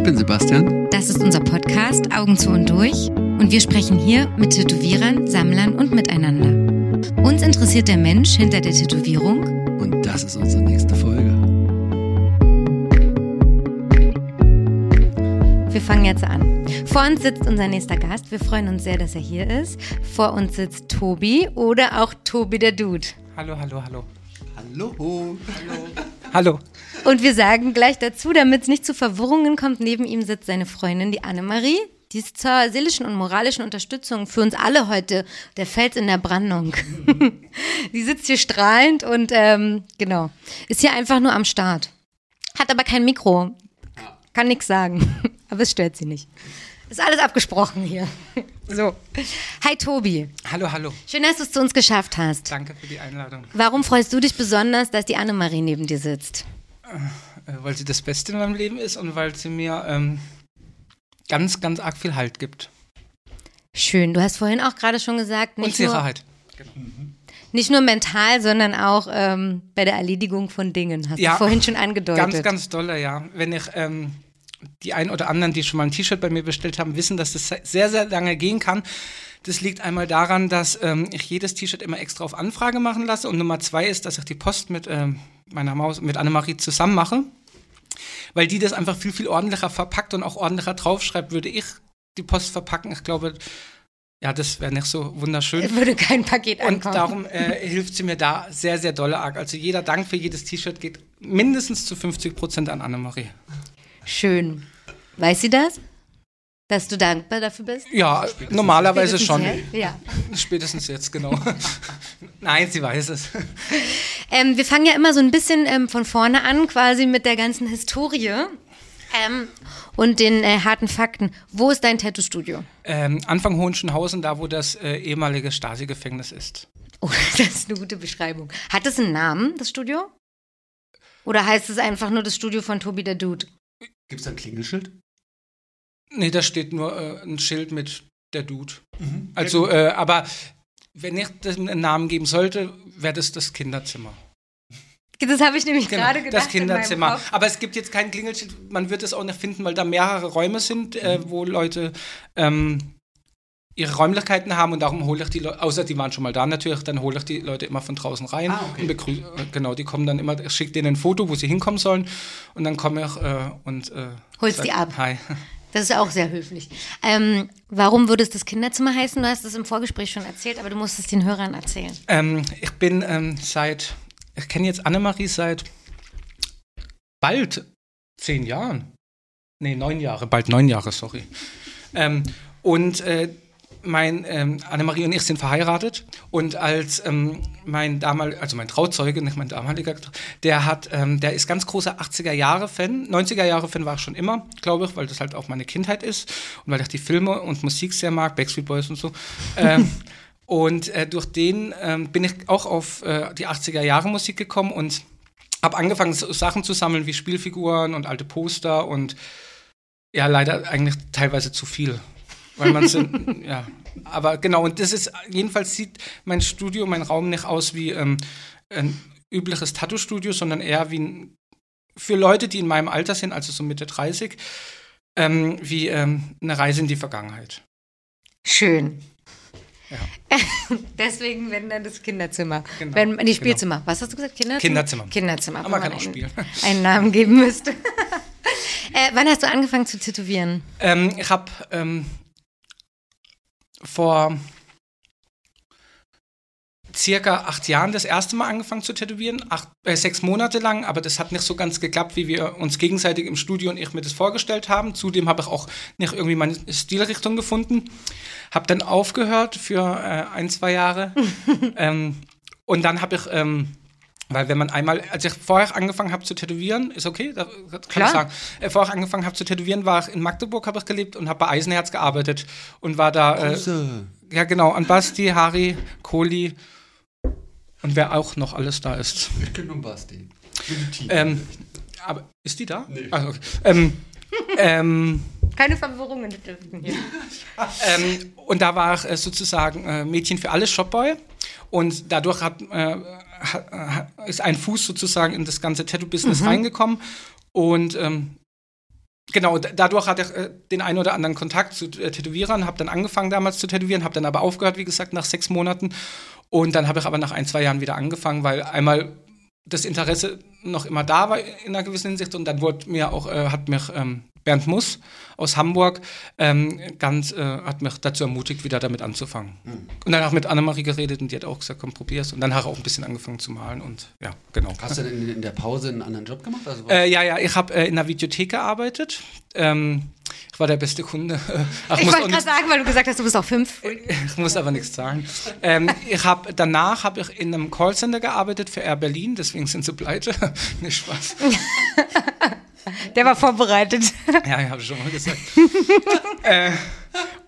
Ich bin Sebastian. Das ist unser Podcast Augen zu und durch und wir sprechen hier mit Tätowierern, Sammlern und miteinander. Uns interessiert der Mensch hinter der Tätowierung Und das ist unsere nächste Folge. Wir fangen jetzt an. Vor uns sitzt unser nächster Gast. Wir freuen uns sehr, dass er hier ist. Vor uns sitzt Tobi oder auch Tobi der Dude. Hallo, hallo, hallo. Hallo. Hallo. Und wir sagen gleich dazu, damit es nicht zu Verwirrungen kommt, neben ihm sitzt seine Freundin, die Annemarie. Die ist zur seelischen und moralischen Unterstützung für uns alle heute der Fels in der Brandung. die sitzt hier strahlend und ähm, genau, ist hier einfach nur am Start. Hat aber kein Mikro. Kann nichts sagen. aber es stört sie nicht. Ist alles abgesprochen hier. so. Hi Tobi. Hallo, hallo. Schön, dass du es zu uns geschafft hast. Danke für die Einladung. Warum freust du dich besonders, dass die Annemarie neben dir sitzt? Äh, weil sie das Beste in meinem Leben ist und weil sie mir ähm, ganz, ganz arg viel Halt gibt. Schön. Du hast vorhin auch gerade schon gesagt, Und nicht, nur, Sicherheit. nicht nur mental, sondern auch ähm, bei der Erledigung von Dingen. Hast Ja, du vorhin schon angedeutet. Ganz, ganz dolle, ja. Wenn ich ähm, die ein oder anderen, die schon mal ein T-Shirt bei mir bestellt haben, wissen, dass das sehr, sehr lange gehen kann. Das liegt einmal daran, dass ähm, ich jedes T-Shirt immer extra auf Anfrage machen lasse. Und Nummer zwei ist, dass ich die Post mit ähm, meiner Maus, mit Annemarie zusammen mache. Weil die das einfach viel, viel ordentlicher verpackt und auch ordentlicher draufschreibt, würde ich die Post verpacken. Ich glaube, ja, das wäre nicht so wunderschön. Würde kein Paket Und ankommen. darum äh, hilft sie mir da sehr, sehr dolle arg. Also jeder Dank für jedes T-Shirt geht mindestens zu 50 Prozent an Annemarie. Schön. Weiß sie das? Dass du dankbar dafür bist? Ja, normalerweise schon. Spätestens jetzt? Ja. Spätestens jetzt, genau. Nein, sie weiß es. Ähm, wir fangen ja immer so ein bisschen ähm, von vorne an, quasi mit der ganzen Historie ähm, und den äh, harten Fakten. Wo ist dein Tattoo-Studio? Ähm, Anfang Hohenschönhausen, da wo das äh, ehemalige Stasi-Gefängnis ist. Oh, das ist eine gute Beschreibung. Hat es einen Namen, das Studio? Oder heißt es einfach nur das Studio von Tobi der Dude? Gibt es da ein Klingelschild? Nee, da steht nur äh, ein Schild mit der Dude. Also, äh, aber wenn ich das einen Namen geben sollte, wäre das das Kinderzimmer. Das habe ich nämlich Genau, gerade gedacht. das in meinem Kinderzimmer. Kopf. Aber es gibt jetzt kein Klingelschild, man wird es auch nicht finden, weil da mehrere Räume sind, äh, wo Leute ähm, ihre Räumlichkeiten haben und darum hole ich die Leute, außer die waren schon mal da natürlich, dann hole ich die Leute immer von draußen rein Ah, okay. und begrüße, äh, genau, die kommen dann immer, ich schicke denen ein Foto, wo sie hinkommen sollen und dann komme ich äh, und äh, Holst sag, die ab. Hi. Das ist auch sehr höflich. Ähm, warum würde es das Kinderzimmer heißen? Du hast es im Vorgespräch schon erzählt, aber du musst es den Hörern erzählen. Ähm, ich bin ähm, seit, ich kenne jetzt Annemarie seit bald zehn Jahren. Nee, neun Jahre, bald neun Jahre, sorry. Ähm, und äh, mein, ähm, Annemarie und ich sind verheiratet und als ähm, mein damal, also mein Trauzeuge, nicht mein damaliger, der hat, ähm, der ist ganz großer 80er Jahre Fan, 90er Jahre Fan war ich schon immer, glaube ich, weil das halt auch meine Kindheit ist und weil ich die Filme und Musik sehr mag, Backstreet Boys und so. Ähm, und äh, durch den ähm, bin ich auch auf äh, die 80er Jahre Musik gekommen und habe angefangen, so Sachen zu sammeln wie Spielfiguren und alte Poster und ja, leider eigentlich teilweise zu viel. Weil man sind, ja. Aber genau, und das ist, jedenfalls sieht mein Studio, mein Raum nicht aus wie ähm, ein übliches Tattoo-Studio, sondern eher wie ein, für Leute, die in meinem Alter sind, also so Mitte 30, ähm, wie ähm, eine Reise in die Vergangenheit. Schön. Ja. Deswegen, wenn dann das Kinderzimmer. Genau, wenn, nee, Spielzimmer. Was hast du gesagt? Kinderzimmer? Kinderzimmer. Kinderzimmer. Aber man kann auch einen, spielen. einen Namen geben müsste. äh, wann hast du angefangen zu tätowieren? Ähm, ich habe ähm, vor circa acht Jahren das erste Mal angefangen zu tätowieren, acht, äh, sechs Monate lang, aber das hat nicht so ganz geklappt, wie wir uns gegenseitig im Studio und ich mir das vorgestellt haben. Zudem habe ich auch nicht irgendwie meine Stilrichtung gefunden. Habe dann aufgehört für äh, ein, zwei Jahre. ähm, und dann habe ich, ähm, weil wenn man einmal, als ich vorher angefangen habe zu tätowieren, ist okay, da kann Klar. ich sagen, äh, vorher angefangen habe zu tätowieren, war ich in Magdeburg, habe ich gelebt und habe bei Eisenherz gearbeitet und war da, äh, ja genau, an Basti, Harry, Kohli und wer auch noch alles da ist. Ich kenne nur Basti. Ähm, aber ist die da? Nee. Ah, okay. ähm, ähm, Keine Verwirrungen dürfen hier. Ähm, und da war ich äh, sozusagen äh, Mädchen für alles Shopboy. Und dadurch hat, äh, hat, ist ein Fuß sozusagen in das ganze Tattoo-Business reingekommen. Und ähm, genau, dadurch hatte ich äh, den einen oder anderen Kontakt zu äh, Tätowierern, habe dann angefangen damals zu tätowieren, habe dann aber aufgehört, wie gesagt, nach sechs Monaten. Und dann habe ich aber nach ein, zwei Jahren wieder angefangen, weil einmal das Interesse noch immer da war in einer gewissen Hinsicht und dann wurde mir auch, äh, hat mich ähm, Bernd Muss aus Hamburg ähm, ganz, äh, hat mich dazu ermutigt, wieder damit anzufangen. Und dann habe ich mit Annemarie geredet und die hat auch gesagt, komm, probier's. Und dann habe ich auch ein bisschen angefangen zu malen und ja, genau. Hast du denn in, der Pause einen anderen Job gemacht? Also, Äh, ja, ja, ich habe äh, in der Videothek gearbeitet. Ähm, ich war der beste Kunde. Ach, Ich muss wollte auch gerade sagen, weil du gesagt hast, du bist auch fünf. ich muss aber nichts zahlen. Ähm, ich hab, danach habe ich in einem Callcenter gearbeitet für Air Berlin, deswegen sind sie pleite. Nicht Spaß. Der war vorbereitet. Ja, habe ich schon mal gesagt. äh,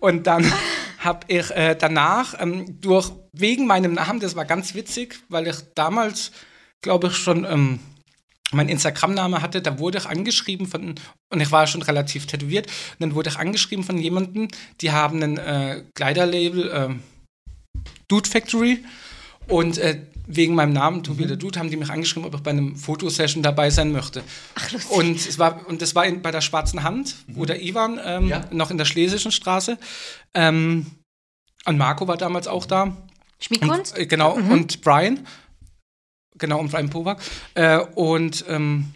und dann habe ich äh, danach ähm, durch wegen meinem Namen, das war ganz witzig, weil ich damals, glaube ich, schon ähm, mein Instagram-Name hatte, da wurde ich angeschrieben von, und ich war schon relativ tätowiert, und dann wurde ich angeschrieben von jemandem, die haben ein äh, Kleiderlabel, äh, Dude Factory, und äh, wegen meinem Namen, Tobi der Dude, haben die mich angeschrieben, ob ich bei einem Fotosession dabei sein möchte. Ach, lustig. Und es war, und das war in, bei der Schwarzen Hand, wo der Ivan ähm, Ja. noch in der Schlesischen Straße. Ähm, und Marco war damals auch da. Schmiedkunst? Und, äh, genau, und Brian. Genau, und Brian Powak. Äh, und ähm,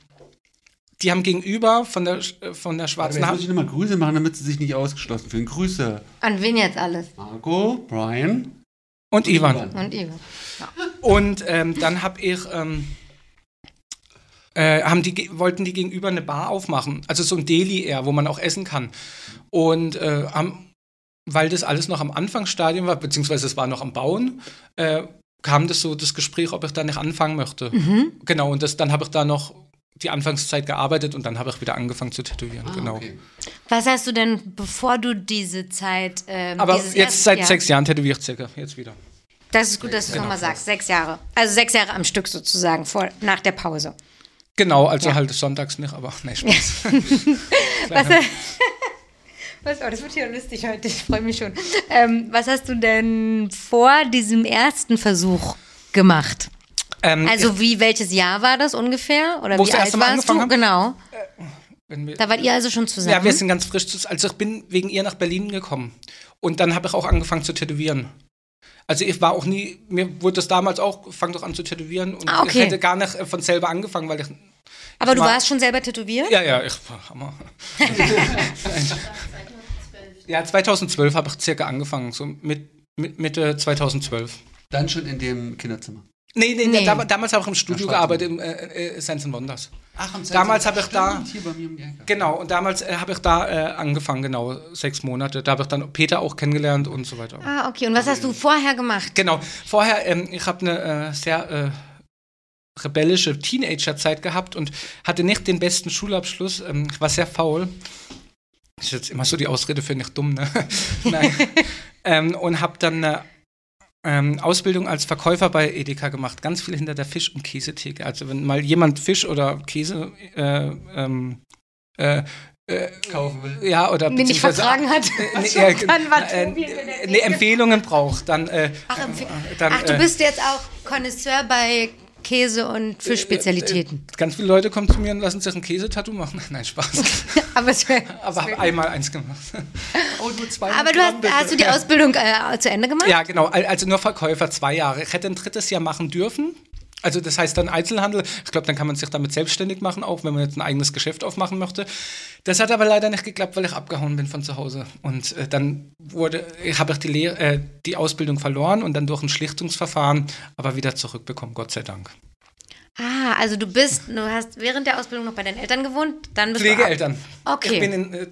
die haben gegenüber von der, äh, von der Schwarzen jetzt muss ich Hand. nochmal Grüße machen, damit sie sich nicht ausgeschlossen fühlen. Grüße. An wen jetzt alles? Marco, Brian. Und Ivan. Ivan. Und Ivan. Und ähm, dann hab ich, ähm, äh, haben die, wollten die gegenüber eine Bar aufmachen. Also so ein Deli eher, wo man auch essen kann. Und äh, haben, weil das alles noch am Anfangsstadium war, beziehungsweise es war noch am Bauen, äh, kam das so das Gespräch, ob ich da nicht anfangen möchte. Genau, und das, dann habe ich da noch die Anfangszeit gearbeitet und dann habe ich wieder angefangen zu tätowieren. Ah, genau. okay. Was hast du denn, bevor du diese Zeit. Ähm, Aber jetzt erste seit Jahr- sechs Jahren tätowiere ich circa, jetzt wieder. Das ist gut, dass du es nochmal sagst. Sechs Jahre. Also sechs Jahre am Stück sozusagen, vor, nach der Pause. Genau, also Ja. halt sonntags nicht, aber nein, Spaß. Was, äh, was, oh, das wird hier lustig heute, ich freue mich schon. Ähm, was hast du denn vor diesem ersten Versuch gemacht? ähm, Also wie, welches Jahr war das ungefähr? Oder wie alt warst du? angefangen Genau. wir, Da wart ihr also schon zusammen. Ja, wir sind ganz frisch. zus- Also ich bin wegen ihr nach Berlin gekommen. Und dann habe ich auch angefangen zu tätowieren. Also ich war auch nie, mir wurde das damals auch, fang doch an zu tätowieren. Und Ah, okay. ich hätte gar nicht äh, von selber angefangen, weil ich, Aber du war- warst schon selber tätowiert? ja, ja, ich war Hammer. ja, 2012 habe ich circa angefangen, so mit, mit Mitte 2012. Dann schon in dem Kinderzimmer. Nee, nee, Nee. nee. Dam damals habe ich im Studio gearbeitet, im äh, äh, Sense and Wonders. Ach, am Damals habe ich da-. Genau, und damals äh, habe ich da äh, angefangen, genau, sechs Monate. Da habe ich dann Peter auch kennengelernt und so weiter. Ah, okay. Und was hast du vorher gemacht? Genau. Vorher, ähm, ich habe eine äh, sehr äh, rebellische Teenagerzeit gehabt und hatte nicht den besten Schulabschluss. Ähm, ich war sehr faul. Ist jetzt immer so die Ausrede für nicht dumm, ne? Nein. ähm, und habe dann eine ähm, Ausbildung als Verkäufer bei Edeka gemacht. Ganz viel hinter der Fisch- und Käsetheke. Also wenn mal jemand Fisch oder Käse äh, ähm, äh, äh, Kaufen will. ja, oder Den nicht vertragen hat. nee, So nee. Empfehlungen braucht, dann, äh, Ach, dann Ach, du äh, bist jetzt auch Connoisseur bei Käse- und Fischspezialitäten. Ganz viele Leute kommen zu mir und lassen sich ein Käsetattoo machen. Nein, Spaß. Aber, Aber habe einmal eins gemacht. Oh, nur zwei aber du hast, hast du die Ausbildung äh, zu Ende gemacht? Ja, genau. Al- Also nur Verkäufer zwei Jahre. Ich hätte ein drittes Jahr machen dürfen. Also das heißt dann Einzelhandel. Ich glaube, dann kann man sich damit selbstständig machen, auch wenn man jetzt ein eigenes Geschäft aufmachen möchte. Das hat aber leider nicht geklappt, weil ich abgehauen bin von zu Hause. Und äh, dann wurde, ich habe ich die, äh, die Ausbildung verloren und dann durch ein Schlichtungsverfahren aber wieder zurückbekommen, Gott sei Dank. Ah, also du bist, du hast während der Ausbildung noch bei deinen Eltern gewohnt, dann bist Pflegeeltern. du ab- Okay. Ich bin in äh,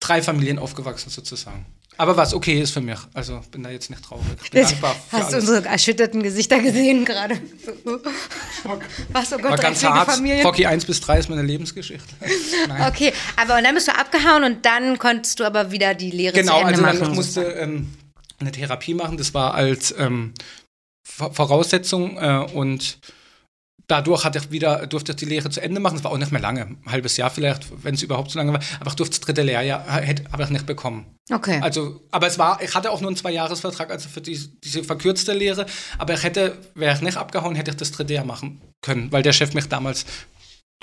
drei Familien aufgewachsen sozusagen. Aber was okay ist für mich. Also bin da jetzt nicht traurig. Ich bin dankbar für Hast du unsere erschütterten Gesichter gesehen gerade? Was, oh Gott, War ganz hart. Pflegefamilien. Rocky 1 bis 3 ist meine Lebensgeschichte. Nein. Okay, aber und dann bist du abgehauen und dann konntest du aber wieder die Lehre Genau, zu Ende also machen. ich musste ähm, eine Therapie machen. Das war als ähm, Vo- Voraussetzung äh, und dadurch hatte ich wieder, durfte ich die Lehre zu Ende machen. Das war auch nicht mehr lange, ein halbes Jahr vielleicht, wenn es überhaupt so lange war. Aber ich durfte das dritte Lehrjahr, hätte- habe ich nicht bekommen. Okay. Also, aber es war, ich hatte auch nur einen Zweijahresvertrag, also für die, diese verkürzte Lehre. Aber ich hätte, wäre ich nicht abgehauen, hätte ich das dritte Jahr machen können, weil der Chef mich damals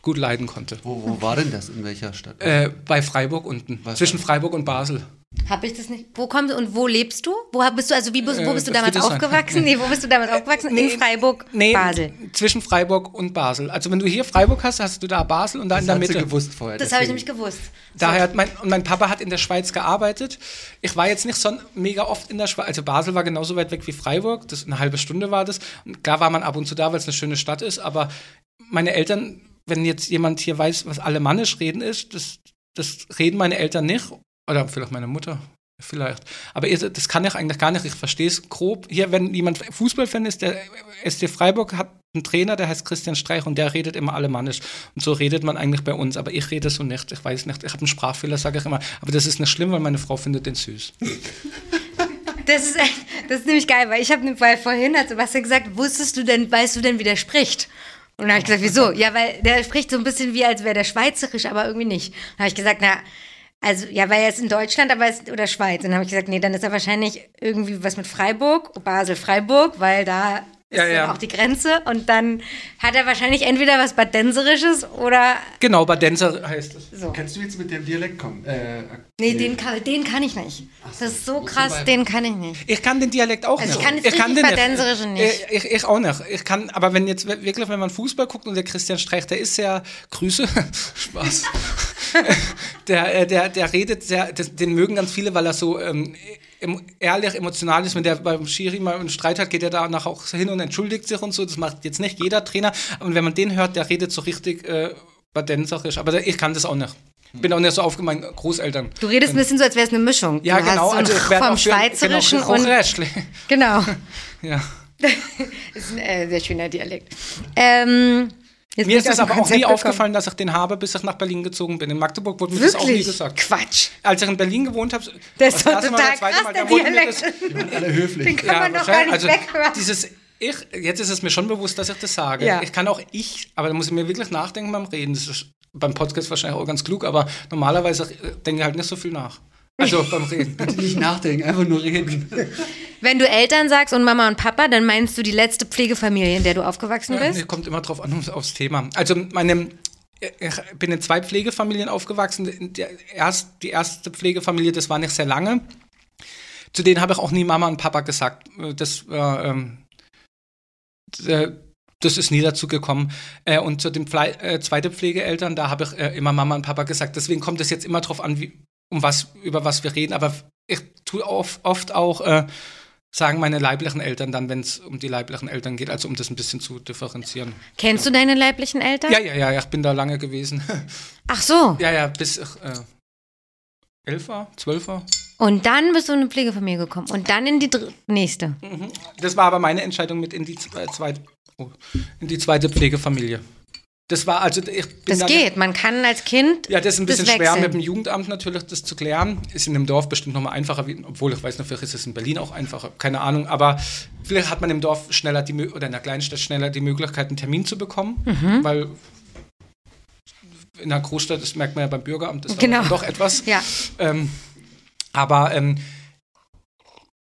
gut leiden konnte. Wo, wo war denn das? In welcher Stadt? Äh, bei Freiburg unten, Was? zwischen Freiburg und Basel. Hab ich das nicht? Wo kommst du und wo lebst du? Wo bist du, also wie, bist- wo Äh, bist du das damals aufgewachsen? Nee, wo bist du damals aufgewachsen? In Freiburg, Nee, Basel. zwischen Freiburg und Basel. Also wenn du hier Freiburg hast, hast du da Basel und da in der Mitte. gewusst vorher. Das habe ich nämlich gewusst. Daher hat mein, und mein Papa hat in der Schweiz gearbeitet. Ich war jetzt nicht so mega oft in der Schweiz. Also Basel war genauso weit weg wie Freiburg. Das, eine halbe Stunde war das. Und klar war man ab und zu da, weil es eine schöne Stadt ist. Aber meine Eltern, wenn jetzt jemand hier weiß, was alemannisch reden ist, das, das reden meine Eltern nicht. Oder vielleicht meine Mutter. Vielleicht. Aber das kann ich eigentlich gar nicht. Ich verstehe es grob. Hier, wenn jemand Fußballfan ist, der SC Freiburg hat einen Trainer, der heißt Christian Streich und der redet immer alemannisch. Und so redet man eigentlich bei uns. Aber ich rede so nicht. Ich weiß nicht. Ich habe einen Sprachfehler, sage ich immer. Aber das ist nicht schlimm, weil meine Frau findet den süß. Das ist das ist nämlich geil, weil ich habe, weil vorhin hat Sebastian gesagt, wusstest du denn, weißt du denn, wie der spricht? Und dann habe ich gesagt, wieso? Ja, weil der spricht so ein bisschen wie, als wäre der schweizerisch, aber irgendwie nicht. Dann habe ich gesagt, na, also, ja, weil er ist in Deutschland, aber er ist, oder Schweiz. Und dann habe ich gesagt, nee, dann ist er wahrscheinlich irgendwie was mit Freiburg, Basel, Freiburg, weil da Ja, ja. auch die Grenze. Und dann hat er wahrscheinlich entweder was Badenserisches oder Genau, Badenser heißt es. so. Kannst du jetzt mit dem Dialekt kommen? Äh, Nee, den kann, den kann ich nicht. Das ist so krass, den kann ich nicht. Ich kann den Dialekt auch Also nicht. ich kann jetzt richtig den Badenserische nicht. Ich, ich, ich auch nicht. Ich kann, aber wenn jetzt wirklich, wenn man Fußball guckt und der Christian Streich, der ist sehr Grüße, Spaß. der, äh, der, der redet sehr, das, den mögen ganz viele, weil er so ähm, ehrlich, emotional ist. Wenn der beim Schiri mal einen Streit hat, geht er danach auch hin und entschuldigt sich und so. Das macht jetzt nicht jeder Trainer. Und wenn man den hört, der redet so richtig äh, badenserisch. Aber ich kann das auch nicht. Bin auch nicht so aufgemein, Großeltern. Du redest ein bisschen so, als wäre es eine Mischung. Ja, du genau. Also ich vom für- Schweizerischen genau, und. Genau. Ja. ist ein äh, sehr schöner Dialekt. Ähm, jetzt Mir ist dem aber auch nie gekommen. aufgefallen, dass ich den habe, bis ich nach Berlin gezogen bin. In Magdeburg wurde mir das auch nie Wirklich? gesagt. Quatsch. Als ich in Berlin gewohnt habe, Das ist total das zweite krass, Mal, der Dialekt. das, die waren alle höflich. Den kann man doch gar nicht weghören. also, Dieses Ich, jetzt ist es mir schon bewusst, dass ich das sage. Ja. Ich kann auch ich, aber da muss ich mir wirklich nachdenken beim Reden. Das ist beim Podcast wahrscheinlich auch ganz klug, aber normalerweise denke ich halt nicht so viel nach. Also beim Reden. Nicht nachdenken, einfach nur reden. Wenn du Eltern sagst und Mama und Papa, dann meinst du die letzte Pflegefamilie, in der du aufgewachsen bist? nee, kommt immer drauf an, aufs- aufs Thema. Also meine, ich bin in zwei Pflegefamilien aufgewachsen. Der erst, die erste Pflegefamilie, das war nicht sehr lange. Zu denen habe ich auch nie Mama und Papa gesagt. Das, äh, ähm, äh, das ist nie dazu gekommen. Äh, und zu den Pfle äh, zweiten Pflegeeltern, da habe ich äh, immer Mama und Papa gesagt. Deswegen kommt es jetzt immer drauf an, wie, um was, über was wir reden. Aber ich tue oft, auch äh, sagen meine leiblichen Eltern dann, wenn es um die leiblichen Eltern geht, also um das ein bisschen zu differenzieren. Kennst du deine leiblichen Eltern? Ja, ja, ja, ja, ich bin da lange gewesen. Ach so. ja, ja, bis ich äh, elf war, zwölf war. Und dann bist du in eine Pflegefamilie gekommen. Und dann in die nächste. Das war aber meine Entscheidung mit in die, zwe- zweite, oh, in die zweite Pflegefamilie. Das war also, Das geht. Man kann als Kind. Ja, das ist ein bisschen schwer mit dem Jugendamt natürlich, das zu klären. Ist in dem Dorf bestimmt nochmal einfacher, wie, obwohl ich weiß nicht, vielleicht ist es in Berlin auch einfacher, keine Ahnung. Aber vielleicht hat man im Dorf schneller die oder in der Kleinstadt schneller die Möglichkeit, einen Termin zu bekommen, Mhm. weil in einer Großstadt, das merkt man ja beim Bürgeramt, ist genau. doch etwas. Ja. Ähm, aber ähm,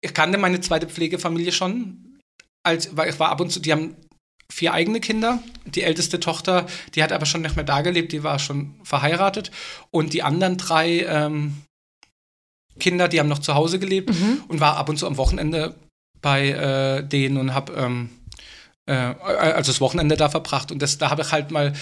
ich kannte meine zweite Pflegefamilie schon, als, weil ich war ab und zu, die haben vier eigene Kinder. Die älteste Tochter, die hat aber schon nicht mehr da gelebt, die war schon verheiratet. Und die anderen drei ähm, Kinder, die haben noch zu Hause gelebt und war ab und zu am Wochenende bei äh, denen und habe ähm, äh, also das Wochenende da verbracht. Und das, da habe ich halt mal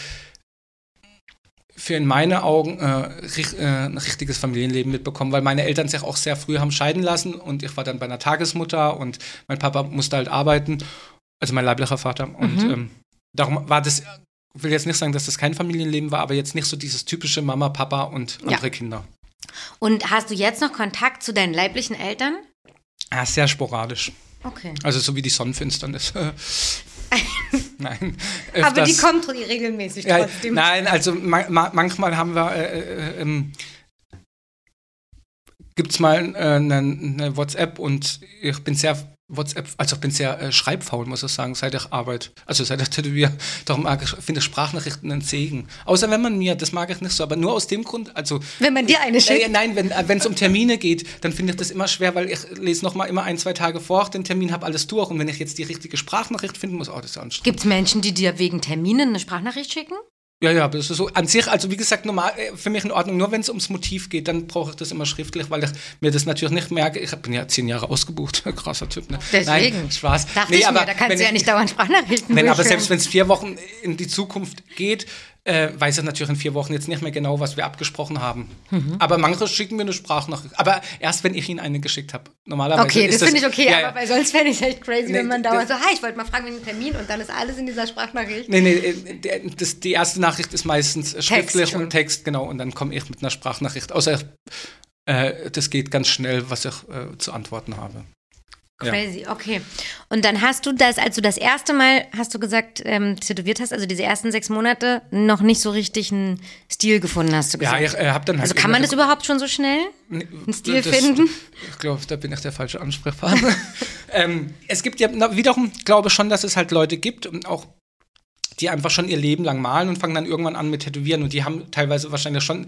für in meine Augen äh, äh, ein richtiges Familienleben mitbekommen, weil meine Eltern sich auch sehr früh haben scheiden lassen und ich war dann bei einer Tagesmutter und mein Papa musste halt arbeiten, also mein leiblicher Vater. Und ähm, darum war das, ich will jetzt nicht sagen, dass das kein Familienleben war, aber jetzt nicht so dieses typische Mama, Papa und Ja. andere Kinder. Und hast du jetzt noch Kontakt zu deinen leiblichen Eltern? Ja, sehr sporadisch. Okay. Also so wie die Sonnenfinsternis. Nein. Aber die öfters. kommt regelmäßig Ja, trotzdem. nein, also ma ma manchmal haben wir, äh, äh, ähm, gibt es mal äh, eine, eine WhatsApp und ich bin sehr WhatsApp, also ich bin sehr äh, schreibfaul, muss ich sagen, seit ich arbeite. Also seit ich tätowiere. Darum mag ich, finde ich Sprachnachrichten ein Segen. Außer wenn man mir, das mag ich nicht so, aber nur aus dem Grund, also Wenn man dir eine äh, schickt. nein, wenn äh, es um Termine geht, dann finde ich das immer schwer, weil ich lese noch mal immer ein, zwei Tage vor den Termin, habe alles durch und wenn ich jetzt die richtige Sprachnachricht finden muss, oh, das ist anstrengend. Gibt es Menschen, die dir wegen Terminen eine Sprachnachricht schicken? Ja, ja, aber das ist so an sich, also wie gesagt, normal, äh, für mich in Ordnung. Nur wenn es ums Motiv geht, dann brauche ich das immer schriftlich, weil ich mir das natürlich nicht merke. Ich bin ja zehn Jahre ausgebucht, krasser Typ. Ne? Deswegen. Nein, Spaß. Dachte Nee, aber mir, da kannst du ja ich- nicht dauernd Sprachnachrichten Wenn, aber selbst wenn es vier Wochen in die Zukunft geht, äh, weiß ich natürlich in vier Wochen jetzt nicht mehr genau, was wir abgesprochen haben. Mhm. Aber manche schicken mir eine Sprachnachricht. Aber erst, wenn ich ihnen eine geschickt habe. Normalerweise Okay, ist das finde ich okay, ja, aber weil sonst fände ich es echt crazy, Nee, wenn man das- dauernd so, hi, ich wollte mal fragen wegen dem Termin und dann ist alles in dieser Sprachnachricht. Nee, nee, äh, das, die erste Nachricht ist meistens schriftlich schon. und Text, genau, und dann komme ich mit einer Sprachnachricht. Außer äh, das geht ganz schnell, was ich äh, zu antworten habe. Ja. Crazy, okay. Und dann hast du das, als du das erste Mal, hast du gesagt, ähm, tätowiert hast, also diese ersten sechs Monate, noch nicht so richtig einen Stil gefunden, hast du Ja, gesagt. ich äh, habe dann halt also kann man das überhaupt schon so schnell? Einen Stil das- finden? Ich glaube, da bin ich der falsche Ansprechpartner. ähm, es gibt ja wiederum, glaube schon, dass es halt Leute gibt und auch die einfach schon ihr Leben lang malen und fangen dann irgendwann an mit Tätowieren und die haben teilweise wahrscheinlich schon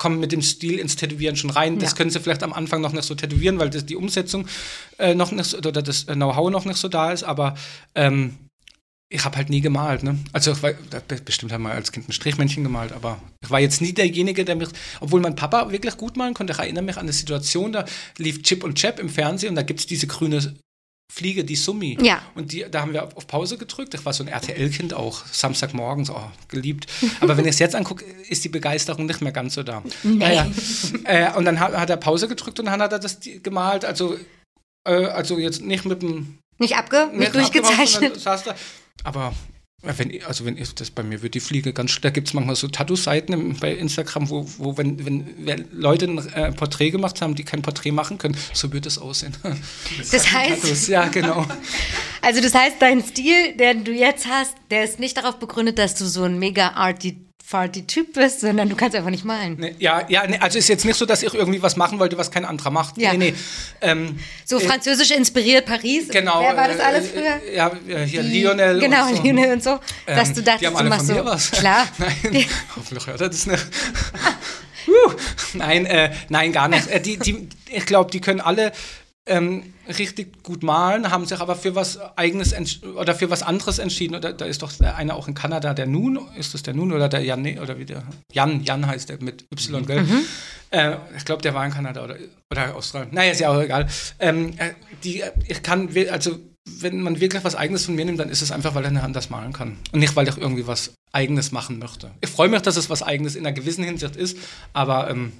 kommen mit dem Stil ins Tätowieren schon rein. Das Ja. können sie vielleicht am Anfang noch nicht so tätowieren, weil das, die Umsetzung äh, noch nicht so, oder das Know-how noch nicht so da ist, aber ähm, ich habe halt nie gemalt, ne? Also ich war, bestimmt habe mal als Kind ein Strichmännchen gemalt, aber ich war jetzt nie derjenige, der mich, obwohl mein Papa wirklich gut malen konnte, ich erinnere mich an eine Situation, da lief Chip und Chap im Fernsehen und da gibt es diese grüne Fliege, die Summi. Ja. Und die, da haben wir auf Pause gedrückt. Ich war so ein RTL-Kind auch, Samstagmorgens, oh, geliebt. Aber wenn ich es jetzt angucke, ist die Begeisterung nicht mehr ganz so da. Naja. Äh, und dann hat, hat er Pause gedrückt und dann hat er das gemalt. Also, äh, also jetzt nicht mit dem Nicht abge, nicht abgemacht, durchgezeichnet. Aber wenn, also wenn ich, das bei mir wird die Fliege ganz, da gibt es manchmal so Tattoo-Seiten bei Instagram, wo, wo wenn, wenn Leute ein äh, Porträt gemacht haben, die kein Porträt machen können, so wird es aussehen. Das heißt, Tattoos, ja, genau. also das heißt, dein Stil, den du jetzt hast, der ist nicht darauf begründet, dass du so ein mega arty, farty Typ bist, sondern du kannst einfach nicht malen. Nee, ja, ja, nee, also ist jetzt nicht so, dass ich irgendwie was machen wollte, was kein anderer macht. Ja. Nee, nee. Ähm, So französisch inspiriert Paris. genau. Wer war das äh, alles äh, früher? Ja, äh, hier Die- Lionel. Genau, und so. Lionel und so. Dass Ähm, du dachtest, die haben du alle machst von so. mir was. Klar. Nein, hoffentlich hört er das nicht. uh, nein, äh, nein, gar nicht. Äh, die, die, ich glaube, die können alle ähm, richtig gut malen, haben sich aber für was eigenes oder für was anderes entschieden. Oder da ist doch der eine auch in Kanada, der Nun, ist das der Nun oder der Jan, oder wie der Jan, Jan heißt der mit Y, gell? Äh, ich glaube, der war in Kanada oder, oder Australien. Naja, ist ja auch egal. Ähm, äh, die, äh, ich kann, also wenn man wirklich was Eigenes von mir nimmt, dann ist es einfach, weil er anders malen kann. Und nicht, weil ich irgendwie was Eigenes machen möchte. Ich freue mich, dass es was Eigenes in einer gewissen Hinsicht ist, aber ähm,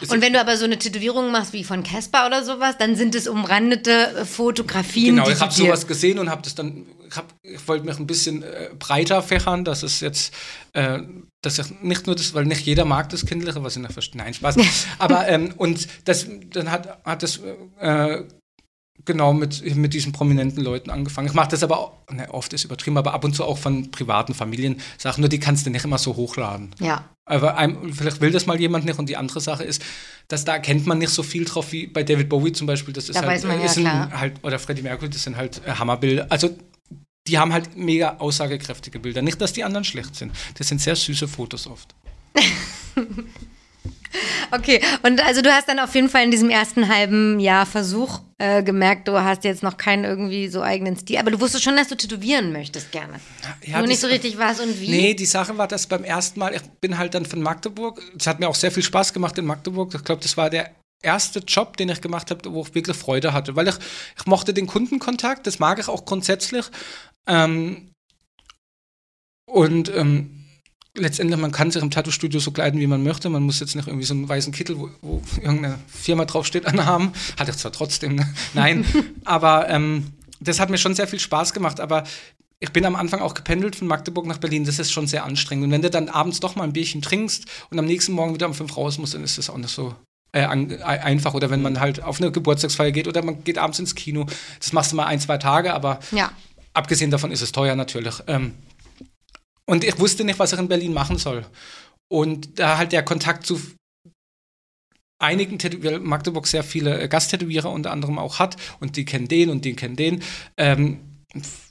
ist Und wenn du aber so eine Tätowierung machst wie von Casper oder sowas, dann sind es umrandete äh, Fotografien, Genau, ich habe sowas gesehen und habe das dann, ich, hab, ich wollte mich ein bisschen äh, breiter fächern, dass es jetzt, äh, dass ich nicht nur das, weil nicht jeder mag das Kindliche, was ich nicht verstehe, nein, Spaß, aber ähm, und das, dann hat, hat das äh, genau mit, mit diesen prominenten Leuten angefangen. Ich mache das aber, auch, ne, oft ist übertrieben, aber ab und zu auch von privaten Familiensachen, nur die kannst du nicht immer so hochladen. Ja. Aber einem, vielleicht will das mal jemand nicht. Und die andere Sache ist, dass da erkennt man nicht so viel drauf wie bei David Bowie zum Beispiel. Das ist Da halt, ja, ist ein, halt, oder Freddie Mercury, das sind halt äh, Hammerbilder. Also die haben halt mega aussagekräftige Bilder. Nicht, dass die anderen schlecht sind. Das sind sehr süße Fotos oft. Okay, und also du hast dann auf jeden Fall in diesem ersten halben Jahr Versuch äh, gemerkt, du hast jetzt noch keinen irgendwie so eigenen Stil, aber du wusstest schon, dass du tätowieren möchtest gerne. Ja, Nur nicht so richtig was und wie. Nee, die Sache war, dass beim ersten Mal, ich bin halt dann von Magdeburg, es hat mir auch sehr viel Spaß gemacht in Magdeburg. Ich glaube, das war der erste Job, den ich gemacht habe, wo ich wirklich Freude hatte, weil ich, ich mochte den Kundenkontakt, das mag ich auch grundsätzlich. Ähm, und ähm, letztendlich, man kann sich im Tattoo-Studio so kleiden, wie man möchte. Man muss jetzt nicht irgendwie so einen weißen Kittel, wo, wo irgendeine Firma draufsteht, anhaben. Hatte ich zwar trotzdem, ne? nein. aber ähm, das hat mir schon sehr viel Spaß gemacht. Aber ich bin am Anfang auch gependelt von Magdeburg nach Berlin. Das ist schon sehr anstrengend. Und wenn du dann abends doch mal ein Bierchen trinkst und am nächsten Morgen wieder um fünf raus musst, dann ist das auch nicht so äh, an, äh, einfach. Oder wenn man halt auf eine Geburtstagsfeier geht oder man geht abends ins Kino. Das machst du mal ein, zwei Tage, aber Ja. abgesehen davon ist es teuer natürlich. Ähm, und ich wusste nicht, was ich in Berlin machen soll. Und da halt der Kontakt zu einigen Tätowierer, Magdeburg sehr viele äh, Gasttätowierer unter anderem auch hat und die kennen den und den kennen den, ähm,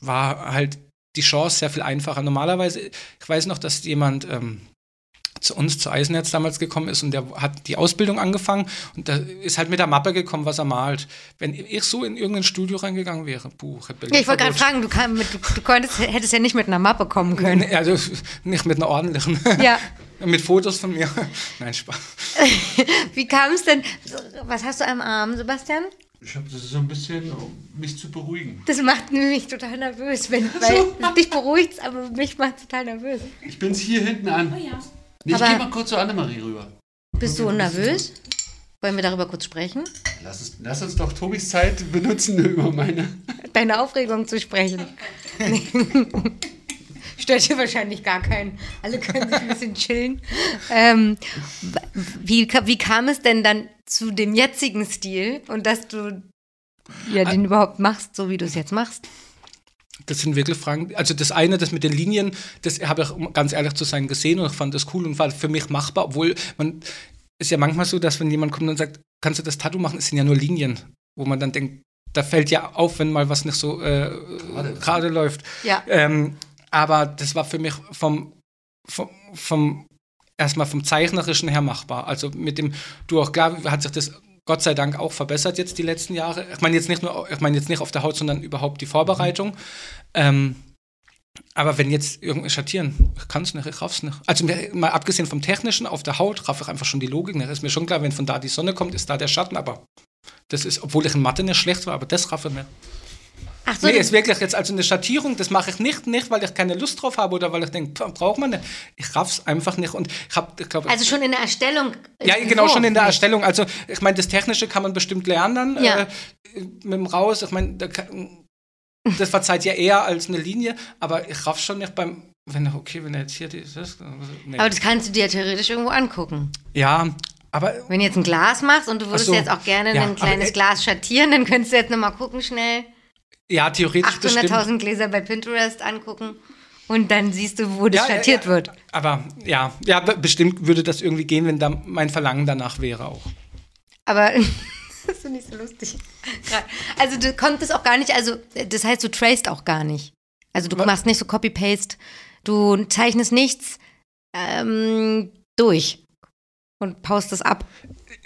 war halt die Chance sehr viel einfacher. Normalerweise, ich weiß noch, dass jemand ähm, zu uns, zu Eisenerz damals gekommen ist und der hat die Ausbildung angefangen und da ist halt mit der Mappe gekommen, was er malt. Wenn ich so in irgendein Studio reingegangen wäre, Buch, ja, ich wollte gerade fragen, du, kann, mit, du, konntest, hättest ja nicht mit einer Mappe kommen können. Also nicht mit einer ordentlichen. Ja. mit Fotos von mir. Nein, Spaß. Wie kam es denn? Was hast du am Arm, Sebastian? Ich habe das so ein bisschen, um mich zu beruhigen. Das macht mich total nervös, wenn, weil dich beruhigt aber mich macht total nervös. Ich bin's hier hinten an. Oh ja. Nee, ich gehe mal kurz zu Annemarie rüber. Bist du nervös? Wollen wir darüber kurz sprechen? Lass, es, lass uns doch Tobis Zeit benutzen über meine. Deine Aufregung zu sprechen. Stört dir wahrscheinlich gar keinen. Alle können sich ein bisschen chillen. Ähm, wie, wie kam es denn dann zu dem jetzigen Stil und dass du ja, den überhaupt machst, so wie du es jetzt machst? Das sind wirklich Fragen. Also das eine, das mit den Linien, das habe ich, um ganz ehrlich zu sein, gesehen und ich fand das cool und war für mich machbar, obwohl man ist ja manchmal so, dass wenn jemand kommt und sagt, kannst du das Tattoo machen, es sind ja nur Linien, wo man dann denkt, da fällt ja auf, wenn mal was nicht so äh, gerade läuft. Ja. Ähm, aber das war für mich vom, vom, vom erstmal vom Zeichnerischen her machbar. Also mit dem, du auch klar, hat sich das Gott sei Dank auch verbessert jetzt die letzten Jahre. Ich meine jetzt nicht nur, ich meine jetzt nicht auf der Haut, sondern überhaupt die Vorbereitung. Ähm, aber wenn jetzt irgendwas schattieren, ich kann es nicht, ich raff's nicht. Also mal abgesehen vom Technischen, auf der Haut raff ich einfach schon die Logik nicht. Ist mir schon klar, wenn von da die Sonne kommt, ist da der Schatten, aber das ist, obwohl ich in Mathe nicht schlecht war, aber das raffe ich nicht. Ach so, Nee, ist wirklich jetzt also eine Schattierung, das mache ich nicht, nicht, weil ich keine Lust drauf habe oder weil ich denke, braucht man nicht. Ich raff's einfach nicht und ich habe, ich glaube, also schon in der Erstellung. äh, ja, genau, schon in der Entwurf. Erstellung. Also, ich meine, das Technische kann man bestimmt lernen. Ja. Äh, mit dem Raus, ich meine, da das verzeiht ja eher als eine Linie, aber ich raff schon nicht beim, wenn er, okay, wenn er jetzt hier dieses, nee. Aber das kannst du dir theoretisch irgendwo angucken. ja, aber Wenn du jetzt ein Glas machst und du würdest so. jetzt auch gerne Ja, ein aber, kleines äh, Glas schattieren, dann könntest du jetzt nochmal gucken, schnell ja, theoretisch bestimmt. 800.000 Gläser bei Pinterest angucken und dann siehst du, wo das Ja, ja, schattiert ja. wird. Aber ja, ja, be- bestimmt würde das irgendwie gehen, wenn da mein Verlangen danach wäre auch. Aber das finde ich so lustig. Also du konntest auch gar nicht, also das heißt, du traced auch gar nicht. Also du Was? machst nicht so Copy-Paste, du zeichnest nichts ähm, durch und paust das ab.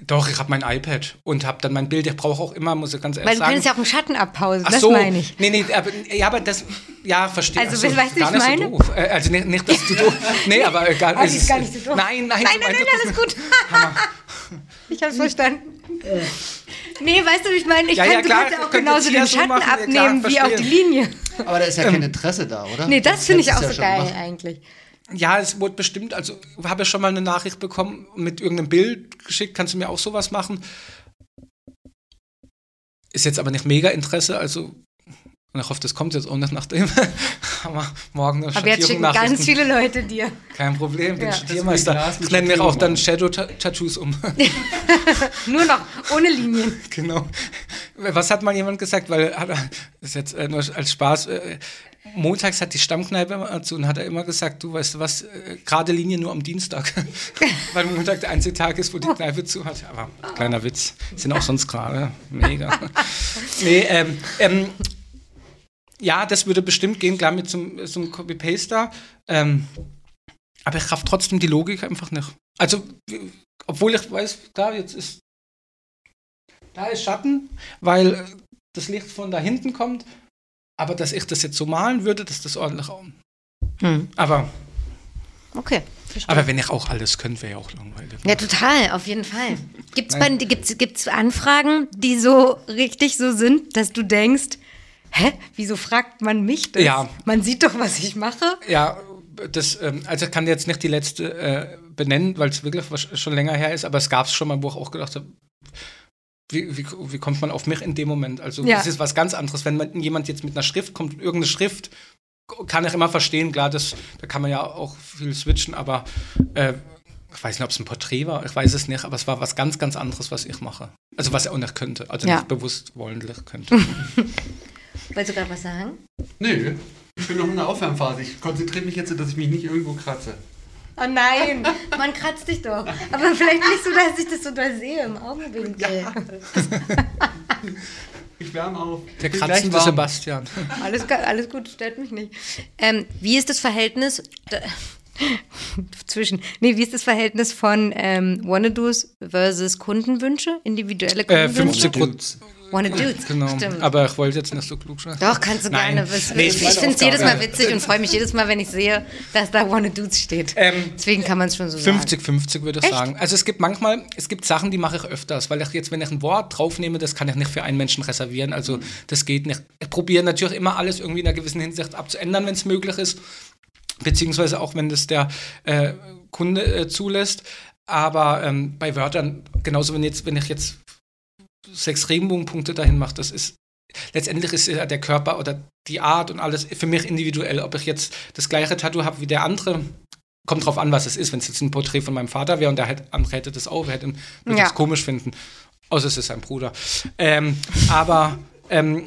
Doch, ich habe mein iPad und habe dann mein Bild. Ich brauche auch immer, muss ich ganz ehrlich Weil du sagen. könntest ja auch einen Schatten abpausen, Ach das so, meine ich. Nee, nee, aber, ja, aber das, ja, verstehe. Also, so, weißt du, ich nicht meine? So doof. Äh, Also nicht, nicht, dass du doof. Nee, aber egal. Es die ist gar nicht so doof. Nein, nein, Nein, nein, nein, das alles gut. ich hab's verstanden. Nee, weißt du, wie ich meine? Ich Ja, ja, kann, du klar, kannst ja auch genauso den so Schatten machen, ja, klar, abnehmen wie auch die. Linie. Aber da ist ja kein Interesse da, oder? Nee, das finde ich auch so ja geil gemacht. eigentlich. Ja, es wurde bestimmt, also habe ich schon mal eine Nachricht bekommen mit irgendeinem Bild geschickt, kannst du mir auch sowas machen? Ist jetzt aber nicht mega Interesse, also und ich hoffe, das kommt jetzt auch nicht nach dem. Aber morgen eine Aber jetzt schicken ganz viele Leute dir. Kein Problem, bin Ja. Mit Ich nenne mir auch dann Shadow-Tattoos um. Nur noch, ohne Linien. genau. Was hat mal jemand gesagt? Weil, er- das ist jetzt äh, nur als Spaß. Montags hat die Stammkneipe immer zu und hat er immer gesagt, du weißt du was, äh, gerade Linie nur am Dienstag. Weil Montag der einzige Tag ist, wo die Kneipe zu hat. Aber kleiner Witz. Sind auch sonst gerade. Mega. nee, ähm, ähm, ja, das würde bestimmt gehen, klar, mit so, so einem Copy-Paste da. Ähm, aber ich raff trotzdem die Logik einfach nicht. Also, obwohl ich weiß, klar, jetzt ist da ist Schatten, weil äh, das Licht von da hinten kommt. Aber dass ich das jetzt so malen würde, dass das ordentlich. au- Hm. Aber, Okay. verstehe. aber wenn ich auch alles könnte, wäre ja auch langweilig. Ja, total, auf jeden Fall. Gibt's, bei, Nein. gibt's, gibt's Anfragen, die so richtig so sind, dass du denkst, hä, wieso fragt man mich das? Ja. Man sieht doch, was ich mache. Ja, das, ähm, also ich kann jetzt nicht die letzte äh, benennen, weil es wirklich schon länger her ist, aber es gab es schon mal, wo ich auch gedacht habe, wie, wie, wie kommt man auf mich in dem Moment? Also Ja. es ist was ganz anderes. Wenn man, jemand jetzt mit einer Schrift kommt, irgendeine Schrift, kann ich immer verstehen, klar, das, da kann man ja auch viel switchen, aber äh, ich weiß nicht, ob es ein Porträt war, ich weiß es nicht, aber es war was ganz, ganz anderes, was ich mache. Also was er auch nicht könnte, also Ja. nicht bewusst wollentlich könnte. Wolltest du gerade was sagen? Nö, ich bin noch in der Aufwärmphase. Ich konzentriere mich jetzt, dass ich mich nicht irgendwo kratze. Oh nein, man kratzt dich doch. Aber vielleicht nicht so, dass ich das so doll sehe im Augenwinkel. Ich wärme auf. Der kratzende. Sebastian. Alles, alles gut, stört mich nicht. Ähm, wie ist das Verhältnis? Da, zwischen. Nee, wie ist das Verhältnis von ähm, Wannadoos versus Kundenwünsche? Individuelle Äh, Kundenwünsche? 50 Prozent. Wannadoos, Genau. stimmt. Aber ich wollte jetzt nicht so klug sein. Doch, kannst du Nein. gerne wissen. Nee, ich finde es jedes Mal witzig und freue mich jedes Mal, wenn ich sehe, dass da Wannadoos steht. Ähm, Deswegen kann man es schon so sagen. 50-50 würde ich Echt? sagen. Also es gibt manchmal, es gibt Sachen, die mache ich öfters, weil ich jetzt, wenn ich ein Wort draufnehme, das kann ich nicht für einen Menschen reservieren. Also das geht nicht. Ich probiere natürlich immer alles irgendwie in einer gewissen Hinsicht abzuändern, wenn es möglich ist. Beziehungsweise auch, wenn das der äh, Kunde äh, zulässt. Aber ähm, bei Wörtern, genauso wenn, jetzt, wenn ich jetzt sechs Regenbogenpunkte dahin mache, das ist letztendlich ist ja der Körper oder die Art und alles für mich individuell. Ob ich jetzt das gleiche Tattoo habe wie der andere, kommt drauf an, was es ist. Wenn es jetzt ein Porträt von meinem Vater wäre und der halt, andere hätte das auch, hätte, würde Ja. es komisch finden. Außer es ist sein Bruder. Ähm, aber ähm,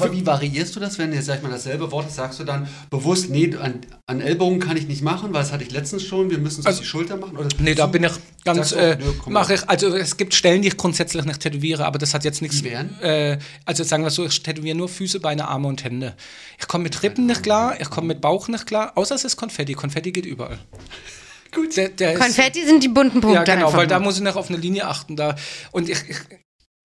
Aber wie variierst du das, wenn du jetzt, sag ich mal, dasselbe Wort ist, sagst du dann bewusst, nee, an, an Ellbogen kann ich nicht machen, weil das hatte ich letztens schon, wir müssen es Also- auf die Schulter machen? Oder nee, da bin ich ganz, äh, mache ich, also es gibt Stellen, die ich grundsätzlich nicht tätowiere, aber das hat jetzt nichts, äh, also sagen wir so, ich tätowiere nur Füße, Beine, Arme und Hände. Ich komme mit Rippen nicht klar, ich komme mit Bauch nicht klar, außer es ist Konfetti. Konfetti geht überall. Gut. Der, der ist- Konfetti sind die bunten Punkte. Ja, genau, einfach weil da muss ich noch auf eine Linie achten. Da. Und ich, ich,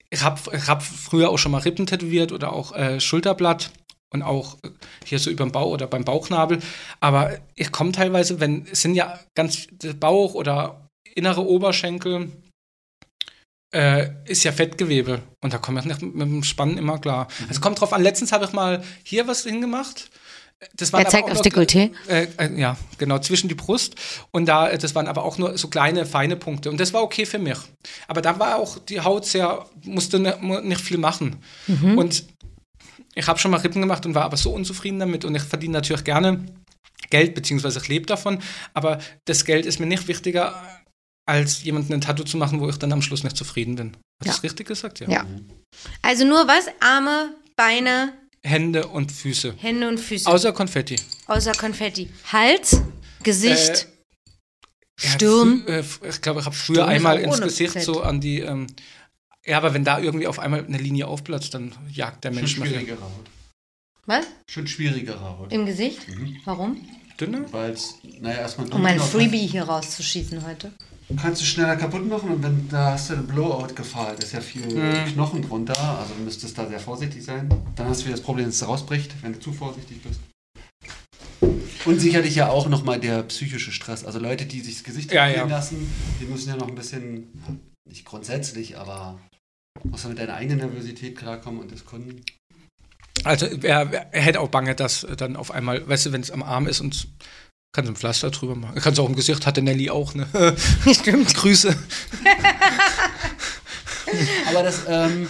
ich habe hab früher auch schon mal Rippen tätowiert oder auch äh, Schulterblatt und auch äh, hier so über dem Bauch oder beim Bauchnabel. Aber ich komme teilweise, wenn, es sind ja ganz der Bauch oder innere Oberschenkel, äh, ist ja Fettgewebe. Und da komme ich nicht mit, mit dem Spannen immer klar. Also kommt drauf an, letztens habe ich mal hier was hingemacht. Das waren aber zeigt aufs Dekolleté? äh, äh, ja, genau, zwischen die Brust. Und da, äh, das waren aber auch nur so kleine, feine Punkte. Und das war okay für mich. Aber da war auch die Haut sehr, musste ne, nicht viel machen. Und ich habe schon mal Rippen gemacht und war aber so unzufrieden damit. Und ich verdiene natürlich gerne Geld, beziehungsweise ich lebe davon. Aber das Geld ist mir nicht wichtiger, als jemanden ein Tattoo zu machen, wo ich dann am Schluss nicht zufrieden bin. Hast du Ja. das richtig gesagt? Ja. Also nur was? Arme, Beine, Hände und Füße. Hände und Füße. Außer Konfetti. Außer Konfetti. Hals, Gesicht, Ja, Stirn. frü- äh, ich glaube, ich habe früher Stirn einmal ins Gesicht Fett. so an die. Ähm, ja, aber wenn da irgendwie auf einmal eine Linie aufplatzt, dann jagt der Schon Mensch mich. schwierigere Haut. Was? Schon schwierigere Haut. Im Gesicht? Warum? Dünner? Weil es, naja, erstmal Um mein dunkel Freebie hier rauszuschießen heute. Kannst du schneller kaputt machen und wenn da hast du eine Blowout-Gefahr, da ist ja viel Mhm. Knochen drunter, also du müsstest da sehr vorsichtig sein. Dann hast du wieder das Problem, dass es rausbricht, wenn du zu vorsichtig bist. Und sicherlich ja auch nochmal der psychische Stress. Also Leute, die sich das Gesicht Ja, ja. lassen, die müssen ja noch ein bisschen, nicht grundsätzlich, aber musst du mit deiner eigenen Nervosität klarkommen und des Kunden. Also er, er hätte auch Bange, dass dann auf einmal, weißt du, wenn es am Arm ist und kannst du ein Pflaster drüber machen. Kannst du auch im Gesicht, hatte Nelly auch, ne? Stimmt. Grüße. Aber das, ähm,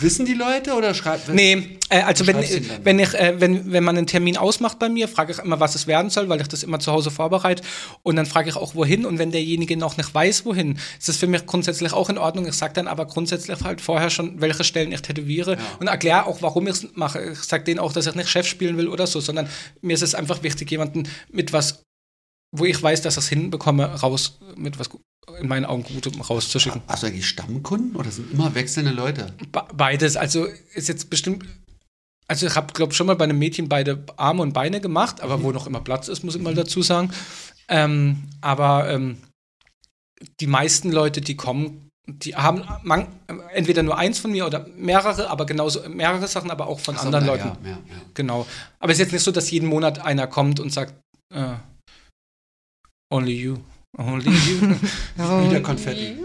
wissen die Leute oder schreibt Nee, äh, also wenn, wenn, ich, äh, wenn, wenn man einen Termin ausmacht bei mir, frage ich immer, was es werden soll, weil ich das immer zu Hause vorbereite. Und dann frage ich auch, wohin. Und wenn derjenige noch nicht weiß, wohin, ist das für mich grundsätzlich auch in Ordnung. Ich sage dann aber grundsätzlich halt vorher schon, welche Stellen ich tätowiere und erkläre auch, warum ich es mache. Ich sage denen auch, dass ich nicht Chef spielen will oder so, sondern mir ist es einfach wichtig, jemanden mit was, wo ich weiß, dass ich es hinbekomme, raus, mit was in meinen Augen Gutem rauszuschicken. Hast du eigentlich Stammkunden oder sind immer wechselnde Leute? Be- Beides. Also ist jetzt bestimmt. Also ich habe, glaube schon mal bei einem Mädchen beide Arme und Beine gemacht, aber wo noch immer Platz ist, muss ich mal dazu sagen. Ähm, aber ähm, die meisten Leute, die kommen, die haben man, entweder nur eins von mir oder mehrere, aber genauso mehrere Sachen, aber auch von so, anderen na Leuten. Ja, ja, ja. Genau. Aber es ist jetzt nicht so, dass jeden Monat einer kommt und sagt, äh, only you, only you. Wieder Konfetti.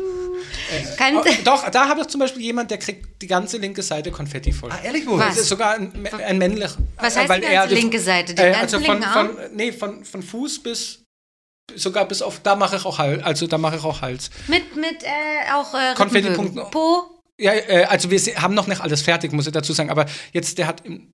Kann, Oh, doch, da habe ich zum Beispiel jemand, der kriegt die ganze linke Seite Konfetti voll. Ah, ehrlich wohl? Was? Das ist sogar ein, ein männlicher. Was äh, heißt weil die er ganze die- linke Seite? Den Äh, also von, linken Arm? von, nee, von, von Fuß bis sogar bis auf, da mache ich auch Hals, also da mache ich auch Hals. mit mit äh, auch äh, Konfettipunkten. Po. Ja, äh, also wir haben noch nicht alles fertig, muss ich dazu sagen, aber jetzt, der hat im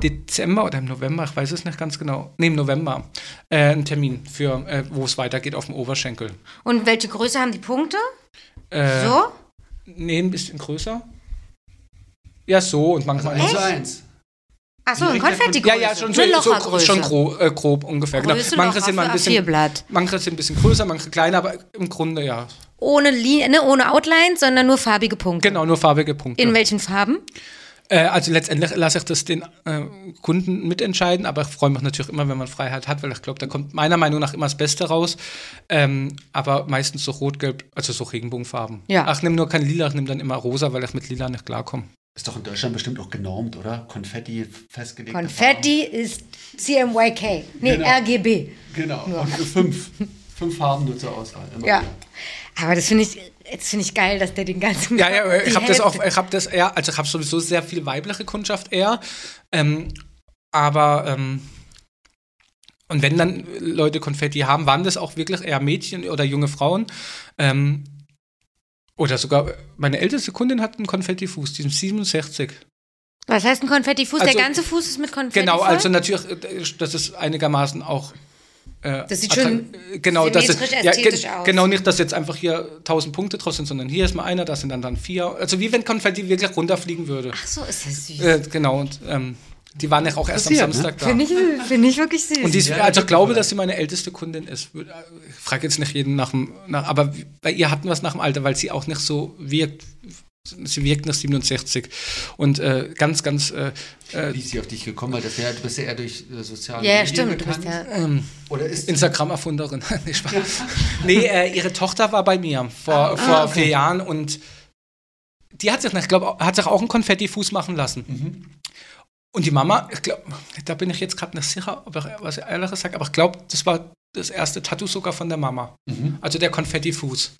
Dezember oder im November, ich weiß es nicht ganz genau, nee, im November, äh, einen Termin für, äh, wo es weitergeht auf dem Oberschenkel. Und welche Größe haben die Punkte? Äh, So? Nee, ein bisschen größer. Ja, so und manchmal. Eins zu eins. Achso, Die ein richtige Konfettigröße. Ja, ja, schon, so, so, schon grob, äh, grob ungefähr. Genau. Manche sind mal ein bisschen, A4-Blatt. manche sind ein bisschen größer, manche kleiner, aber im Grunde ja. Ohne, Linie, ne, ohne Outline, sondern nur farbige Punkte. Genau, nur farbige Punkte. In welchen Farben? Äh, also letztendlich lasse ich das den äh, Kunden mitentscheiden, aber ich freue mich natürlich immer, wenn man Freiheit hat, weil ich glaube, da kommt meiner Meinung nach immer das Beste raus. Ähm, aber meistens so rot-gelb, also so Regenbogenfarben. Ja. Ach, ich nehme nur kein Lila, ich nehme dann immer rosa, weil ich mit Lila nicht klarkomme. Ist doch in Deutschland bestimmt auch genormt, oder? Konfetti festgelegt. Konfetti ist CMYK. Nee, Genau. RGB. Genau. Und fünf. fünf Farben nur zur Auswahl. Immer Ja. wieder. Aber das finde ich, jetzt finde ich geil, dass der den ganzen. Ja, ja, ich habe das auch, ich habe das eher, also ich habe sowieso sehr viel weibliche Kundschaft eher, ähm, aber ähm, und wenn dann Leute Konfetti haben, waren das auch wirklich eher Mädchen oder junge Frauen. Ähm, oder sogar meine älteste Kundin hat einen Konfettifuß, die ist 67. Was heißt ein Konfettifuß? Also- der ganze Fuß ist mit Konfetti. Genau, voll? also natürlich, äh, das ist einigermaßen auch. Äh, Das sieht attra- schön äh, genau, das ist, ja, ästhetisch ge- aus. Genau, nicht, dass jetzt einfach hier 1000 Punkte drauf sind, sondern hier ist mal einer, da sind dann, dann vier. Also wie wenn Konfetti wirklich runterfliegen würde. Ach so, ist das süß. Äh, genau, und ähm, die waren ja auch erst am ne? Samstag da. Finde ich, finde ich wirklich süß. Und die ist, Ja, also ich glaube, dass sie meine älteste Kundin ist. Ich frage jetzt nicht jeden nach dem, nach, aber bei ihr hatten wir es nach dem Alter, weil sie auch nicht so wirkt. Sie wirkt nach 67 und äh, ganz, ganz äh, äh, Wie ist sie auf dich gekommen? Weil das wär, du bist ja eher durch äh, soziale ja, ja, Medien stimmt. Du bist bekannt. ja, ähm, Oder ist Instagram-Erfunderin. nee, nee äh, ihre Tochter war bei mir vor, Ah, vor okay. vier Jahren und die hat sich, ich glaube, hat sich auch einen Konfettifuß machen lassen. Mhm. Und die Mama, ich glaube, da bin ich jetzt gerade nicht sicher, ob ich was Ehrliches sage, aber ich glaube, das war das erste Tattoo sogar von der Mama. Mhm. Also der Konfettifuß.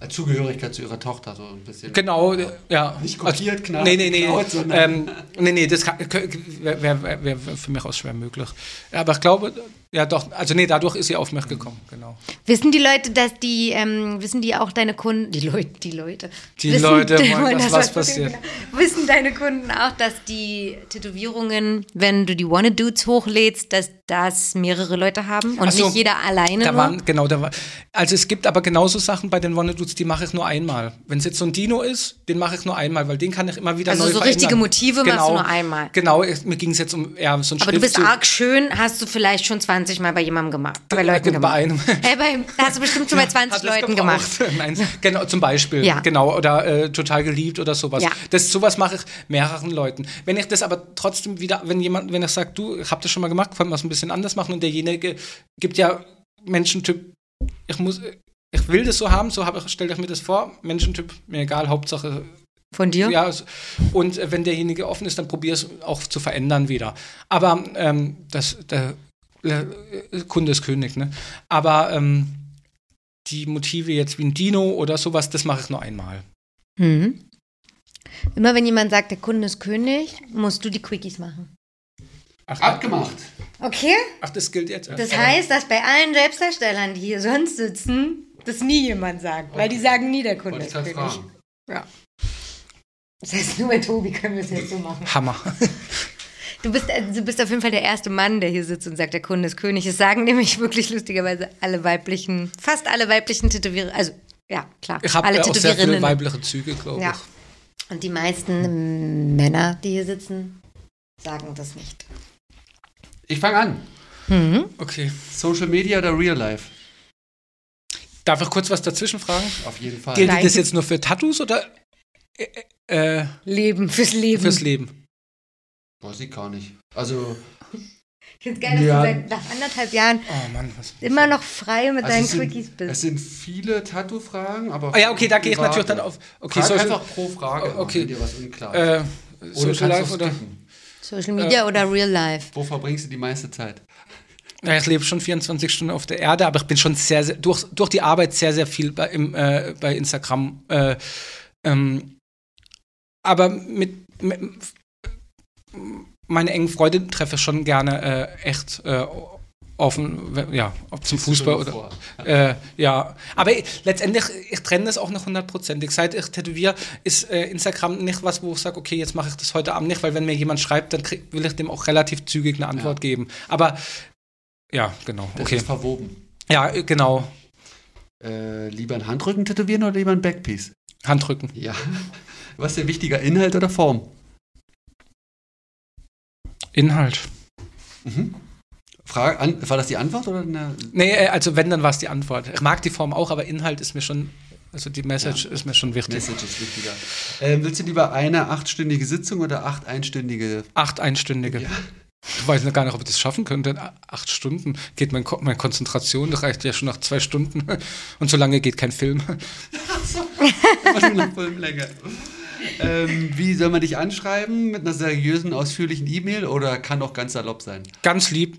Als Zugehörigkeit zu ihrer Tochter, so ein bisschen. Genau, äh, ja. Nicht kopiert, knapp Nee, nee, nee. geklaut, sondern- ähm, nee, nee, das wäre wär, wär, wär für mich aus schwer möglich. Ja, aber ich glaube, ja doch, also nee, dadurch ist sie auf mich gekommen, genau. wissen die Leute, dass die, ähm, wissen die auch deine Kunden, die Leute, die Leute. Die wissen, Leute wollen, wollen dass was passiert. Genau. Wissen deine Kunden auch, dass die Tätowierungen, wenn du die Wanna Dudes hochlädst, dass das mehrere Leute haben und so, nicht jeder alleine Da waren, genau, da war, also es gibt aber genauso Sachen bei den Wanna Dudes, die mache ich nur einmal. Wenn es jetzt so ein Dino ist, den mache ich nur einmal, weil den kann ich immer wieder Also neu so verändern. richtige Motive machst du nur einmal. Genau, mir ging es jetzt um ja, so ein Aber du bist Schriftzug. arg schön, hast du vielleicht schon 20 Mal bei jemandem gemacht. Bei Leuten bei gemacht. einem. Hey, bei, hast du bestimmt schon bei 20 Hat es Leuten gemacht. Nein, genau, zum Beispiel. Ja. Genau, oder äh, total geliebt oder sowas. Ja. Das, sowas mache ich mehreren Leuten. Wenn ich das aber trotzdem wieder, wenn jemand, wenn er sagt, du, ich hab das schon mal gemacht, können wir es ein bisschen anders machen und derjenige gibt ja Menschentyp, ich muss, ich will das so haben, so habe ich, stell dir mir das vor, Menschentyp, mir egal, Hauptsache Von dir? ja, und äh, wenn derjenige offen ist, dann probier es auch zu verändern wieder. Aber ähm, das, der Kunde ist König, ne? Aber ähm, die Motive jetzt wie ein Dino oder sowas, das mache ich nur einmal. Mhm. Immer wenn jemand sagt, der Kunde ist König, musst du die Quickies machen. Ach, Abgemacht. Okay? ach das gilt jetzt. Das heißt, dass bei allen Selbstdarstellern, die hier sonst sitzen, das nie jemand sagt. Weil die sagen nie, der Kunde ist König. fragen. Ja. Das heißt, nur bei Tobi können wir es jetzt so machen. Hammer. Du bist, äh, du bist auf jeden Fall der erste Mann, der hier sitzt und sagt, der Kunde ist König. Es sagen nämlich wirklich lustigerweise alle weiblichen, fast alle weiblichen Tätowierer, also ja, klar, Ich habe alle auch sehr viele weibliche Züge, glaube Ja. ich. Und die meisten Männer, die hier sitzen, sagen das nicht. Ich fange an. Mhm. Okay. Social Media oder Real Life? Darf ich kurz was dazwischen fragen? Auf jeden Fall. Gilt Nein. das jetzt nur für Tattoos oder äh, äh, Leben, fürs Leben. fürs Leben? Weiß ich gar nicht. Also, Ich finde es geil, dass Ja. du seit nach anderthalb Jahren Oh Mann, was. immer noch frei mit also deinen es, sind, Quickies es bist. sind viele Tattoo-Fragen, aber. Ah ja, okay, da gehe ich natürlich dann auf. Okay, Frag Social, einfach pro Frage, Oh, okay. wenn dir was unklar ist. äh, Social Life oder? Social Media oder Real Life? Wo verbringst du die meiste Zeit? Ja, ich lebe schon 24 Stunden auf der Erde, aber ich bin schon sehr, sehr durch, durch die Arbeit sehr, sehr viel bei, im, äh, bei Instagram. Äh, ähm, aber mit, mit meine engen Freunde treffe ich schon gerne äh, echt äh, offen, ja, zum Fußball oder. Äh, ja, aber ich, letztendlich, ich trenne das auch noch hundertprozentig. Seit ich tätowiere, ist äh, Instagram nicht was, wo ich sage, okay, jetzt mache ich das heute Abend nicht, weil wenn mir jemand schreibt, dann krieg, will ich dem auch relativ zügig eine Antwort geben. Aber ja, genau. Das Okay. ist verwoben. Ja, äh, genau. Äh, lieber ein Handrücken tätowieren oder lieber ein Backpiece? Handrücken. Ja. Was ist dir wichtiger, Inhalt oder Form? Inhalt. Mhm. Frage, an, war das die Antwort oder eine? Nee, äh, also wenn, dann war es die Antwort. Ich mag die Form auch, aber Inhalt ist mir schon Also die Message ist mir schon wichtig. Message ist wichtiger. Ähm, willst du lieber eine achtstündige Sitzung oder acht einstündige? Acht einstündige. Ja. Ich weiß noch gar nicht, ob ich das schaffen könnte. Acht Stunden geht mein Ko meine Konzentration, das reicht ja schon nach zwei Stunden. Und so lange geht kein Film. Immer nur eine Filmlänge. Ähm, wie soll man dich anschreiben? Mit einer seriösen, ausführlichen E-Mail oder kann auch ganz salopp sein? Ganz lieb,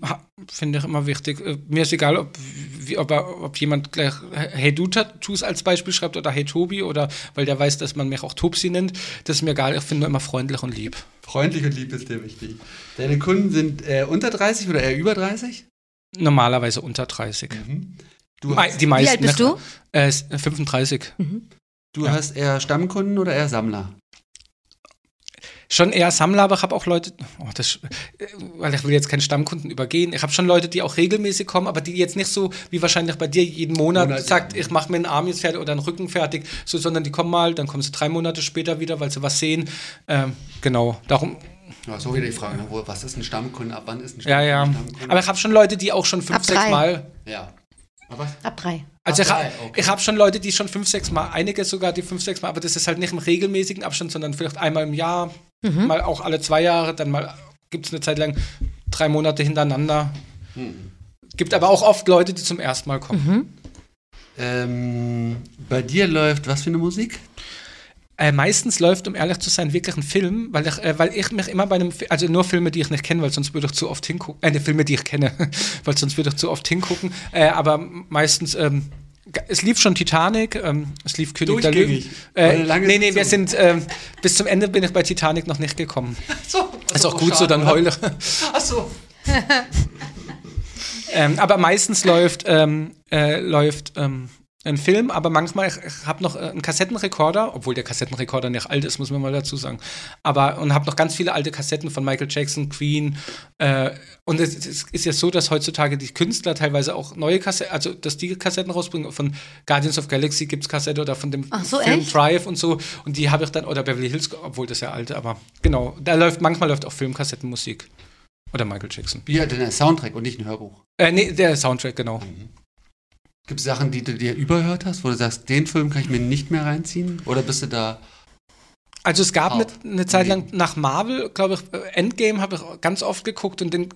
finde ich immer wichtig. Äh, Mir ist egal, ob, wie, ob, ob jemand gleich Hey du Tattoos als Beispiel schreibt oder Hey Tobi oder weil der weiß, dass man mich auch Topsi nennt. Das ist mir egal, ich finde nur immer freundlich und lieb. Freundlich und lieb ist dir wichtig. Deine Kunden sind äh, unter 30 oder eher über 30? Normalerweise unter 30. Du Mei- hast, Die meisten, alt bist du? Äh, s- 35. du ja. hast eher Stammkunden oder eher Sammler? Schon eher Sammler, aber ich habe auch Leute, oh, das, weil ich will jetzt keinen Stammkunden übergehen. Ich habe schon Leute, die auch regelmäßig kommen, aber die jetzt nicht so wie wahrscheinlich bei dir jeden Monat, Monat, sagt, ja. ich mache mir einen Arm jetzt fertig oder einen Rücken fertig, so, sondern die kommen mal, dann kommen sie drei Monate später wieder, weil sie was sehen. Ähm, genau, darum, Ja, so wieder die Frage, ne? Wo- was ist ein Stammkunde? Ab wann ist ein ja, ja. Stammkunde? Aber ich habe schon Leute, die auch schon fünf, Ab sechs drei. Mal. ja. Aber Ab drei. Also Ab ich, okay. ich habe schon Leute, die schon fünf, sechs Mal, einige sogar, die fünf, sechs Mal, aber das ist halt nicht im regelmäßigen Abstand, sondern vielleicht einmal im Jahr, Mhm. mal auch alle zwei Jahre, dann mal gibt es eine Zeit lang drei Monate hintereinander. Hm. Gibt aber auch oft Leute, die zum ersten Mal kommen. Mhm. ähm, bei dir läuft was für eine Musik? Äh, meistens läuft, um ehrlich zu sein, wirklich ein Film, weil ich, äh, weil ich mich immer bei einem, Fi- also nur Filme, die ich nicht kenne, weil sonst würde ich zu oft hingucken, äh, ne, Filme, die ich kenne, weil sonst würde ich zu oft hingucken, äh, aber meistens, ähm, es lief schon Titanic, ähm, es lief König der? Löwen. Äh, nee, nee, wir sind, ähm, bis zum Ende bin ich bei Titanic noch nicht gekommen. So, Ist auch gut so, dann heule. Achso. ähm, aber meistens läuft, ähm, äh, läuft ähm, ein Film, aber manchmal, ich, ich habe noch äh, einen Kassettenrekorder, obwohl der Kassettenrekorder nicht alt ist, muss man mal dazu sagen. Aber und habe noch ganz viele alte Kassetten von Michael Jackson, Queen. Äh, und es, es ist ja so, dass heutzutage die Künstler teilweise auch neue Kassetten, also dass die Kassetten rausbringen. Von Guardians of Galaxy gibt es Kassette oder von dem so, Film echt? Drive und so. Und die habe ich dann, oder Beverly Hills, obwohl das ja alte, aber genau, da läuft, manchmal läuft auch Filmkassettenmusik. Oder Michael Jackson. Ja, denn ein Soundtrack und nicht ein Hörbuch. Äh, nee, der Soundtrack, genau. Gibt es Sachen, die du dir überhört hast, wo du sagst, den Film kann ich mir nicht mehr reinziehen? Oder bist du da. Also es gab eine, Auf. eine Zeit lang nach Marvel, glaube ich, äh, Endgame habe ich ganz oft geguckt und den,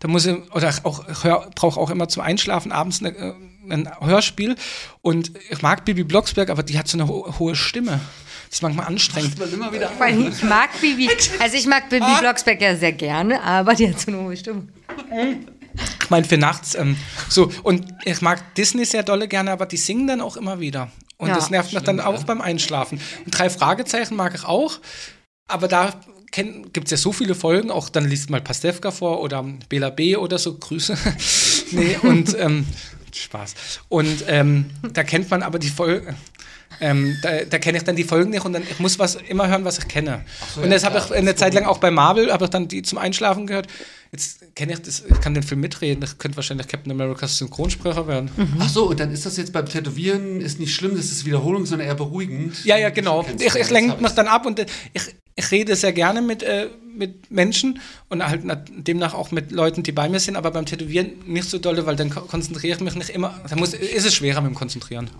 da muss ich, oder auch, ich brauche auch immer zum Einschlafen abends eine, äh, ein Hörspiel und ich mag Bibi Blocksberg, aber die hat so eine ho hohe Stimme. Das ist manchmal anstrengend. man immer wieder. Vor allem, Ich mag Bibi. Also ich mag Bibi Blocksberg ja sehr gerne, aber die hat so eine hohe Stimme. Ich meine, für nachts. Ähm, so, und ich mag Disney sehr dolle gerne, aber die singen dann auch immer wieder. Und Ja. das nervt mich dann auch beim Einschlafen. Und drei Fragezeichen mag ich auch, aber da gibt es ja so viele Folgen, auch dann liest mal Pastewka vor oder Bela B. oder so, Grüße. nee, und ähm, Spaß. Und ähm, da kennt man aber die Folgen. Ähm, da da kenne ich dann die Folgen nicht und dann ich muss was immer hören, was ich kenne. so, und ja, das habe klar, ich eine Zeit lang auch bei Marvel, habe ich dann die zum Einschlafen gehört. Jetzt kenne ich das, ich kann den Film mitreden. Ich könnte wahrscheinlich Captain Americas Synchronsprecher werden. Ach so, und dann ist das jetzt beim Tätowieren ist nicht schlimm, das ist Wiederholung, sondern eher beruhigend. Ja, ja, genau. Ich, ich lenke mich dann ab und äh, ich, ich rede sehr gerne mit, äh, mit Menschen und halt na- demnach auch mit Leuten, die bei mir sind, aber beim Tätowieren nicht so dolle, weil dann ko- konzentriere ich mich nicht immer. Da muss, ist es schwerer mit dem Konzentrieren.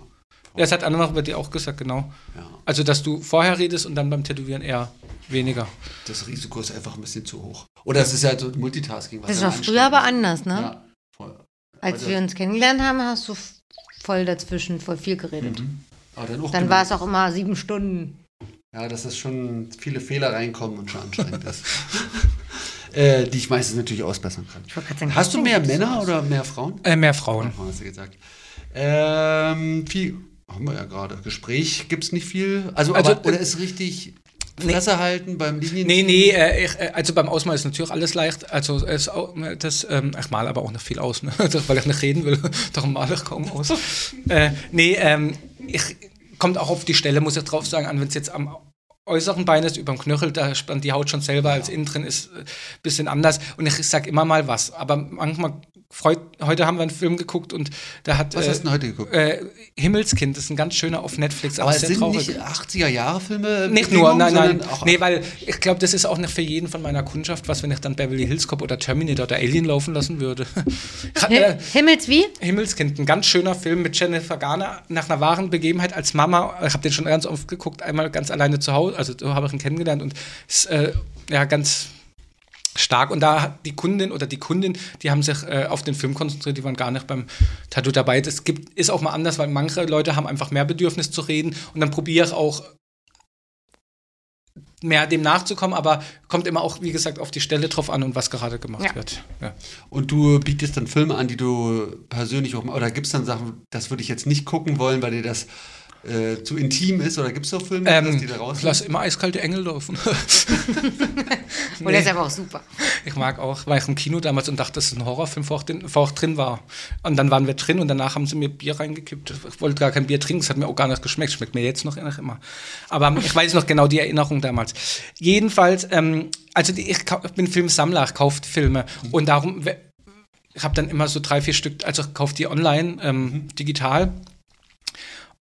Ja, Das hat Anna noch bei dir auch gesagt, genau. Ja, Also, dass du vorher redest und dann beim Tätowieren eher weniger. das Risiko ist einfach ein bisschen zu hoch. Oder es ist ja so Multitasking. was Das war früher aber anders, ne? Ja, voll. Als Also- wir uns kennengelernt haben, hast du voll dazwischen, voll viel geredet. Aber dann auch Dann war es auch immer sieben Stunden. Ja, dass das schon viele Fehler reinkommen und schon anstrengend ist. äh, die ich meistens natürlich ausbessern kann. Ich wollte gerade sagen, Hast du mehr Männer oder mehr Frauen? Äh, mehr Frauen. Oh, hast du gesagt. Ähm, viel, haben wir ja gerade. Gespräch gibt es nicht viel. Also, Also, aber, oder ist richtig Fresse halten beim Linien? Nee, nee, äh, ich, äh, also beim Ausmalen ist natürlich alles leicht. Also es das, ähm, ich male aber auch nicht viel aus, ne? weil ich nicht reden will. Darum male ich kaum aus. äh, nee, ähm, ich kommt auch auf die Stelle, muss ich drauf sagen, an, wenn es jetzt am äußeren Bein ist, über dem Knöchel, da spannt die Haut schon selber, als innen drin ist ein bisschen anders. Und ich sag immer mal was. Aber manchmal heute haben wir einen Film geguckt und da hat Was äh, hast du denn heute geguckt? äh, Himmelskind, das ist ein ganz schöner auf Netflix, Aber es sehr sind traurig. nicht 80er-Jahre-Filme? Nicht nur, nein, nein. Auch, Nee, weil ich glaube, das ist auch nicht für jeden von meiner Kundschaft, was wenn ich dann Beverly Hills Cop oder Terminator oder Alien laufen lassen würde. Hab, äh, Himmels wie? Himmelskind, ein ganz schöner Film mit Jennifer Garner nach einer wahren Begebenheit als Mama. Ich habe den schon ganz oft geguckt, einmal ganz alleine zu Hause, also so habe ich ihn kennengelernt und ist äh, ja ganz stark. Und da hat die Kundin oder die Kundin, die haben sich äh, auf den Film konzentriert, die waren gar nicht beim Tattoo dabei. Das gibt, ist auch mal anders, weil manche Leute haben einfach mehr Bedürfnis zu reden und dann probiere ich auch mehr dem nachzukommen, aber kommt immer auch, wie gesagt, auf die Stelle drauf an und was gerade gemacht Ja. wird. Ja. Und du bietest dann Filme an, die du persönlich auch, oder gibt es dann Sachen, das würde ich jetzt nicht gucken wollen, weil dir das äh, zu intim ist, oder gibt es so Filme, dass Ähm, die da raus ich lasse immer eiskalte Engel laufen. Und der ist aber auch super. Ich mag auch, war ich im Kino damals und dachte, das ist ein Horrorfilm, vor auch, drin, vor auch drin war. Und dann waren wir drin und danach haben sie mir Bier reingekippt. Ich wollte gar kein Bier trinken, es hat mir auch gar nicht geschmeckt. Schmeckt mir jetzt noch noch immer. Aber ich weiß noch genau die Erinnerung damals. Jedenfalls, ähm, also die, ich, bin Filmsammler, ich kaufe Filme. Und darum, ich habe dann immer so drei, vier Stück, also ich kaufe die online, ähm, digital.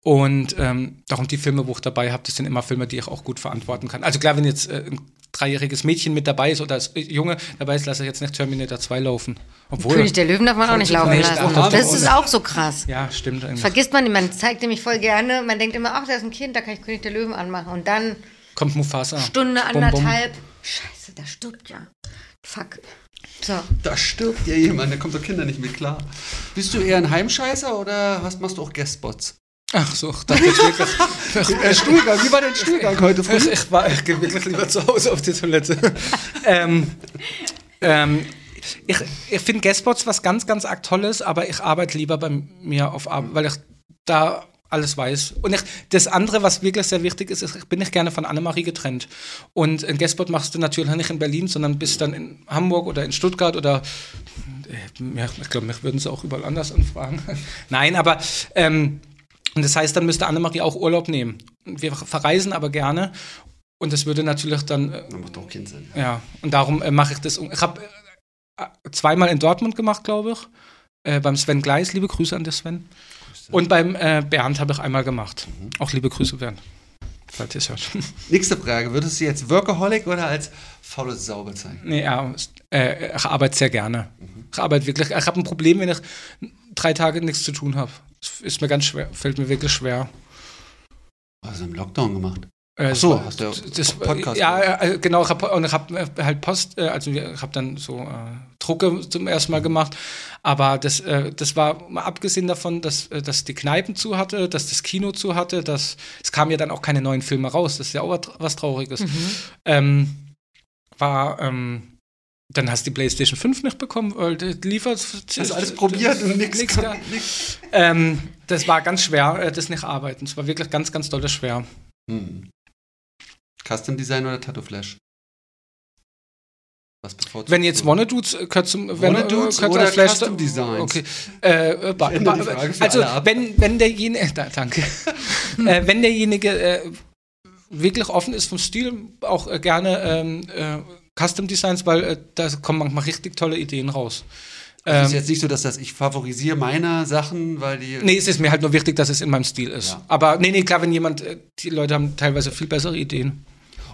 Und ähm, darum die Filme, wo ich dabei habe, das sind immer Filme, die ich auch gut verantworten kann. Also klar, wenn jetzt äh, ein dreijähriges Mädchen mit dabei ist oder als Junge dabei ist, lasse ich jetzt nicht Terminator 2 laufen. Obwohl, König der Löwen darf man auch nicht laufen lassen. ach, Das doch, ist auch so krass. ja, stimmt eigentlich. Vergisst man, man zeigt nämlich voll gerne, man denkt immer, ach, da ist ein Kind, da kann ich König der Löwen anmachen. Und dann Kommt Mufasa. Stunde, Bum, bum. anderthalb. Scheiße, da stirbt ja. Fuck. So. Da stirbt ja jemand, da kommt doch Kinder nicht mit klar. Bist du eher ein Heimscheißer oder hast, machst du auch Guestspots? Ach so, ich dachte jetzt wirklich. Äh, Stuhlgang, wie war dein Stuhlgang heute früh? ich, ich, war, ich gehe wirklich lieber zu Hause auf die Toilette. ähm, ähm, ich ich finde Guestspots was ganz, ganz arg Tolles, aber ich arbeite lieber bei mir auf Arbeit, weil ich da alles weiß. Und ich, das andere, was wirklich sehr wichtig ist, ist, ich bin nicht gerne von Annemarie getrennt. Und ein Guestspot machst du natürlich nicht in Berlin, sondern bist dann in Hamburg oder in Stuttgart oder äh, ja, ich glaube, mich würden sie auch überall anders anfragen. Nein, aber ähm, und das heißt, dann müsste Annemarie auch Urlaub nehmen. Wir verreisen aber gerne. Und das würde natürlich dann, äh, Das macht doch keinen Sinn. ja, und darum äh, mache ich das. Ich habe äh, zweimal in Dortmund gemacht, glaube ich. Äh, beim Sven Gleis, liebe Grüße an den Sven. Und beim äh, Bernd habe ich einmal gemacht. Auch liebe Grüße, Bernd. Falls ihr es hört. Nächste Frage, würdest du jetzt Workaholic oder als faule Sau bezeichnen? Nee, ja, äh, ich arbeite sehr gerne. Ich arbeite wirklich. Ich habe ein Problem, wenn ich drei Tage nichts zu tun habe. Das ist mir ganz schwer, fällt mir wirklich schwer. Was hast du im Lockdown gemacht? Äh, Ach so, hast du ja das, Podcast Ja, äh, genau. Und ich habe halt Post, äh, also ich habe dann so äh, Drucke zum ersten Mal gemacht. Aber das, äh, das war mal abgesehen davon, dass, äh, dass die Kneipen zu hatte, dass das Kino zu hatte, dass es kamen ja dann auch keine neuen Filme raus. Das ist ja auch was, Trauriges. Ähm, war ähm, dann hast du die PlayStation 5 nicht bekommen, weil die liefert. Hast du alles probiert und nichts da. Ähm, das war ganz schwer, äh, das nicht arbeiten. Es war wirklich ganz, ganz doll schwer. Hm. Custom Design oder Tattoo Flash? Was bevorzugst Wenn jetzt du? Monodudes äh, gehört zum wenn, Monodudes äh, oder Flash- Custom Designs? Okay. Äh, äh, ba, ba, also wenn wenn derjenige da, danke äh, wenn derjenige wirklich offen ist vom Stil auch gerne ähm, äh, Custom Designs, weil äh, da kommen manchmal richtig tolle Ideen raus. Also es ist Ähm, jetzt nicht so, dass das ich favorisiere meine Sachen, weil die. Nee, es ist mir halt nur wichtig, dass es in meinem Stil ist. Ja. Aber nee, nee, klar, wenn jemand, äh, die Leute haben teilweise viel bessere Ideen.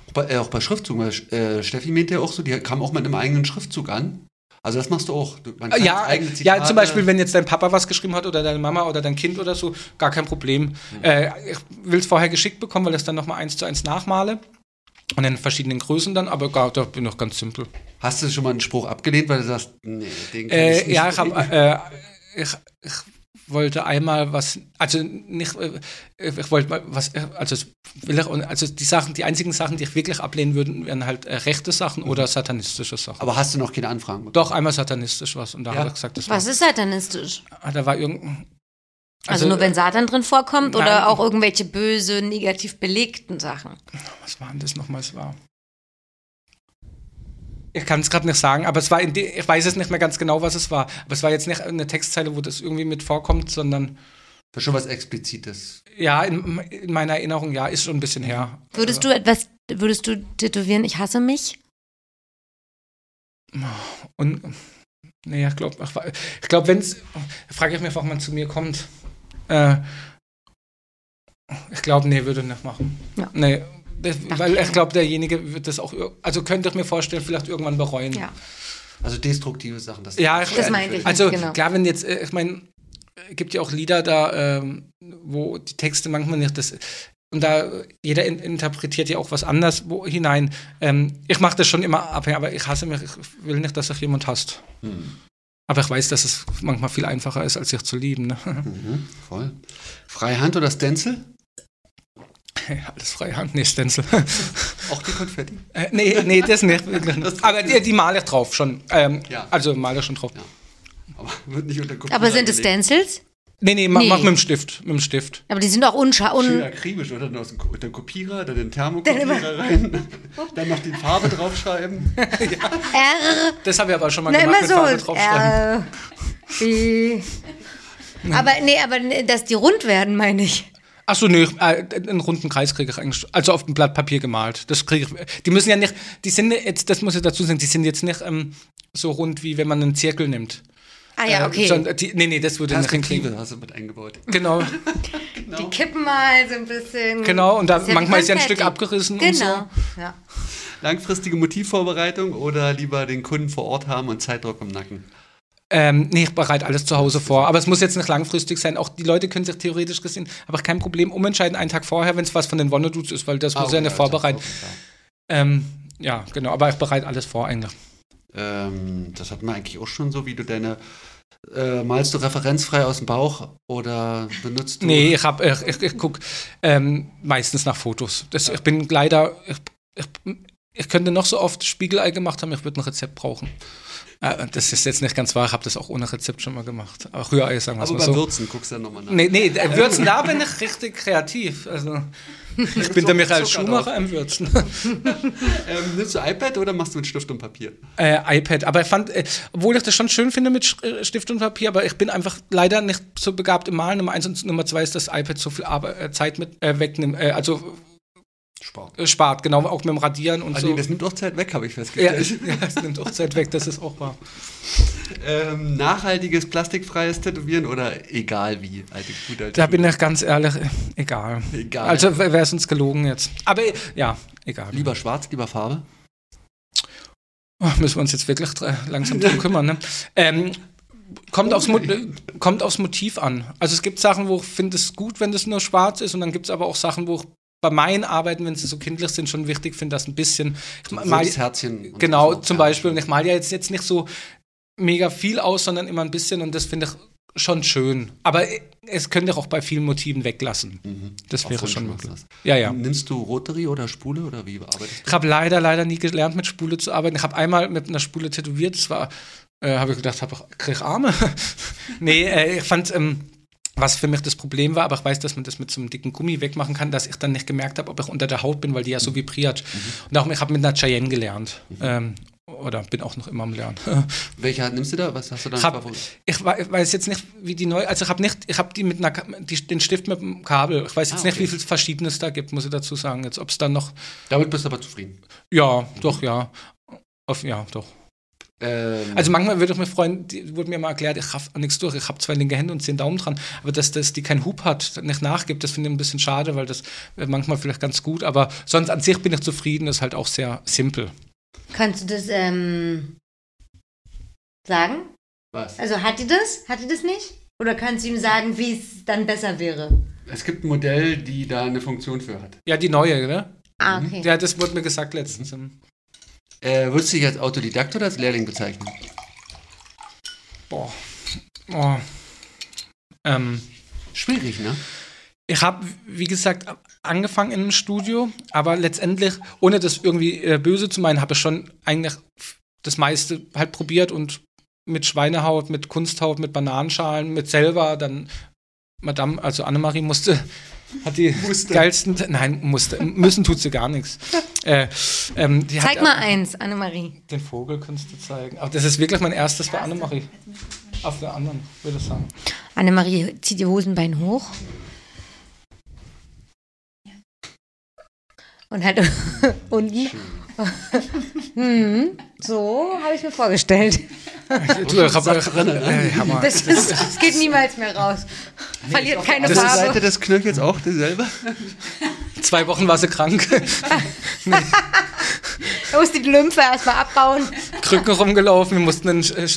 Auch bei, äh, auch bei Schriftzügen, weil äh, Steffi meinte ja auch so, die kam auch mit einem eigenen Schriftzug an. Also das machst du auch. Kann Ja, ja, zum Beispiel, wenn jetzt dein Papa was geschrieben hat oder deine Mama oder dein Kind oder so, gar kein Problem. Äh, ich will es vorher geschickt bekommen, weil ich es dann nochmal eins zu eins nachmale. Und in verschiedenen Größen dann, aber gar, da bin ich ganz simpel. Hast du schon mal einen Spruch abgelehnt, weil du sagst, nee, den kann ich Äh, nicht ja, ich, hab, äh, ich, ich wollte einmal was, also nicht, äh, ich wollte mal was, also, ich, also die Sachen, die einzigen Sachen, die ich wirklich ablehnen würde, wären halt äh, rechte Sachen oder satanistische Sachen. Aber hast du noch keine Anfragen? bekommen? Doch, einmal satanistisch was und da Ja. habe ich gesagt, das Was war, ist satanistisch? ah, da war irgendein. Also, nur wenn Satan drin vorkommt nein. oder auch irgendwelche böse, negativ belegten Sachen? Was war denn das nochmal? Es war. Ich kann es gerade nicht sagen, aber es war in ich weiß es nicht mehr ganz genau, was es war. Aber es war jetzt nicht eine Textzeile, wo das irgendwie mit vorkommt, sondern Das ist schon was Explizites. ja, in, in meiner Erinnerung, ja, ist schon ein bisschen her. Würdest du etwas, würdest du tätowieren, ich hasse mich? Und Nee, ich glaube, ich glaube, wenn es, frage ich mich, warum man zu mir kommt. Äh, ich glaube, nee, würde nicht machen. Ja. Nee, das, weil ich glaube, derjenige wird das auch, also könnte ich mir vorstellen, vielleicht irgendwann bereuen. Ja. Also destruktive Sachen. Das Ja, ich- Das meinte ich. Also Genau. klar, wenn jetzt, äh, ich meine, es gibt ja auch Lieder da, ähm, wo die Texte manchmal nicht das. Und da jeder in, interpretiert ja auch was anders wo, hinein. Ähm, ich mache das schon immer abhängig, aber ich hasse mich, ich will nicht, dass sich jemand hasst. Hm. Aber ich weiß, dass es manchmal viel einfacher ist, als sich zu lieben. Ne? Mhm, voll. Freihand oder Stencil? Alles Freihand, nee, Stencil. Auch die Konfetti? äh, nee, nee, das nicht. wirklich nicht. Aber die, die male ich drauf schon. Ähm, Ja. Also male ich schon drauf. Ja. Aber wird nicht unter Kopf. Aber sind es Stencils? Nee, nee, mach, Nee. mach mit dem Stift. Mit dem Stift. Aber die sind auch unscha Schön un akribisch, oder? Dann aus dem den Kopierer, dann den Thermokopierer rein, dann noch die Farbe draufschreiben. R. Das habe ich aber schon mal Na, gemacht immer mit so. Farbe draufschreiben. R. B. Aber nee, aber nee, dass die rund werden, meine ich. Achso, nee, äh, einen runden Kreis kriege ich eigentlich, also auf dem Blatt Papier gemalt. Das kriege ich. Die müssen ja nicht, die sind jetzt, das muss ich dazu sagen, die sind jetzt nicht ähm, so rund, wie wenn man einen Zirkel nimmt. Ah ja, Äh, okay. sondern die, nee, nee, das würde nicht. Perspektive hast du mit eingebaut. Genau, Die kippen mal so ein bisschen. genau. Und da ist ja manchmal ist ja ein. Stück abgerissen und Genau. so. Ja. Langfristige Motivvorbereitung oder lieber den Kunden vor Ort haben und Zeitdruck im Nacken? Ähm, nee, ich bereite alles zu Hause vor. Aber es muss jetzt nicht langfristig sein. Auch die Leute können sich theoretisch gesehen, aber kein Problem umentscheiden einen Tag vorher, wenn es was von den Wonnedudes ist, weil das muss ja okay, nicht vorbereiten. das ist auch Ähm, ja, genau. Aber ich bereite alles vor eigentlich. Ähm, das hat man eigentlich auch schon so, wie du deine. Äh, malst du referenzfrei aus dem Bauch oder benutzt du. Nee, ich, hab, ich, ich, ich gucke ähm, meistens nach Fotos. Das, Ich bin leider, ich, ich, ich könnte noch so oft Spiegelei gemacht haben, ich würde ein Rezept brauchen. Äh, das ist jetzt nicht ganz wahr, ich habe das auch ohne Rezept schon mal gemacht. Aber Rührei, sagen wir es Aber mal so. Würzen guckst du dann nochmal nach. Nee, nee, äh, Würzen, da bin ich richtig kreativ. Also, ich bin der Michael Zucker Schumacher im Würzen. Ähm, nimmst du iPad oder machst du mit Stift und Papier? Äh, iPad. Aber ich fand, äh, obwohl ich das schon schön finde mit äh, Stift und Papier, aber ich bin einfach leider nicht so begabt im Malen. Nummer eins und Nummer zwei ist, das iPad so viel Arbeit, äh, Zeit mit äh, wegnimmt, also Sport. äh, spart, genau, auch mit dem Radieren und Also, so. das nimmt auch Zeit weg, habe ich Ja, festgestellt. ja, es nimmt auch Zeit weg, das ist auch wahr. Ähm, nachhaltiges, plastikfreies Tätowieren oder egal wie? Alte, gute alte Da bin ich ganz ehrlich, egal. Egal. Also wäre es uns gelogen jetzt. Aber ja, egal. lieber schwarz, lieber Farbe? Oh, müssen wir uns jetzt wirklich langsam drum kümmern. Ne? Ähm, kommt, aufs Mo äh, kommt aufs Motiv an. Also es gibt Sachen, wo ich finde es gut, wenn das nur schwarz ist und dann gibt es aber auch Sachen, wo ich bei meinen Arbeiten, wenn sie so kindlich sind, schon wichtig finde, dass ein bisschen ich mal, Rotes Herzchen. Genau, zum. Beispiel. Und ich male ja jetzt, jetzt nicht so mega viel aus, sondern immer ein bisschen und das finde ich schon schön. Aber es könnte auch bei vielen Motiven weglassen. Mhm. Das wäre schon du möglich. Ja, ja. Nimmst du Rotary oder Spule oder wie arbeitest Ich habe leider, leider nie gelernt, mit Spule zu arbeiten. Ich habe einmal mit einer Spule tätowiert. Das war, äh, habe ich gedacht, hab, ich krieg Arme. nee, äh, ich fand, ähm, was für mich das Problem war, aber ich weiß, dass man das mit so einem dicken Gummi wegmachen kann, dass ich dann nicht gemerkt habe, ob ich unter der Haut bin, weil die ja so vibriert. Und auch, ich habe mit einer Cheyenne gelernt. Ähm, oder bin auch noch immer am Lernen. Welche Hand nimmst du da? Was hast du da? Ich, hab, ich wei- ich weiß jetzt nicht, wie die neu, also ich habe nicht, ich habe die mit einer, die, den Stift mit dem Kabel. Ich weiß jetzt Ah, nicht, okay. wie viel Verschiedenes da gibt, muss ich dazu sagen. Jetzt, ob es dann noch, Damit bist du aber zufrieden. ja, doch, ja, auf, ja, doch. Ähm, Also manchmal würde ich mir freuen, die wurde mir mal erklärt, ich habe nichts durch, ich habe zwei linke Hände und zehn Daumen dran, aber dass das die keinen Hub hat, nicht nachgibt, das finde ich ein bisschen schade, weil das wäre manchmal vielleicht ganz gut, aber sonst an sich bin ich zufrieden, ist halt auch sehr simpel. Kannst du das ähm, sagen? was? Also hat die das? Hat die das nicht? Oder kannst du ihm sagen, wie es dann besser wäre? Es gibt ein Modell, die da eine Funktion für hat. Ja, die neue, ne? Ah, okay. Ja, das wurde mir gesagt letztens. Äh, würdest du dich als Autodidakt oder als Lehrling bezeichnen? Boah. Oh. Ähm, Schwierig, ne? ich habe, wie gesagt, angefangen in einem Studio, aber letztendlich, ohne das irgendwie äh, böse zu meinen, habe ich schon eigentlich das meiste halt probiert und mit Schweinehaut, mit Kunsthaut, mit Bananenschalen, mit selber, dann Madame, also Annemarie musste, hat die Musste. geilsten, nein, musste, müssen tut sie gar nichts. Äh, ähm, Zeig hat, mal eins, Annemarie. Den Vogel kannst du zeigen. Aber das ist wirklich mein erstes bei Annemarie. Auf der anderen, würde ich sagen. Annemarie zieht ihr Hosenbein hoch. Und hat unten. So habe ich mir vorgestellt. Du, ich hab, drin, ne? äh, Hammer. Das, ist, das geht niemals mehr raus. Verliert keine Auf der Seite Farbe. des Knöchels auch dieselbe? Zwei Wochen war sie krank. Da muss die Lymphe erstmal abbauen. Krücken rumgelaufen. Wir mussten einen, äh,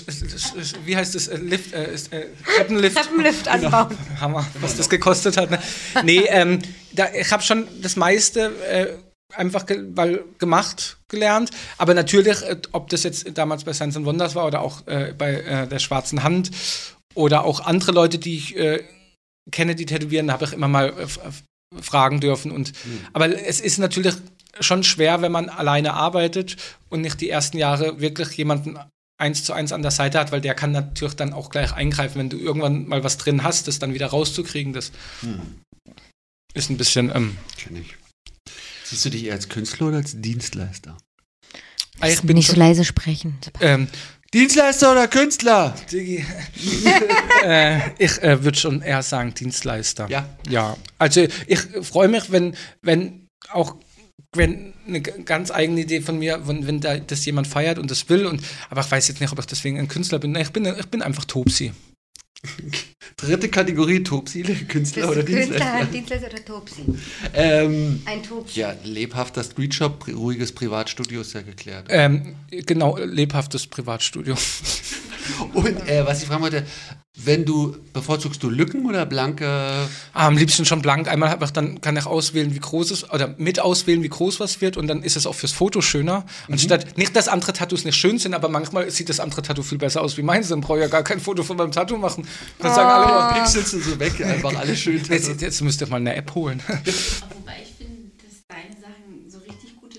wie heißt das, äh, Lift, äh, ist, äh, Treppenlift. Treppenlift anbauen. Hammer, was das gekostet hat. Ne? Nee, ähm, da, ich habe schon das meiste äh, einfach ge weil gemacht gelernt. Aber natürlich, äh, ob das jetzt damals bei Science and Wonders war oder auch äh, bei äh, der Schwarzen Hand oder auch andere Leute, die ich äh, kenne, die tätowieren, habe ich immer mal äh, fragen dürfen. Und, Aber es ist natürlich schon schwer, wenn man alleine arbeitet und nicht die ersten Jahre wirklich jemanden eins zu eins an der Seite hat, weil der kann natürlich dann auch gleich eingreifen, wenn du irgendwann mal was drin hast, das dann wieder rauszukriegen, das ist ein bisschen ähm, Kenn ich. Siehst du dich eher als Künstler oder als Dienstleister? ah, ich bin Nicht so leise sprechen. ähm, Dienstleister oder Künstler? Diggi. äh, ich äh, würde schon eher sagen Dienstleister. Ja. Ja. Also ich freue mich, wenn, wenn auch wenn eine ganz eigene Idee von mir, wenn, wenn da, das jemand feiert und das will, und aber ich weiß jetzt nicht, ob ich deswegen ein Künstler bin. Ich bin, ich bin einfach Topsi. Dritte Kategorie, Topsile, Künstler oder Dienstleister? Dienstleister oder Topsi? Ähm, Ein Topsi. ja, lebhafter Streetshop, ruhiges Privatstudio ist ja geklärt. Ähm, genau, lebhaftes Privatstudio. Und äh, was ich fragen wollte, wenn du, bevorzugst du Lücken oder blanke? Ah, am liebsten schon blank. Einmal hab ich, dann kann ich auswählen, wie groß es, oder mit auswählen, wie groß was wird und dann ist es auch fürs Foto schöner. Anstatt, nicht, dass andere Tattoos nicht schön sind, aber manchmal sieht das andere Tattoo viel besser aus wie meins, dann brauche ich ja gar kein Foto von meinem Tattoo machen. Dann sagen alle, Aber pixelst du so weg, einfach alle schön. jetzt, jetzt müsst ihr mal eine App holen. Wobei ich finde, dass deine Sachen so richtig gute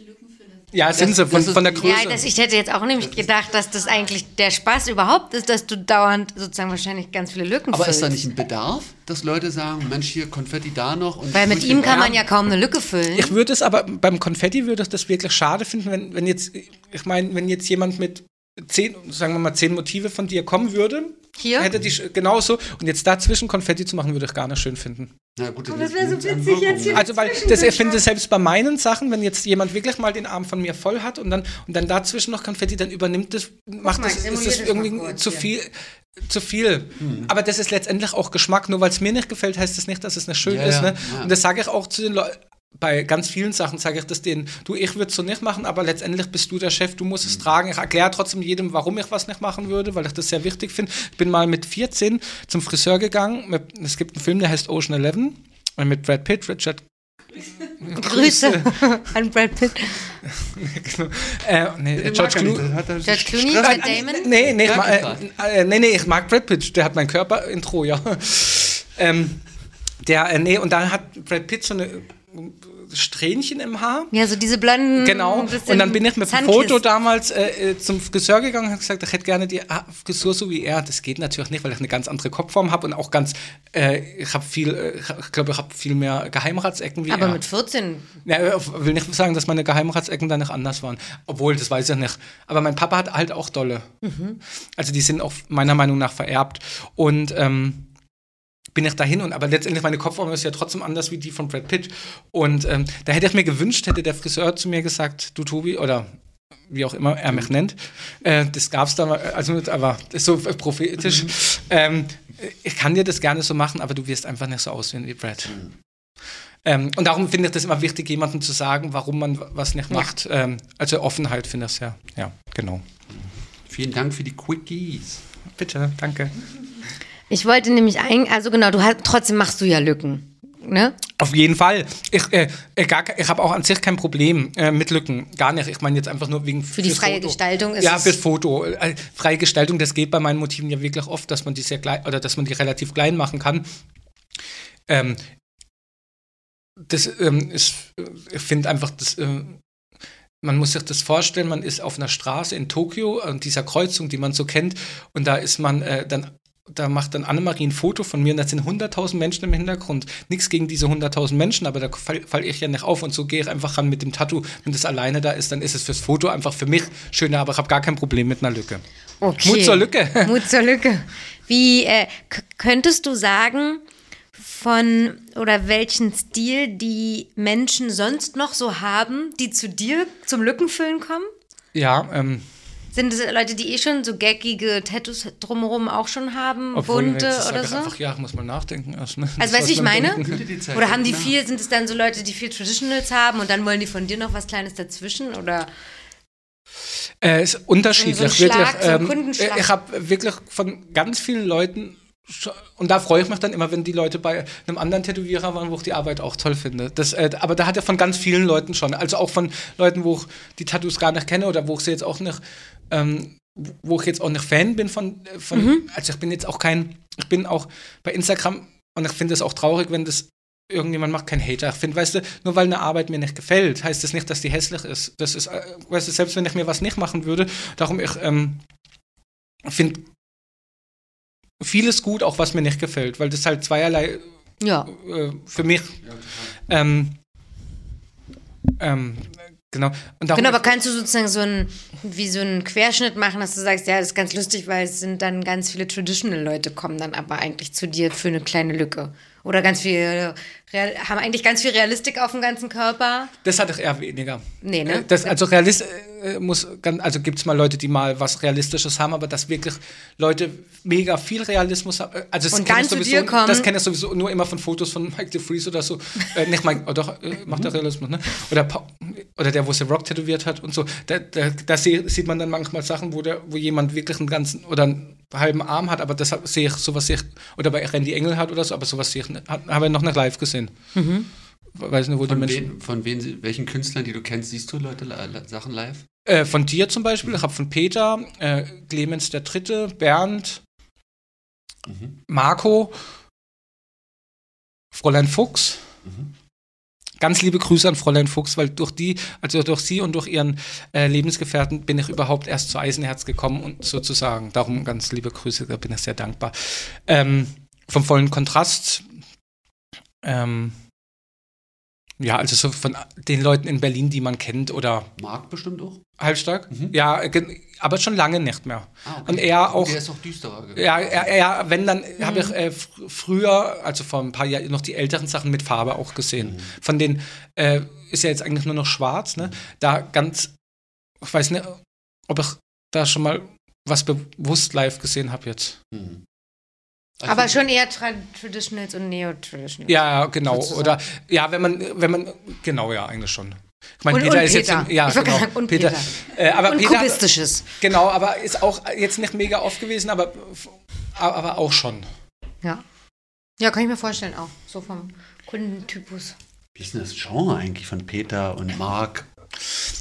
Ja, sind sie, von, das von der Größe. Ja, das, ich hätte jetzt auch nämlich gedacht, dass das eigentlich der Spaß überhaupt ist, dass du dauernd sozusagen wahrscheinlich ganz viele Lücken Aber füllst. ist da nicht ein Bedarf, dass Leute sagen, Mensch, hier Konfetti da noch? Und Weil mit ihm kann man ja kaum eine Lücke füllen. Ich würde es aber beim Konfetti würde ich das wirklich schade finden, wenn, wenn jetzt, ich meine, wenn jetzt jemand mit zehn, sagen wir mal, zehn Motive von dir kommen würde, Hier? hätte die genauso und jetzt dazwischen Konfetti zu machen, würde ich gar nicht schön finden. Na gut, Oh, das wäre so witzig, jetzt hier- ne? Also weil das, ich finde selbst bei meinen Sachen, wenn jetzt jemand wirklich mal den Arm von mir voll hat und dann und dann dazwischen noch Konfetti, dann übernimmt das, macht mal, das, ist das das irgendwie zu hier. viel. Zu viel. Aber das ist letztendlich auch Geschmack. Nur weil es mir nicht gefällt, heißt das nicht, dass es nicht schön Ja, ist. Ne? ja. Und das sage ich auch zu den Leuten. Bei ganz vielen Sachen sage ich das denen, du, ich würde es so nicht machen, aber letztendlich bist du der Chef, du musst es tragen. Ich erkläre trotzdem jedem, warum ich was nicht machen würde, weil ich das sehr wichtig finde. Ich bin mal mit 14 zum Friseur gegangen. Mit- Es gibt einen Film, der heißt Ocean Eleven äh, mit Brad Pitt, Richard Grüße an Brad Pitt. Äh, nee, George er er George Clooney, Matt Damon. Nee, nee, äh, äh, nee, nee, ich mag Brad Pitt, der hat mein Körper-Intro, ja. ähm, der, äh, nee, und dann hat Brad Pitt so eine Strähnchen im Haar. Ja, so diese blonden. Genau. Und dann bin ich mit dem. Foto damals äh, äh, zum Friseur gegangen und habe gesagt, ich hätte gerne die ah, Frisur so wie er. Das geht natürlich nicht, weil ich eine ganz andere Kopfform habe und auch ganz, äh, ich habe viel, äh, ich glaube, ich habe viel mehr Geheimratsecken wie Aber er. mit 14. Ja, ich will nicht sagen, dass meine Geheimratsecken da nicht anders waren. Obwohl, das weiß ich nicht. Aber mein Papa hat halt auch dolle. Also die sind auch meiner Meinung nach vererbt. Und ähm, bin ich dahin und aber letztendlich meine Kopfform ist ja trotzdem anders wie die von Brad Pitt. Und ähm, da hätte ich mir gewünscht, hätte der Friseur zu mir gesagt, du Tobi, oder wie auch immer er mich nennt. Äh, das gab es da, mal, also aber das ist so prophetisch. Ähm, ich kann dir das gerne so machen, aber du wirst einfach nicht so aussehen wie Brad. Ähm, und darum finde ich das immer wichtig, jemandem zu sagen, warum man was nicht macht. Ähm, also Offenheit finde ich sehr. Ja, genau. Vielen Dank für die Quickies. Bitte, danke. Ich wollte nämlich eigentlich, also genau, du hast, trotzdem machst du ja Lücken. Ne? Auf jeden Fall. Ich, äh, äh, gar ich habe auch an sich kein Problem äh, mit Lücken. Gar nicht. Ich meine jetzt einfach nur wegen Für die freie Foto. Gestaltung ist Ja, fürs Foto. Äh, freie Gestaltung, das geht bei meinen Motiven ja wirklich oft, dass man die sehr klein oder dass man die relativ klein machen kann. Ähm, das ähm, ist, äh, ich finde einfach, das, äh, man muss sich das vorstellen, man ist auf einer Straße in Tokio, an dieser Kreuzung, die man so kennt, und da ist man äh, dann da macht dann Annemarie ein Foto von mir und da sind 100.000 Menschen im Hintergrund. Nichts gegen diese 100.000 Menschen, aber da falle fall ich ja nicht auf und so gehe ich einfach ran mit dem Tattoo. Wenn das alleine da ist, dann ist es fürs Foto einfach für mich schöner, aber ich habe gar kein Problem mit einer Lücke. Okay. Mut zur Lücke. Mut zur Lücke. Wie äh, könntest du sagen, von oder welchen Stil die Menschen sonst noch so haben, die zu dir zum Lückenfüllen kommen? Ja, ähm, Sind es Leute, die eh schon so gaggige Tattoos drumherum auch schon haben, obwohl, bunte jetzt oder so? Einfach, ja, muss mal nachdenken erst. Ne? Also, weißt du, ich man meine? Oder haben die viel, sind es dann so Leute, die viel Traditionals haben und dann wollen die von dir noch was Kleines dazwischen? Oder Äh, ist unterschiedlich, So ein Schlag, wirklich. so ein ähm, äh, ich habe wirklich von ganz vielen Leuten und da freue ich mich dann immer, wenn die Leute bei einem anderen Tätowierer waren, wo ich die Arbeit auch toll finde. Das, äh, aber da hat er von ganz vielen Leuten schon, also auch von Leuten, wo ich die Tattoos gar nicht kenne oder wo ich sie jetzt auch nicht, ähm, wo ich jetzt auch nicht Fan bin von, äh, von Mhm. also ich bin jetzt auch kein, ich bin auch bei Instagram und ich finde es auch traurig, wenn das irgendjemand macht, kein Hater. Ich finde, weißt du, nur weil eine Arbeit mir nicht gefällt, heißt das nicht, dass die hässlich ist. Das ist, äh, weißt du, selbst wenn ich mir was nicht machen würde, darum ich ähm, finde vieles gut, auch was mir nicht gefällt, weil das halt zweierlei ja. äh, für mich. Ähm, ähm, genau. Und Genau, aber kannst du sozusagen so ein, wie so einen Querschnitt machen, dass du sagst, ja, das ist ganz lustig, weil es sind dann ganz viele Traditional-Leute kommen dann aber eigentlich zu dir für eine kleine Lücke. Oder ganz viel, haben eigentlich ganz viel Realistik auf dem ganzen Körper. das hatte ich eher weniger. Nee, ne? Äh, Das, also realist, äh, muss, also gibt es mal Leute, die mal was Realistisches haben, aber dass wirklich Leute mega viel Realismus haben. äh, Also das Und dann zu sowieso, dir kommen. Das kenne ich sowieso nur immer von Fotos von Mike DeFreeze oder so. äh, nicht Mike, oh doch, äh, macht der Realismus, ne? Oder, Pa- oder der, wo The Rock tätowiert hat und so. Da, da, da sieht man dann manchmal Sachen, wo, der, wo jemand wirklich einen ganzen oder einen halben Arm hat, aber das sehe ich, sowas sehe ich, oder bei Randy Engel hat oder so, aber sowas sehe ich, habe ich noch nicht live gesehen. Weiß nicht, wo die Von, Menschen. wen, von wen, welchen Künstlern, die du kennst, siehst du Leute Sachen live? Äh, von dir zum Beispiel, ich habe von Peter, äh, Clemens der Dritte, Bernd, Mhm. Marco, Fräulein Fuchs. Mhm. Ganz liebe Grüße an Fräulein Fuchs, weil durch die, also durch sie und durch ihren äh, Lebensgefährten bin ich überhaupt erst zu Eisenherz gekommen und sozusagen. Darum ganz liebe Grüße, da bin ich sehr dankbar. Ähm, vom vollen Kontrast. Ähm, ja, also so von den Leuten in Berlin, die man kennt oder Marc bestimmt auch? halbstark. Mhm. Ja, äh, aber schon lange nicht mehr. Ah, Und er auch- Der ist auch düsterer geworden. Ja, ja, ja wenn dann habe ich äh, fr früher, also vor ein paar Jahren, noch die älteren Sachen mit Farbe auch gesehen. Von denen äh, ist ja jetzt eigentlich nur noch schwarz, ne? Da ganz, ich weiß nicht, ob ich da schon mal was bewusst live gesehen habe jetzt. Mhm. Aber schon eher Tra Traditionals und Neo-Traditionals. Ja, genau. Du Oder ja, wenn man, wenn man, genau, ja, eigentlich schon. Ich meine, Und- Peter und ist jetzt, Peter. im, ja, Ich genau, sagen, und Peter. Peter. Äh, aber Und Peter, Kubistisches. genau, aber ist auch jetzt nicht mega oft gewesen, aber, aber auch schon. Ja. Ja, kann ich mir vorstellen auch. So vom Kundentypus. Wie ist denn das Genre eigentlich von Peter und Marc?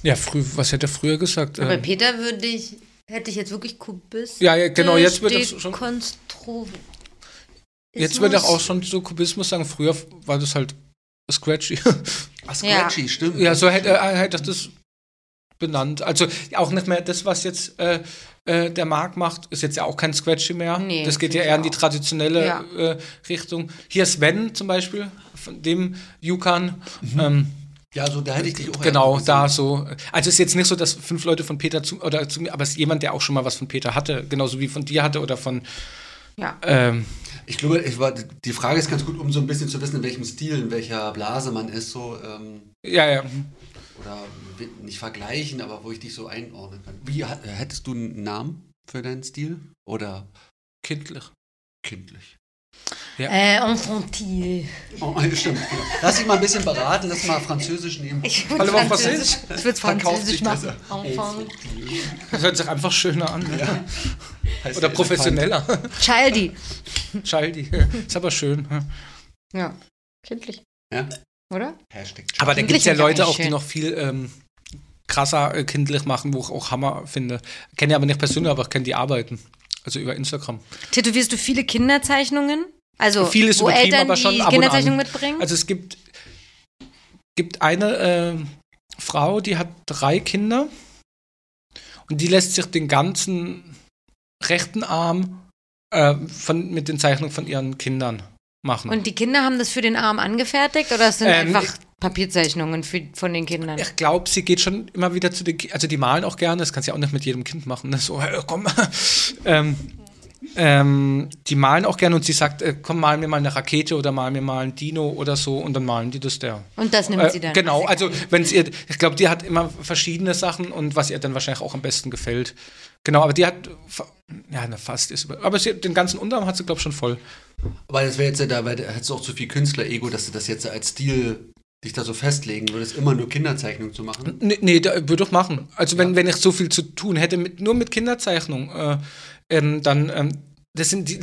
Ja, früh, was hätte er früher gesagt? Aber bei Ähm, Peter würde ich, hätte ich jetzt wirklich Kubist. Ja, ja, genau, jetzt wird es schon- Konstro Jetzt würde ich auch schon so Kubismus sagen. Früher war das halt Scratchy. Ach, Scratchy, stimmt. ja, so hätte er hätte ich das benannt. Also auch nicht mehr das, was jetzt äh, äh, der Marc macht, ist jetzt ja auch kein Scratchy mehr. Nee, das geht ja eher in die traditionelle Ja. äh, Richtung. Hier Sven zum Beispiel, von dem Yukan. Ähm, Ja, so da hätte ich dich auch Genau, da so. Also es ist jetzt nicht so, dass fünf Leute von Peter zu, oder zu mir, aber es ist jemand, der auch schon mal was von Peter hatte, genauso wie von dir hatte oder von. Ja. Ähm, Ich glaube, ich war, die Frage ist ganz gut, um so ein bisschen zu wissen, in welchem Stil, in welcher Blase man ist, so, ähm, ja, ja. oder nicht vergleichen, aber wo ich dich so einordnen kann. Wie, hättest du einen Namen für deinen Stil? Oder Kindlich. kindlich? Äh, infantil. Oh, stimmt. Lass dich mal ein bisschen beraten, lass mal Französisch nehmen. Ich würde Französisch, ich würde Französisch machen. besser. Enfant. Das hört sich einfach schöner an. ne? Heißt Oder der professioneller. Childy. Childy. Ist aber schön. ja. Ja. Kindlich. Ja. Oder? Hashtag Aber da gibt es ja ja Leute auch, die noch viel ähm, krasser äh, kindlich machen, wo ich auch Hammer finde. Kenne ich aber nicht persönlich, aber ich kenne die Arbeiten. Also über Instagram. Tätowierst du viele Kinderzeichnungen? Also, Viel ist wo übertrieben, Eltern aber schon die an. mitbringen? Also es gibt, gibt eine äh, Frau, die hat drei Kinder und die lässt sich den ganzen rechten Arm äh, von, mit den Zeichnungen von ihren Kindern machen. Und die Kinder haben das für den Arm angefertigt oder es sind Ähm, einfach Papierzeichnungen für, von den Kindern? ich glaube, sie geht schon immer wieder zu den also die malen auch gerne, das kannst du ja auch nicht mit jedem Kind machen, ne? so, komm. ähm, ähm, die malen auch gerne und sie sagt, äh, komm, mal mir mal eine Rakete oder mal mir mal ein Dino oder so und dann malen die das der. Und das nimmt Äh, sie dann. genau, also wenn es ihr, ich glaube, die hat immer verschiedene Sachen und was ihr dann wahrscheinlich auch am besten gefällt. Genau, aber die hat, ja, ne, fast ist über, aber sie, den ganzen Unterarm hat sie, glaube ich, schon voll. Aber das wäre jetzt ja da, weil da hättest du auch zu viel Künstler-Ego, dass du das jetzt als Stil dich da so festlegen würdest, immer nur Kinderzeichnungen zu machen. Nee, nee da, würde ich machen. Also wenn, wenn ich so viel zu tun hätte, mit, nur mit Kinderzeichnung, äh, ähm, dann, ähm, das sind die,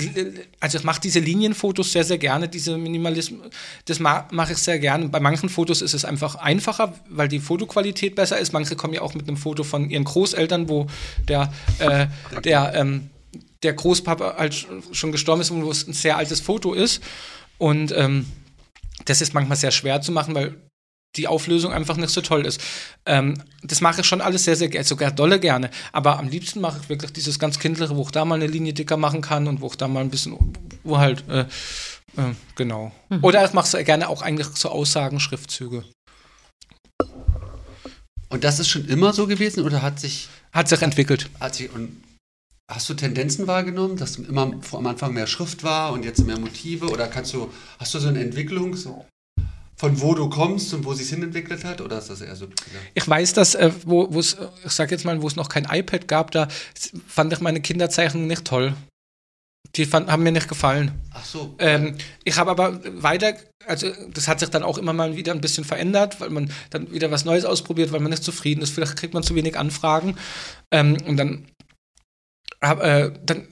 also ich mache diese Linienfotos sehr, sehr gerne, diese Minimalismus, das ma mache ich sehr gerne. Bei manchen Fotos ist es einfach einfacher, weil die Fotoqualität besser ist. Manche kommen ja auch mit einem Foto von ihren Großeltern, wo der, äh, der, ähm, der Großpapa halt schon gestorben ist und wo es ein sehr altes Foto ist. Und ähm, das ist manchmal sehr schwer zu machen, weil die Auflösung einfach nicht so toll ist. Ähm, das mache ich schon alles sehr, sehr gerne, sogar dolle gerne. Aber am liebsten mache ich wirklich dieses ganz Kindliche, wo ich da mal eine Linie dicker machen kann und wo ich da mal ein bisschen, wo halt, äh, äh, genau. Oder ich mache es gerne auch eigentlich so Aussagen, Schriftzüge. Und das ist schon immer so gewesen oder hat sich, Hat sich entwickelt. hat sich und hast du Tendenzen wahrgenommen, dass immer vor- am Anfang mehr Schrift war und jetzt mehr Motive oder kannst du, hast du so eine Entwicklung so, von wo du kommst und wo sich hin entwickelt hat oder ist das eher so? Ich weiß, dass, äh, wo es, ich sag jetzt mal, wo es noch kein iPad gab, da fand ich meine Kinderzeichnungen nicht toll. Die fand, haben mir nicht gefallen. Ach so. Ähm, ich habe aber weiter, also das hat sich dann auch immer mal wieder ein bisschen verändert, weil man dann wieder was Neues ausprobiert, weil man nicht zufrieden ist. Vielleicht kriegt man zu wenig Anfragen. Ähm, und dann, hab, äh, dann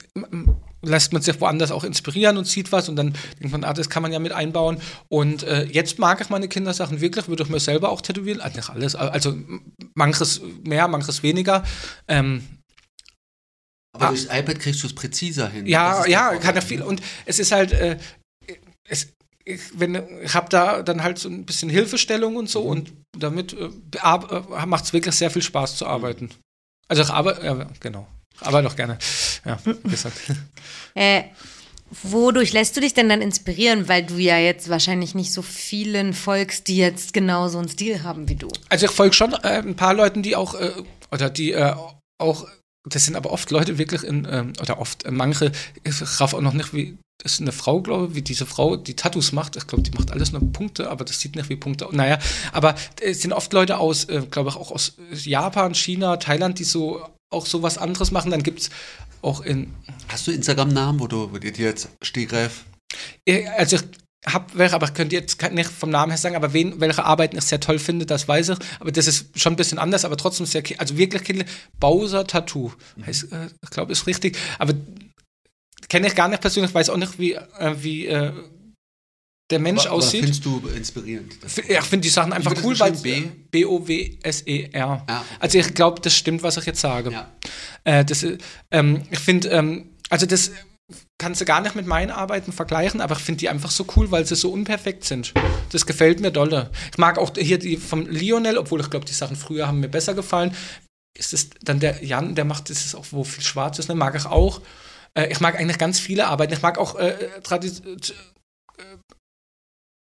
lässt man sich woanders auch inspirieren und sieht was und dann denkt man, ah, das kann man ja mit einbauen. Und äh, jetzt mag ich meine Kindersachen wirklich, würde ich mir selber auch tätowieren. Also nicht alles, also m- manches mehr, manches weniger. Ähm, Aber ah. durchs iPad kriegst du es präziser hin. Ja, ja, kann ja viel. Und es ist halt, äh, es, ich, wenn, ich habe da dann halt so ein bisschen Hilfestellung und so und damit äh, äh, macht es wirklich sehr viel Spaß zu arbeiten. Also ich arbeite, ja, genau. Aber doch gerne. Ja, wie gesagt. Äh, wodurch lässt du dich denn dann inspirieren? Weil du ja jetzt wahrscheinlich nicht so vielen folgst, die jetzt genau so einen Stil haben wie du. Also ich folge schon äh, ein paar Leuten, die auch, äh, oder die äh, auch, das sind aber oft Leute wirklich in, ähm, oder oft, äh, manche, ich raff auch noch nicht, wie, das ist eine Frau, glaube ich, wie diese Frau, die Tattoos macht. Ich glaube, die macht alles nur Punkte, aber das sieht nicht wie Punkte aus. Naja, aber es sind oft Leute aus, äh, glaube ich, auch aus Japan, China, Thailand, die so auch so was anderes machen. Dann gibt es auch in, Hast du Instagram-Namen, wo du wo dir jetzt Stegreif? also ich hab welche, aber ich könnte jetzt nicht vom Namen her sagen, aber wen, welche Arbeiten ich sehr toll finde, das weiß ich. Aber das ist schon ein bisschen anders, aber trotzdem sehr, also wirklich kindlich. Bowser Tattoo, heißt, äh, ich glaube, ist richtig. Aber kenne ich gar nicht persönlich, weiß auch nicht, wie, äh, wie äh, der Mensch Aber- aber aussieht. Findest du inspirierend? Ich finde die Sachen einfach cool, weil? B-O-W-S-E-R. Okay. Also ich glaube, das stimmt, was ich jetzt sage. Ja. Äh, das, äh, ähm, ich finde, ähm, also das kannst du gar nicht mit meinen Arbeiten vergleichen, aber ich finde die einfach so cool, weil sie so unperfekt sind. Das gefällt mir dolle. Ich mag auch hier die vom Lionel, obwohl ich glaube, die Sachen früher haben mir besser gefallen. Ist es dann der Jan, der macht das ist auch, wo viel schwarz ist, ne? mag ich auch. Äh, ich mag eigentlich ganz viele Arbeiten. Ich mag auch äh, äh,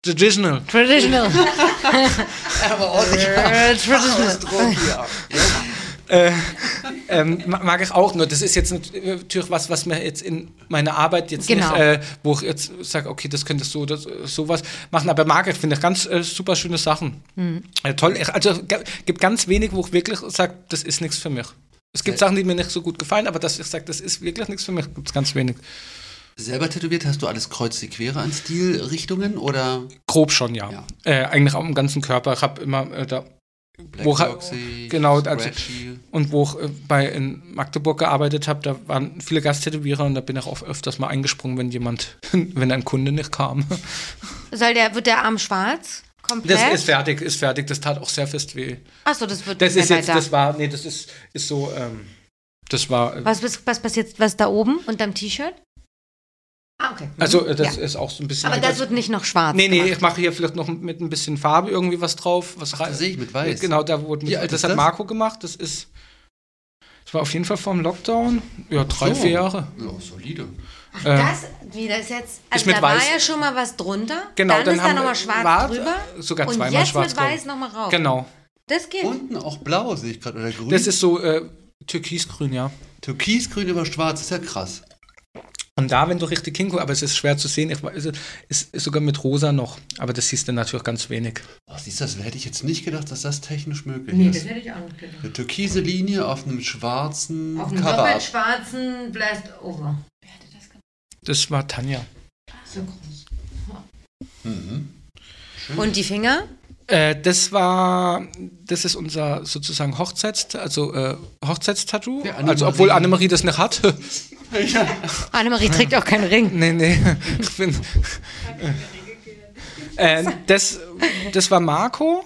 Traditional. Traditional. Aber ordentlich. Äh, traditional. äh, ähm, ma- mag ich auch nur. Das ist jetzt nat- natürlich was, was mir jetzt in meiner Arbeit jetzt Genau. nicht, äh, wo ich jetzt sage, okay, das könnte so oder so- sowas machen. Aber mag ich, finde ich ganz äh, super schöne Sachen. Äh, toll. Ich- Also gibt ganz wenig, wo ich wirklich sage, das ist nichts für mich. Es gibt Äh. Sachen, die mir nicht so gut gefallen, aber dass ich sage, das ist wirklich nichts für mich, gibt es ganz wenig. Selber tätowiert, hast du alles kreuz die Quere an Stilrichtungen oder Grob schon, ja. Ja. Äh, eigentlich auch im ganzen Körper. Ich habe immer äh, da Black Wo Boxy, genau, also-? Und wo ich äh, bei in Magdeburg gearbeitet habe, da waren viele Gasttätowierer und da bin ich auch öfters mal eingesprungen, wenn jemand, wenn ein Kunde nicht kam. Soll der, wird der Arm schwarz? Komplett? Das ist fertig, ist fertig. Das tat auch sehr fest weh. Achso, das wird Das ist jetzt, weiter. das war, nee, das ist, ist so, ähm, das war, äh, was, was, was passiert, was da oben unterm T-Shirt? Ah, okay. also äh, das Ja. ist auch so ein bisschen. Aber das wird nicht noch schwarz Nee, nee, gemacht. ich mache hier vielleicht noch mit ein bisschen Farbe irgendwie was drauf. Was rein- das sehe ich mit weiß. Genau, da wurde alt das hat das? Marco gemacht. Das ist, das war auf jeden Fall vor dem Lockdown. Ja, drei, so. vier Jahre. Ja, solide. Äh, Das, wie das jetzt, also mit da war weiß. ja schon mal was drunter, Genau, dann, dann ist da haben wir- nochmal schwarz war- drüber sogar und zweimal jetzt schwarz, mit weiß nochmal rauf. genau. Das geht. Unten auch blau, sehe ich gerade, oder grün. Das ist so äh, türkisgrün, ja. Türkisgrün über schwarz, ist ja krass. Und da, wenn du richtig hinguckst, aber es ist schwer zu sehen, ich, weiß, es ist sogar mit rosa noch, aber das siehst du natürlich ganz wenig. Oh, siehst du, das hätte ich jetzt nicht gedacht, dass das technisch möglich Nee, ist. das hätte ich auch nicht gedacht. Eine türkise Linie auf einem schwarzen Auf einem doppelt schwarzen Blast Over. Wer hatte das gemacht? Das war Tanja. So groß. Mhm. Und die Finger? Äh, das war, das ist unser sozusagen Hochzeits, also äh, Hochzeitstattoo. Annemarie. Also obwohl Annemarie das nicht hat. Annemarie trägt auch keinen Ring. nee, nee. Ich bin, äh, das, das war Marco.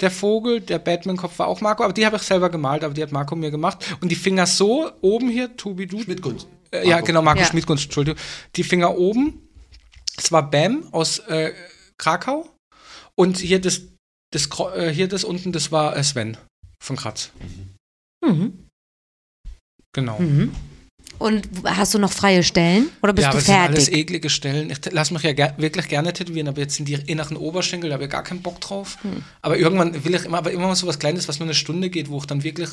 Der Vogel, der Batman-Kopf war auch Marco, aber die habe ich selber gemalt, aber die hat Marco mir gemacht. Und die Finger so, oben hier, Tobi, du. Schmidtgunst. Äh, ja, genau, Marco Ja. Schmidtgunst, Entschuldigung. Die Finger oben, es war Bam aus äh, Krakau. Und hier das, das, äh, hier das unten, das war äh, Sven von Kratz. Mhm. Genau. Mhm. Und hast du noch freie Stellen? Oder bist ja, du aber es sind alles fertig? eklige Stellen. Ich lasse mich ja ger wirklich gerne tätowieren, aber jetzt sind die inneren Oberschenkel, da habe ich gar keinen Bock drauf. Hm. Aber irgendwann will ich immer, aber immer mal so was Kleines, was nur eine Stunde geht, wo ich dann wirklich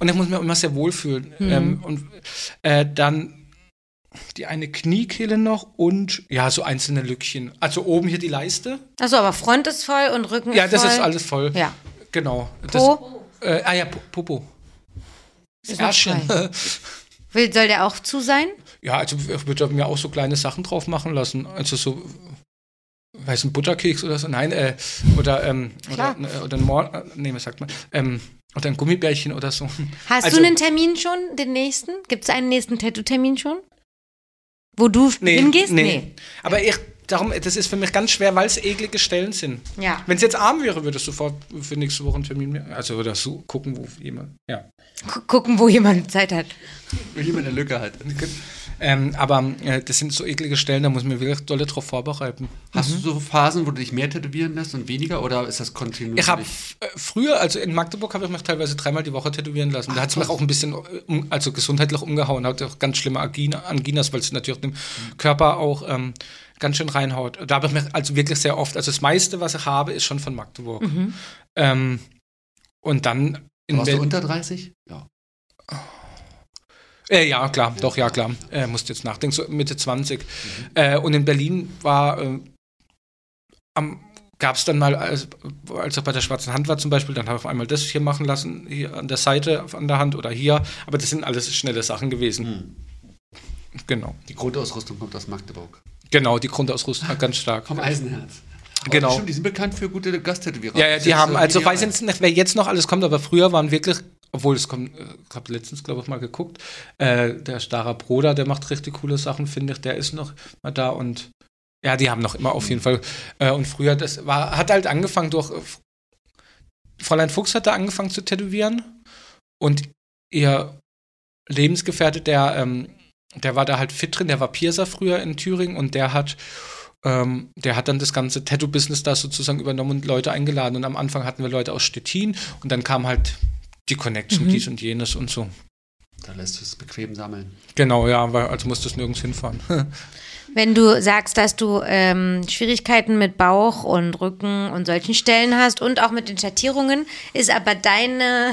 und ich muss mich immer sehr wohlfühlen. Hm. Ähm, und äh, dann die eine Kniekehle noch und ja, so einzelne Lückchen. Also oben hier die Leiste. Achso, aber Front ist voll und Rücken Ja, ist das voll. ist alles voll. Ja. Genau. Das, Po äh, ah ja, Po- Popo. Das Ärschchen. will, soll der auch zu sein? Ja, also ich würde mir auch so kleine Sachen drauf machen lassen. Also so, weiß ein Butterkeks oder so. Nein, äh, oder, ähm, oder, Klar. äh, oder ein Mor äh, nee, was sagt man? Ähm, oder ein Gummibärchen oder so. Hast Also- du einen Termin schon, den nächsten? Gibt es einen nächsten Tattoo-Termin schon? Wo du hingehst? Nee. Aber ich, darum, das ist für mich ganz schwer, weil es eklige Stellen sind. Ja. Wenn es jetzt arm wäre, würde ich sofort für nächste Woche einen Termin mehr. Also oder so gucken, wo jemand. Ja. Gu- gucken, wo jemand Zeit hat. Wenn jemand eine Lücke hat. Ähm, aber äh, das sind so eklige Stellen, da muss man wirklich dolle drauf vorbereiten. Hast du so Phasen, wo du dich mehr tätowieren lässt und weniger oder ist das kontinuierlich? Ich habe äh, früher, also in Magdeburg habe ich mich teilweise dreimal die Woche tätowieren lassen. da hat es mich auch ein bisschen, äh, um, also gesundheitlich umgehauen, hatte auch ganz schlimme Angina, Anginas, weil es natürlich dem Körper auch ähm, ganz schön reinhaut. Da habe ich mich also wirklich sehr oft, also das meiste, was ich habe, ist schon von Magdeburg. Ähm, und dann in Warst du unter 30? Ja. Äh, ja, klar, doch, ja, klar. Äh, musste jetzt nachdenken, so Mitte 20. Äh, und in Berlin war, äh, am, gab es dann mal, als, als ich bei der Schwarzen Hand war zum Beispiel, dann habe ich einmal das hier machen lassen, hier an der Seite, an der Hand oder hier. Aber das sind alles schnelle Sachen gewesen. Hm. Genau. Die Grundausrüstung kommt aus Magdeburg. Genau, die Grundausrüstung ganz stark. Vom Eisenherz. Aber Genau. Stimmt, die sind bekannt für gute Gasttätowierer. Ja, ja, die haben, so also weiß jetzt nicht, wer jetzt noch alles kommt, aber früher waren wirklich, obwohl es kommt, äh, ich habe letztens, glaube ich, mal geguckt, äh, der Starrer Broder, der macht richtig coole Sachen, finde ich, der ist noch mal da und ja, die haben noch immer auf jeden Fall. Äh, und früher, das war, hat halt angefangen durch, äh, Fräulein Fuchs hat da angefangen zu tätowieren und ihr Lebensgefährte, der, ähm, der war da halt fit drin, der war Piercer früher in Thüringen und der hat ähm, der hat dann das ganze Tattoo-Business da sozusagen übernommen und Leute eingeladen. Und am Anfang hatten wir Leute aus Stettin und dann kam halt die Connection, Mhm. dies und jenes und so. Da lässt sich es bequem sammeln. Genau, ja, weil also musstest nirgends hinfahren. Wenn du sagst, dass du ähm, Schwierigkeiten mit Bauch und Rücken und solchen Stellen hast und auch mit den Schattierungen, ist aber deine,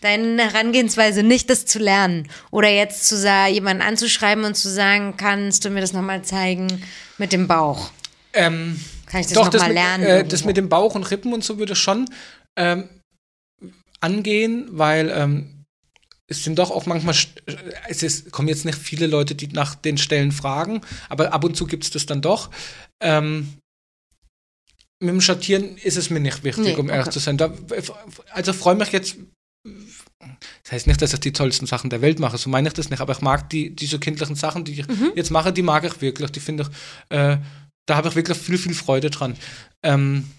deine Herangehensweise nicht, das zu lernen. Oder jetzt zu sagen, jemanden anzuschreiben und zu sagen, kannst du mir das nochmal zeigen mit dem Bauch? ähm, Kann ich das doch, nochmal lernen? äh, das mit dem Bauch und Rippen und so würde schon ähm, angehen, weil ähm, es sind doch auch manchmal, es ist, kommen jetzt nicht viele Leute, die nach den Stellen fragen, aber ab und zu gibt es das dann doch. Ähm, mit dem Schattieren ist es mir nicht wichtig, Nee, um ehrlich okay. zu sein. Da, also freue mich jetzt. Das heißt nicht, dass ich die tollsten Sachen der Welt mache, so meine ich das nicht, aber ich mag die, diese kindlichen Sachen, die ich Mhm. jetzt mache, die mag ich wirklich. Die finde ich, äh, da habe ich wirklich viel, viel Freude dran. Ähm,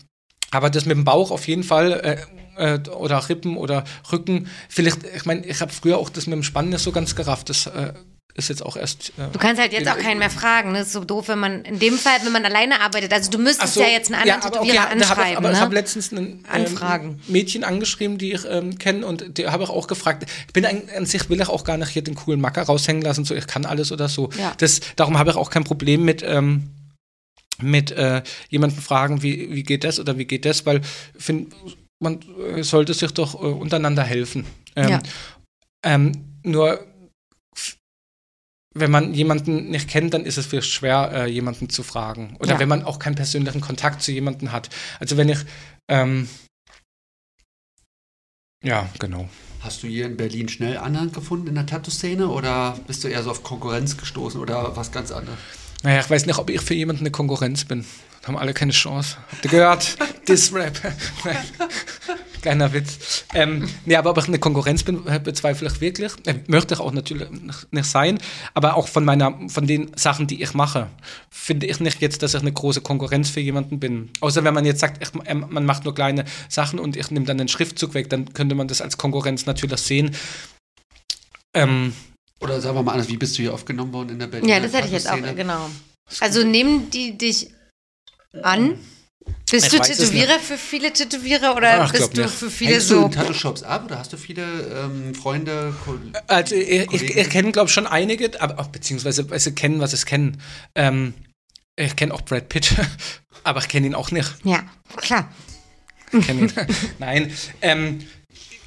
aber das mit dem Bauch auf jeden Fall, äh, äh, oder Rippen oder Rücken, vielleicht, ich meine, ich habe früher auch das mit dem Spannen nicht so ganz gerafft. Das äh, ist jetzt auch erst. Äh, Du kannst halt jetzt auch keinen mehr fragen. Das ist so doof, wenn man in dem Fall, wenn man alleine arbeitet. Also du müsstest so, ja jetzt einen anderen aber Tätowierer okay, da hab ich, anschreiben. aber ich habe ne? letztens ein ähm. Mädchen angeschrieben, die ich ähm, kenne und die habe ich auch gefragt. Ich bin an, an sich will ich auch gar nicht hier den coolen Macker raushängen lassen, so ich kann alles oder so. Ja. Das, darum habe ich auch kein Problem mit ähm, mit äh, jemandem fragen, wie, wie geht das oder wie geht das, weil find, man äh, sollte sich doch äh, untereinander helfen. Ähm, Ja. ähm, nur wenn man jemanden nicht kennt, dann ist es vielleicht schwer, äh, jemanden zu fragen. Oder Ja. wenn man auch keinen persönlichen Kontakt zu jemandem hat. Also wenn ich, ähm, ja, genau. Hast du hier in Berlin schnell Anhang gefunden in der Tattoo-Szene oder bist du eher so auf Konkurrenz gestoßen oder was ganz anderes? Naja, ich weiß nicht, ob ich für jemanden eine Konkurrenz bin. Haben alle keine Chance. Habt ihr gehört? Diss-Rap. Kleiner Witz. Ähm, nee, aber ob ich eine Konkurrenz bin, äh, bezweifle ich wirklich. Äh, möchte ich auch natürlich nicht- sein. Aber auch von meiner, von den Sachen, die ich mache, finde ich nicht jetzt, dass ich eine große Konkurrenz für jemanden bin. Außer wenn man jetzt sagt, ich, ähm, man macht nur kleine Sachen und ich nehme dann den Schriftzug weg, dann könnte man das als Konkurrenz natürlich sehen. Ähm, Oder sagen wir mal anders, wie bist du hier aufgenommen worden in der Berliner Ja, das hätte ich jetzt auch, genau. Also nehmen die dich an? Bist Ich du Tätowierer für viele Tätowierer oder Ach, bist du nicht. für viele Hängst du so? in Tattoo-Shops ab oder hast du viele ähm, Freunde? Ko- Also ich, ich, ich kenne, glaube ich, schon einige, aber auch beziehungsweise weil sie kennen, was es kennen. Ähm, ich kenne auch Brad Pitt, aber ich kenne ihn auch nicht. Ja, klar. Ich kenn ihn. Nein, ähm,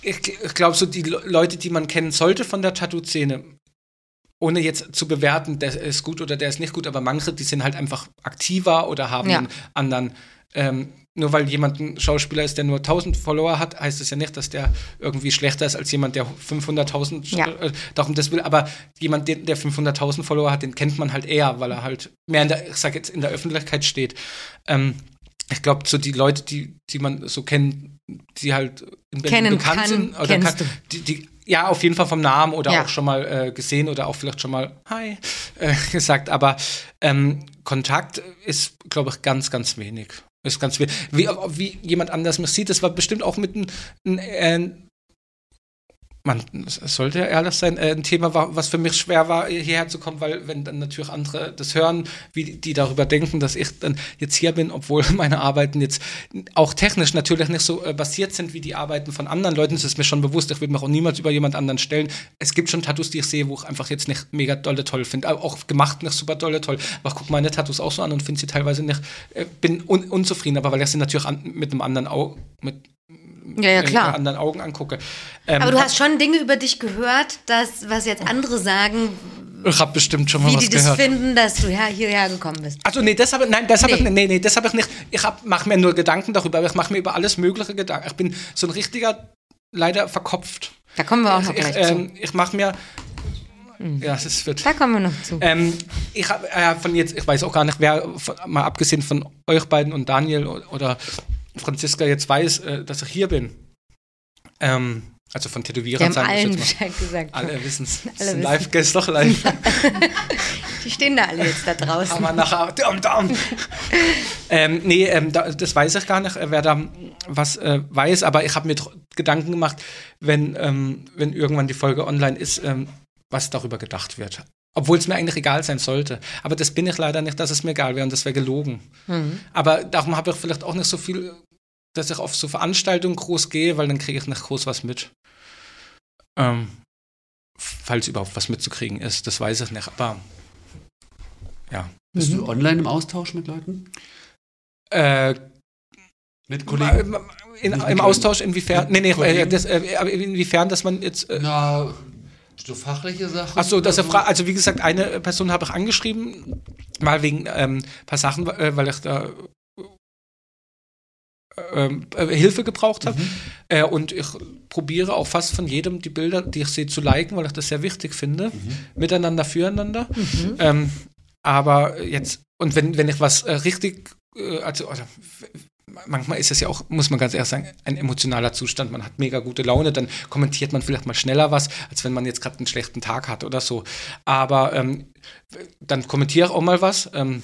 ich, ich glaube, so die Le- Leute, die man kennen sollte von der Tattoo-Szene, ohne jetzt zu bewerten, der ist gut oder der ist nicht gut, aber manche, die sind halt einfach aktiver oder haben Ja. einen anderen. Ähm, nur weil jemand ein Schauspieler ist, der nur 1000 Follower hat, heißt es ja nicht, dass der irgendwie schlechter ist als jemand, der 500.000 Ja. äh, darum das will. Aber jemand, der, der 500.000 Follower hat, den kennt man halt eher, weil er halt mehr in der, ich sag jetzt, in der Öffentlichkeit steht. Ähm, ich glaube, so die Leute, die, die man so kennt, die halt in Berlin Kennen bekannt kann, sind, oder kennst kann, die, die, ja, auf jeden Fall vom Namen oder Ja. auch schon mal äh, gesehen oder auch vielleicht schon mal Hi äh, gesagt, aber ähm, Kontakt ist, glaube ich, ganz, ganz wenig. Ist ganz wenig. Wie, wie jemand anders mich sieht, das war bestimmt auch mit einem, ein, man sollte ja ehrlich sein, äh, ein Thema war, was für mich schwer war, hierher zu kommen, weil wenn dann natürlich andere das hören, wie die darüber denken, dass ich dann jetzt hier bin, obwohl meine Arbeiten jetzt auch technisch natürlich nicht so äh, basiert sind wie die Arbeiten von anderen Leuten, das ist mir schon bewusst, ich würde mich auch niemals über jemand anderen stellen. Es gibt schon Tattoos, die ich sehe, wo ich einfach jetzt nicht mega dolle toll finde, auch gemacht nicht super dolle toll. Aber ich gucke meine Tattoos auch so an und finde sie teilweise nicht, äh, bin un unzufrieden, aber weil ich sie natürlich an, mit einem anderen Auge, mit Ja, ja, klar. anderen Augen angucke. Ähm, Aber du hast schon Dinge über dich gehört, dass, was jetzt andere sagen, Ich habe bestimmt schon mal wie was die das gehört. finden, dass du her, hierher gekommen bist. Also nee, das habe nein, das habe Nee. ich nicht. Nee, nee, das habe ich nicht. Ich mache mir nur Gedanken darüber, aber ich mache mir über alles mögliche Gedanken. Ich bin so ein richtiger leider verkopft. Da kommen wir auch noch ich gleich ähm, ich mache mir ja, es wird zu. Da kommen wir noch zu. ähm, ich habe äh, von jetzt, ich weiß auch gar nicht, wer von, mal abgesehen von euch beiden und Daniel oder Franziska jetzt weiß, äh, dass ich hier bin. Ähm, also von Tätowierern sagen wir allen jetzt mal. Gesagt. Alle wissen es. Alle. Live, ist doch live. Die stehen da alle jetzt da draußen. Aber nachher, dum, dum. ähm, nee, ähm, da, das weiß ich gar nicht, äh, wer da was äh, weiß, aber ich habe mir Gedanken gemacht, wenn, ähm, wenn irgendwann die Folge online ist, ähm, was darüber gedacht wird. Obwohl es mir eigentlich egal sein sollte. Aber das bin ich leider nicht, dass es mir egal wäre und das wäre gelogen. Mhm. Aber darum habe ich vielleicht auch nicht so viel, dass ich auf so Veranstaltungen groß gehe, weil dann kriege ich nicht groß was mit. Ähm, falls überhaupt was mitzukriegen ist, das weiß ich nicht. Aber ja. Bist Mhm. du online im Austausch mit Leuten? Äh, Mit Kollegen? In, Mit Im. Austausch inwiefern? Nee, nee, äh, das, äh, inwiefern, dass man jetzt. Äh, Na, so fachliche Sachen? Achso, dass er oder fragt, also wie gesagt, eine Person habe ich angeschrieben, mal wegen ähm, ein paar Sachen, äh, weil ich da ähm, äh, Hilfe gebraucht habe. Mhm. Äh, und ich probiere auch fast von jedem die Bilder, die ich sehe, zu liken, weil ich das sehr wichtig finde. Mhm. Miteinander, füreinander. Mhm. Ähm, aber jetzt, und wenn, wenn ich was äh, richtig, äh, also, oder, manchmal ist es ja auch, muss man ganz ehrlich sagen, ein emotionaler Zustand. Man hat mega gute Laune, dann kommentiert man vielleicht mal schneller was, als wenn man jetzt gerade einen schlechten Tag hat oder so. Aber ähm, dann kommentiere ich auch mal was. Ähm,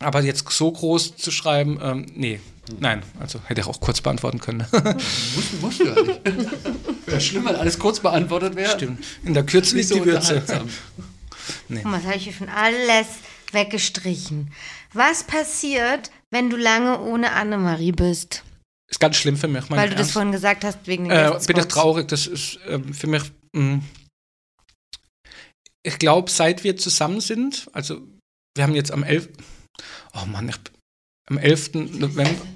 aber jetzt so groß zu schreiben, ähm, nee, nein, also hätte ich auch kurz beantworten können. Musst, musst du ja nicht. Wäre schlimm, wenn alles kurz beantwortet wäre. Stimmt. In der Kürze liegt so die Würze. mal, das habe ich hier schon alles weggestrichen. Was passiert, wenn du lange ohne Annemarie bist? Ist ganz schlimm für mich. Weil du das Ernst. vorhin gesagt hast, wegen den Äh, bin ich traurig. Das ist ähm, für mich. mh. Ich glaube, seit wir zusammen sind, also wir haben jetzt am 11. Oh Mann, ich, am 11. November.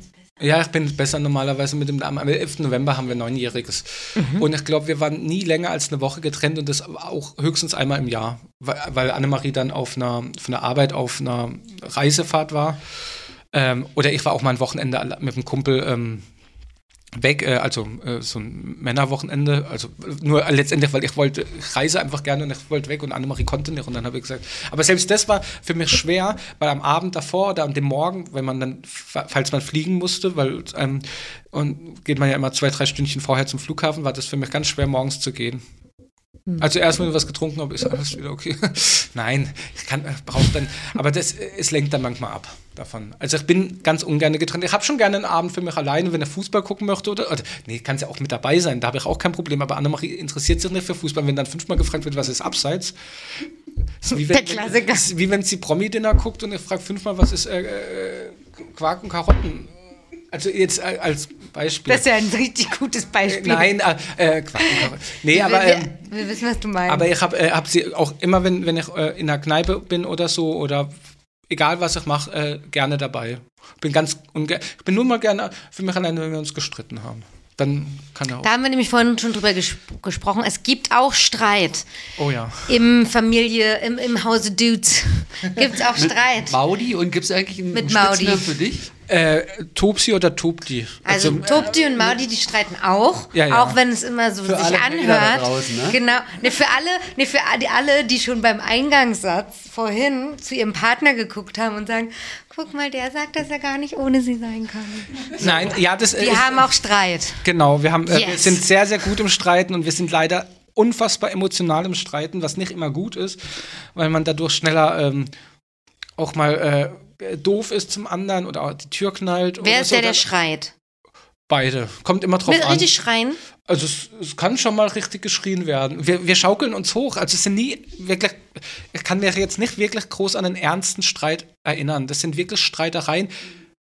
Ja, ich bin besser normalerweise mit dem Namen. Am 11. November haben wir Neunjähriges. Und ich glaube, wir waren nie länger als eine Woche getrennt und das auch höchstens einmal im Jahr, weil, weil Annemarie dann auf einer, von der Arbeit auf einer Reisefahrt war. Ähm, oder ich war auch mal ein Wochenende mit einem Kumpel ähm, weg, äh, also äh, so ein Männerwochenende, also nur letztendlich, weil ich wollte, ich reise einfach gerne und ich wollte weg und Annemarie konnte nicht und dann habe ich gesagt, aber selbst das war für mich schwer, weil am Abend davor oder an dem Morgen, wenn man dann, fa- falls man fliegen musste, weil ähm, und geht man ja immer zwei, drei Stündchen vorher zum Flughafen, war das für mich ganz schwer, morgens zu gehen. Also erst wenn ich was getrunken habe, ist alles wieder okay. Nein, ich kann, brauche dann, aber das, es lenkt dann manchmal ab davon. Also ich bin ganz ungern getrennt. Ich habe schon gerne einen Abend für mich alleine, wenn er Fußball gucken möchte oder, oder nee, kann ja auch mit dabei sein, da habe ich auch kein Problem. Aber Annemarie interessiert sich nicht für Fußball, wenn dann fünfmal gefragt wird, was ist abseits. Ist wie wenn. Ist wie wenn sie Promi-Dinner guckt und ich frage fünfmal, was ist äh, äh, Quark und Karotten. Also jetzt äh, als Beispiel. Das ist ja ein richtig gutes Beispiel. Nein, äh, äh, Quark und Karotten. Nee, wir, aber... wir, Ähm, wir wissen, was du meinst. aber ich habe äh, hab sie auch immer, wenn, wenn ich äh, in der Kneipe bin oder so oder egal was ich mache, äh, gerne dabei. Bin ganz unge ich bin nur mal gerne für mich alleine, wenn wir uns gestritten haben. Dann kann er auch. da haben wir nämlich vorhin schon drüber ges gesprochen. Es gibt auch Streit oh ja. im Familie, im, im Hause Dudes. Gibt es auch Streit. Maudi und gibt es eigentlich einen Mit Spitznamen Maudi. für dich? Äh, Topsi oder Topdi? Also Topdi und Maudi, die streiten auch, Ja, ja. auch wenn es immer so Für sich alle anhört. draußen, ne? Genau. Ne, für alle, ne, für alle, die schon beim Eingangssatz vorhin zu ihrem Partner geguckt haben und sagen, guck mal, der sagt, dass er gar nicht ohne sie sein kann. Nein, ja, das Die ist, haben auch Streit. Genau, wir, haben, äh, wir Yes. sind sehr, sehr gut im Streiten und wir sind leider unfassbar emotional im Streiten, was nicht immer gut ist, weil man dadurch schneller ähm, auch mal äh, doof ist zum anderen oder die Tür knallt. Wer ist so. der, der schreit? Beide. Kommt immer drauf Mit an. richtig schreien? Also es, es kann schon mal richtig geschrien werden. Wir, wir schaukeln uns hoch. Also es sind nie wirklich, ich kann mich jetzt nicht wirklich groß an einen ernsten Streit erinnern. Das sind wirklich Streitereien,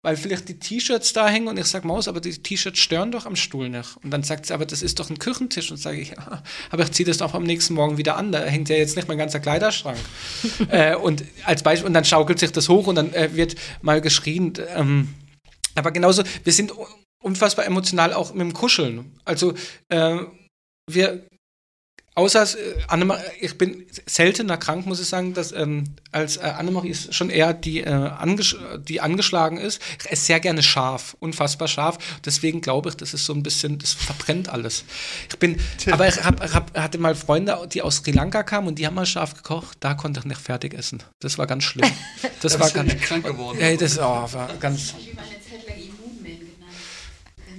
weil vielleicht die T-Shirts da hängen und ich sage, Maus, aber die T-Shirts stören doch am Stuhl nicht. Und dann sagt sie, aber das ist doch ein Küchentisch. Und sage ich, ja, aber ich ziehe das doch am nächsten Morgen wieder an. Da hängt ja jetzt nicht mein ganzer Kleiderschrank. äh, und als Beispiel, und dann schaukelt sich das hoch und dann äh, wird mal geschrien. Ähm, aber genauso, wir sind unfassbar emotional auch mit dem Kuscheln. Also äh, wir, außer äh, Annemarie, ich bin seltener krank, muss ich sagen, dass ähm, als äh, Annemarie ist schon eher die, äh, angesch die angeschlagen ist. Ich esse sehr gerne scharf, unfassbar scharf. Deswegen glaube ich, das ist so ein bisschen, das verbrennt alles. Ich bin, aber ich hab, hab, hatte mal Freunde, die aus Sri Lanka kamen und die haben mal scharf gekocht. Da konnte ich nicht fertig essen. Das war ganz schlimm. Das war ganz krank geworden. Ja, das oh, war ganz.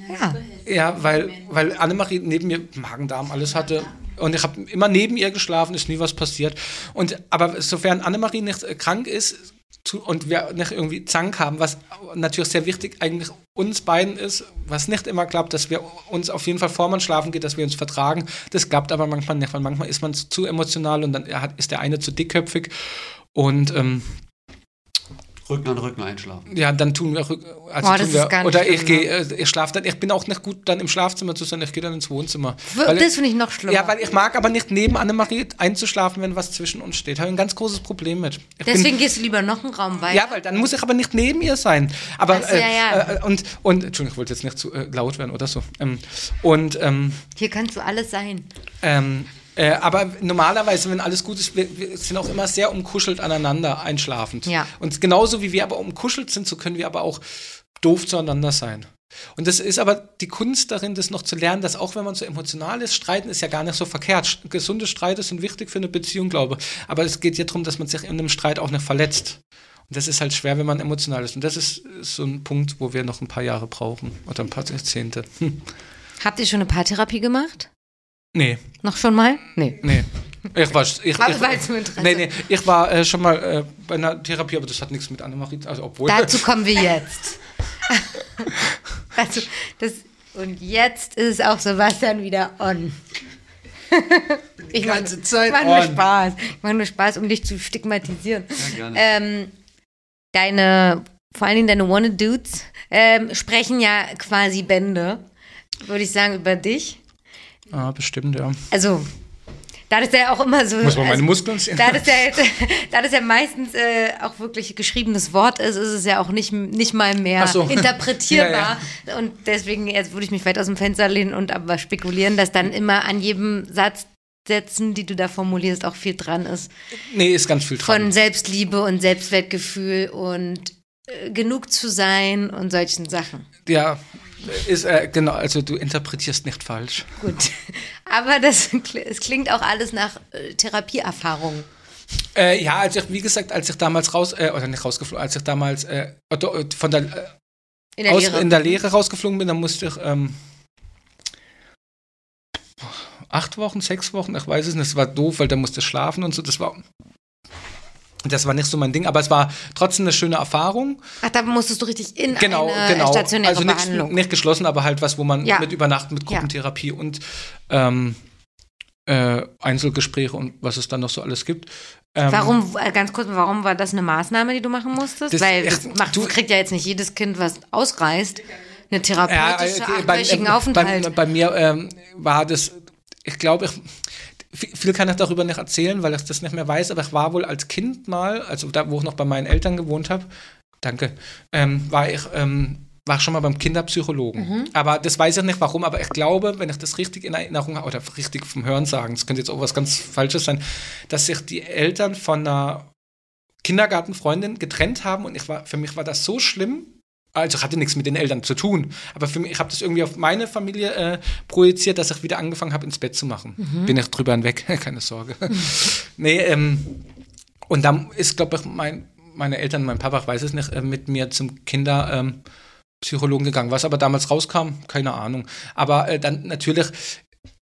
Ja. Ja, weil, weil Annemarie neben mir Magen-Darm alles hatte. Und ich habe immer neben ihr geschlafen, ist nie was passiert. Und, aber sofern Annemarie nicht äh, krank ist zu, und wir nicht irgendwie Zank haben, was natürlich sehr wichtig eigentlich uns beiden ist, was nicht immer klappt, dass wir uns auf jeden Fall vor man schlafen geht, dass wir uns vertragen. Das klappt aber manchmal nicht, weil manchmal ist man zu emotional und dann ist der eine zu dickköpfig. Und ähm, Rücken an Rücken einschlafen. ja, dann tun wir, rück- also Boah, tun das wir ist ganz oder ich gehe, äh, ich schlafe dann, ich bin auch nicht gut dann im Schlafzimmer zu sein, ich gehe dann ins Wohnzimmer. Weil- Das finde ich noch schlimmer. ja, weil ich mag aber nicht neben Annemarie einzuschlafen, wenn was zwischen uns steht. Habe ein ganz großes Problem mit. Ich bin- Deswegen gehst du lieber noch einen Raum weiter. ja, weil dann muss ich aber nicht neben ihr sein. Aber Ach so, äh, ja, ja. Äh, und und Entschuldigung, ich wollte jetzt nicht zu äh, laut werden oder so. Ähm, und ähm, Hier kannst du alles sein. ähm, äh, aber normalerweise, wenn alles gut ist, wir, wir sind auch immer sehr umkuschelt aneinander einschlafend. Ja. Und genauso wie wir aber umkuschelt sind, so können wir aber auch doof zueinander sein. Und das ist aber die Kunst darin, das noch zu lernen, dass auch wenn man so emotional ist, Streiten ist ja gar nicht so verkehrt. Gesunde Streite sind wichtig für eine Beziehung, glaube ich. Aber es geht ja darum, dass man sich in einem Streit auch nicht verletzt. Und das ist halt schwer, wenn man emotional ist. Und das ist so ein Punkt, wo wir noch ein paar Jahre brauchen. Oder ein paar Jahrzehnte. Hm. Habt ihr schon eine Paartherapie gemacht? Nee, Noch schon mal? Nee. nee. Ich war, ich, Aber ich, weil zum Interesse. Nee, nee, ich war äh, schon mal äh, bei einer Therapie, aber das hat nichts mit Annemarie, also obwohl. Dazu kommen wir jetzt. also, das, und jetzt ist auch Sebastian wieder on. Ich Die ganze Zeit Ich mache nur. Spaß. Ich mache nur Spaß, um dich zu stigmatisieren. Ja, gerne. Ähm, deine, vor allen Dingen deine Wanna Dudes, ähm, sprechen ja quasi Bände, würde ich sagen, über dich. Ah, bestimmt, ja. Also, da das ja auch immer so. Muss man meine also, Muskeln sehen? Da das ja, jetzt, da das ja meistens äh, auch wirklich geschriebenes Wort ist, ist es ja auch nicht, nicht mal mehr so. interpretierbar. Und deswegen, jetzt würde ich mich weit aus dem Fenster lehnen und aber spekulieren, dass dann immer an jedem Satz Sätzen, die du da formulierst, auch viel dran ist. Nee, ist ganz viel dran. Von Selbstliebe und Selbstwertgefühl und äh, genug zu sein und solchen Sachen. ja, ist, äh, genau, also du interpretierst nicht falsch. Gut. Aber das, es klingt auch alles nach äh, Therapieerfahrung. Äh, ja, als ich, wie gesagt, als ich damals raus, äh, oder nicht rausgeflogen, als ich damals äh, oder, von der, äh, In der aus, Lehre. in der Lehre rausgeflogen bin, dann musste ich ähm, acht Wochen, sechs Wochen, ich weiß es nicht, es war doof, weil da musste ich schlafen und so, das war das war nicht so mein Ding, aber es war trotzdem eine schöne Erfahrung. Ach, da musstest du richtig in Genau, eine genau. stationäre Also nicht, Behandlung. nicht geschlossen, aber halt was, wo man Ja. mit übernachtet, mit Ja. Gruppentherapie und ähm, äh, Einzelgespräche und was es dann noch so alles gibt. Ähm, Warum, äh, ganz kurz, warum war das eine Maßnahme, die du machen musstest? Das- Weil das macht, du- kriegt ja jetzt nicht jedes Kind, was ausreist, eine Ja, therapeutische, äh, bei, äh, Aufenthalt. Bei, bei mir ähm, war das, ich glaube, ich, viel kann ich darüber nicht erzählen, weil ich das nicht mehr weiß, aber ich war wohl als Kind mal, also da, wo ich noch bei meinen Eltern gewohnt habe, danke, ähm, war ich ähm, war schon mal beim Kinderpsychologen. Mhm. Aber das weiß ich nicht warum, aber ich glaube, wenn ich das richtig in Erinnerung habe, oder richtig vom Hören sagen, das könnte jetzt auch was ganz Falsches sein, dass sich die Eltern von einer Kindergartenfreundin getrennt haben und ich war, für mich war das so schlimm, also ich hatte nichts mit den Eltern zu tun, aber für mich, ich habe das irgendwie auf meine Familie äh, projiziert, dass ich wieder angefangen habe, ins Bett zu machen. Bin ich drüber hinweg, keine Sorge. nee, ähm, und dann ist, glaube ich, mein, meine Eltern, mein Papa, ich weiß es nicht, äh, mit mir zum Kinderpsychologen ähm, Psychologen gegangen. Was aber damals rauskam, keine Ahnung. Aber äh, dann natürlich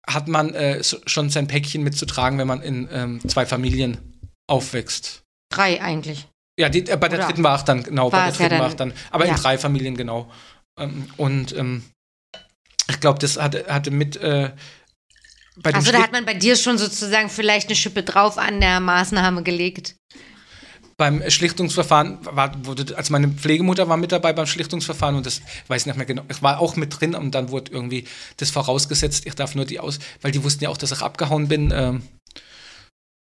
hat man äh, so, schon sein Päckchen mitzutragen, wenn man in ähm, zwei Familien aufwächst. Drei eigentlich. Ja, die, äh, bei der Oder? dritten war ich dann, genau, bei der es ja dritten war ich dann. Aber ja. in drei Familien, genau. Ähm, und ähm, ich glaube, das hatte, hatte mit äh, Achso, da hat man bei dir schon sozusagen vielleicht eine Schippe drauf an der Maßnahme gelegt. beim Schlichtungsverfahren war, wurde, also meine Pflegemutter war mit dabei beim Schlichtungsverfahren und das ich weiß nicht mehr genau. Ich war auch mit drin und dann wurde irgendwie das vorausgesetzt, ich darf nur die aus, weil die wussten ja auch, dass ich abgehauen bin. Ähm,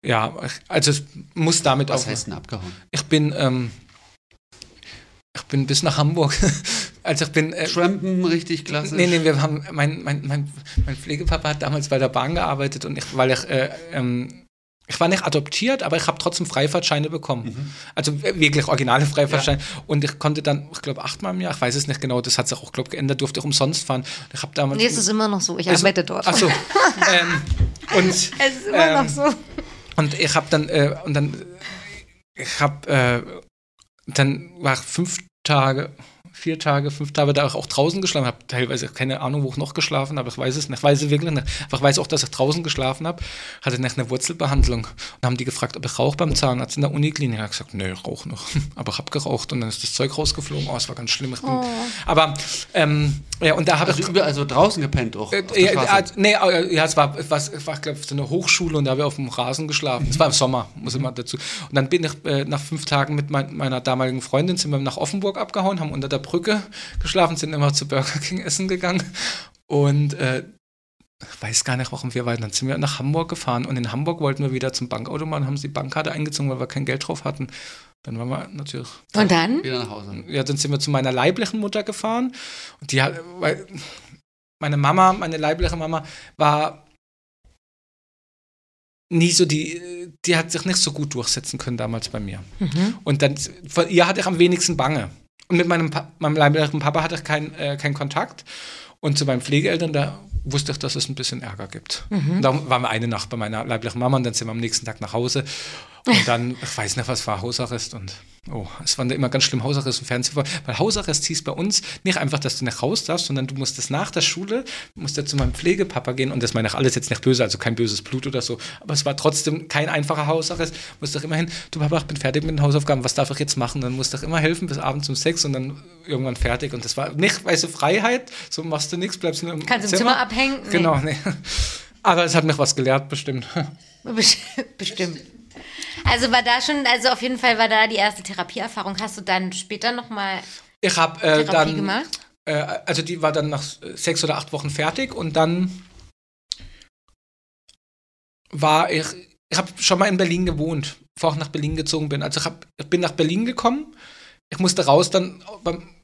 ja, also es muss damit Was auch. heißt denn abgehauen? Ich bin, ähm, ich bin bis nach Hamburg. also ich bin. Äh, Trampen, richtig klassisch. Nee, nee, wir haben, mein, mein, mein, mein Pflegepapa hat damals bei der Bahn gearbeitet und ich, weil ich, äh, ähm, ich war nicht adoptiert, aber ich habe trotzdem Freifahrtscheine bekommen. Mhm. Also wirklich originale Freifahrtscheine. Und ich konnte dann, ich glaube, achtmal im Jahr, ich weiß es nicht genau, das hat sich auch, glaube ich, geändert, durfte ich umsonst fahren. Ich habe damals. Nee, es ist immer noch so. Ich Also- arbeite dort. Ach so. ähm, und, Es ist immer ähm, noch so. Und ich habe dann, äh, und dann, ich habe, äh, dann war ich fünf Tage, vier Tage, fünf Tage da auch draußen geschlafen habe. Teilweise keine Ahnung, wo ich noch geschlafen habe. Ich weiß es nicht. Ich weiß es wirklich nicht. Aber ich weiß auch, dass ich draußen geschlafen habe. Hatte nach eine Wurzelbehandlung. Und haben die gefragt, ob ich rauche beim Zahnarzt in der Uniklinik. Ich habe gesagt, nee, ich rauche noch. Aber ich habe geraucht und dann ist das Zeug rausgeflogen. Oh, es war ganz schlimm. Ich bin, Aber, ähm, ja, und da habe Also ich. überall so draußen gepennt auch. Äh, Straße. äh, nee, äh, ja, es war, war, es war glaube ich, so eine Hochschule und da haben wir auf dem Rasen geschlafen. Es war im Sommer, muss ich mal dazu. Und dann bin ich äh, nach fünf Tagen mit mein, meiner damaligen Freundin, sind wir nach Offenburg abgehauen, haben unter der Brücke geschlafen, sind immer zu Burger King essen gegangen. Und äh, ich weiß gar nicht, warum wir weiter. Dann sind wir nach Hamburg gefahren und in Hamburg wollten wir wieder zum Bankautomaten, haben sie die Bankkarte eingezogen, weil wir kein Geld drauf hatten. Dann waren wir natürlich Und dann? Wieder nach Hause. ja, dann sind wir zu meiner leiblichen Mutter gefahren. Und die hat, weil meine Mama, meine leibliche Mama, war nie so die, die hat sich nicht so gut durchsetzen können damals bei mir. Mhm. Und dann, von ihr hatte ich am wenigsten Bange. Und mit meinem, pa meinem leiblichen Papa hatte ich keinen äh, keinen Kontakt. Und zu meinen Pflegeeltern, da wusste ich, dass es ein bisschen Ärger gibt. Mhm. Und da waren wir eine Nacht bei meiner leiblichen Mama und dann sind wir am nächsten Tag nach Hause. Und dann, ich weiß nicht, was war Hausarrest und oh, es war immer ganz schlimm Hausarrest und Fernsehver. Weil Hausarrest hieß bei uns nicht einfach, dass du nicht raus darfst, sondern du musstest nach der Schule, musst ja zu meinem Pflegepapa gehen und das meine ich alles jetzt nicht böse, also kein böses Blut oder so, aber es war trotzdem kein einfacher Hausarrest. Musst doch immerhin, du Papa, ich bin fertig mit den Hausaufgaben, was darf ich jetzt machen? Dann musst du doch immer helfen bis abends um sechs und dann irgendwann fertig und das war nicht, weißt du, Freiheit, so machst du nichts, bleibst nur im Kannst im Zimmer abhängen? Nee. Genau, nee. Aber es hat mich was gelehrt, bestimmt. Best- Bestimmt. Also war da schon, also auf jeden Fall war da die erste Therapieerfahrung. Hast du dann später nochmal Ich habe äh, Therapie dann, gemacht? äh, also die war dann nach sechs oder acht Wochen fertig und dann war ich, ich habe schon mal in Berlin gewohnt, bevor ich nach Berlin gezogen bin. Also ich, hab, ich bin nach Berlin gekommen, ich musste raus dann beim,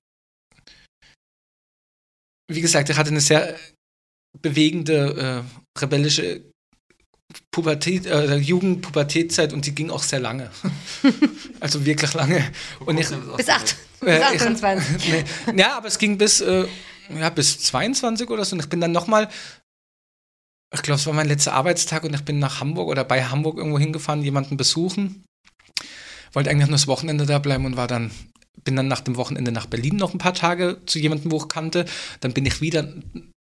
wie gesagt, ich hatte eine sehr bewegende, äh, rebellische Pubertät, äh, Jugend, Pubertätzeit und die ging auch sehr lange. also wirklich lange. Und ich, Bis, acht, äh, bis ich- 28. nee, ja, aber es ging bis, äh, ja, bis 22 oder so. Und ich bin dann nochmal, ich glaube, es war mein letzter Arbeitstag und ich bin nach Hamburg oder bei Hamburg irgendwo hingefahren, jemanden besuchen. Wollte eigentlich nur das Wochenende da bleiben und war dann, bin dann nach dem Wochenende nach Berlin noch ein paar Tage zu jemandem, wo ich kannte. Dann bin ich wieder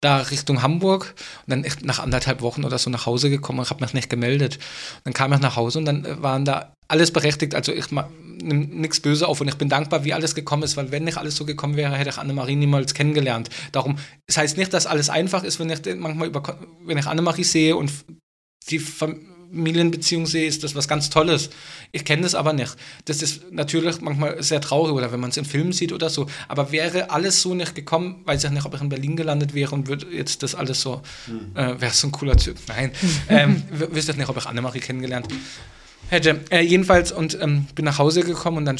da Richtung Hamburg und dann nach anderthalb Wochen oder so nach Hause gekommen und habe mich nicht gemeldet. Dann kam ich nach Hause und dann äh, waren da alles berechtigt. Also ich nimm nichts böse auf und ich bin dankbar, wie alles gekommen ist, weil wenn nicht alles so gekommen wäre, hätte ich Annemarie niemals kennengelernt. Darum, es heißt nicht, dass alles einfach ist, wenn ich manchmal über, wenn ich Annemarie sehe und die Familienbeziehung sehe, ist das was ganz Tolles. Ich kenne das aber nicht. Das ist natürlich manchmal sehr traurig oder wenn man es im Film sieht oder so. Aber wäre alles so nicht gekommen, weiß ich nicht, ob ich in Berlin gelandet wäre und würde jetzt das alles so, äh, wäre so ein cooler Typ. Nein, ähm, wüsste ich nicht, ob ich Annemarie kennengelernt hätte. Äh, jedenfalls und ähm, bin nach Hause gekommen und dann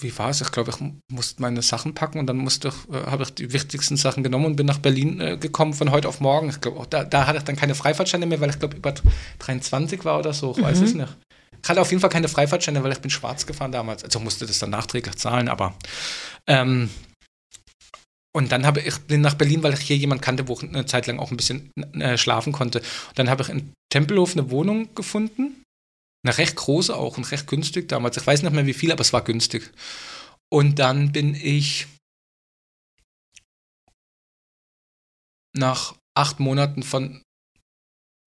wie war es? Ich glaube, ich musste meine Sachen packen und dann musste ich, äh, habe ich die wichtigsten Sachen genommen und bin nach Berlin äh, gekommen von heute auf morgen. Ich glaube, da, da hatte ich dann keine Freifahrtscheine mehr, weil ich glaube, über 23 war oder so. Ich weiß es nicht. Ich hatte auf jeden Fall keine Freifahrtscheine, weil ich bin schwarz gefahren damals. Also musste das dann nachträglich zahlen, aber ähm, und dann habe ich bin nach Berlin, weil ich hier jemanden kannte, wo ich eine Zeit lang auch ein bisschen äh, schlafen konnte. Und dann habe ich in Tempelhof eine Wohnung gefunden. Eine recht große auch und recht günstig damals. Ich weiß nicht mehr wie viel, aber es war günstig. Und dann bin ich nach acht Monaten von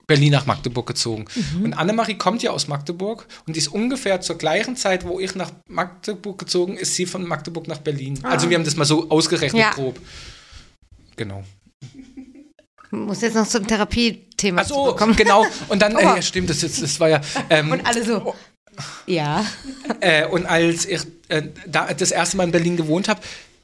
Berlin nach Magdeburg gezogen. Und Annemarie kommt ja aus Magdeburg und die ist ungefähr zur gleichen Zeit, wo ich nach Magdeburg gezogen ist, sie von Magdeburg nach Berlin. Also wir haben das mal so ausgerechnet Ja. grob. Genau. Muss jetzt noch zum Therapiethema Ach so, genau. Und dann, äh, Aua. ja, stimmt, das, ist- das war ja. Ähm, Und alle so. Ja. Äh, und als ich äh, da das erste Mal in Berlin gewohnt habe,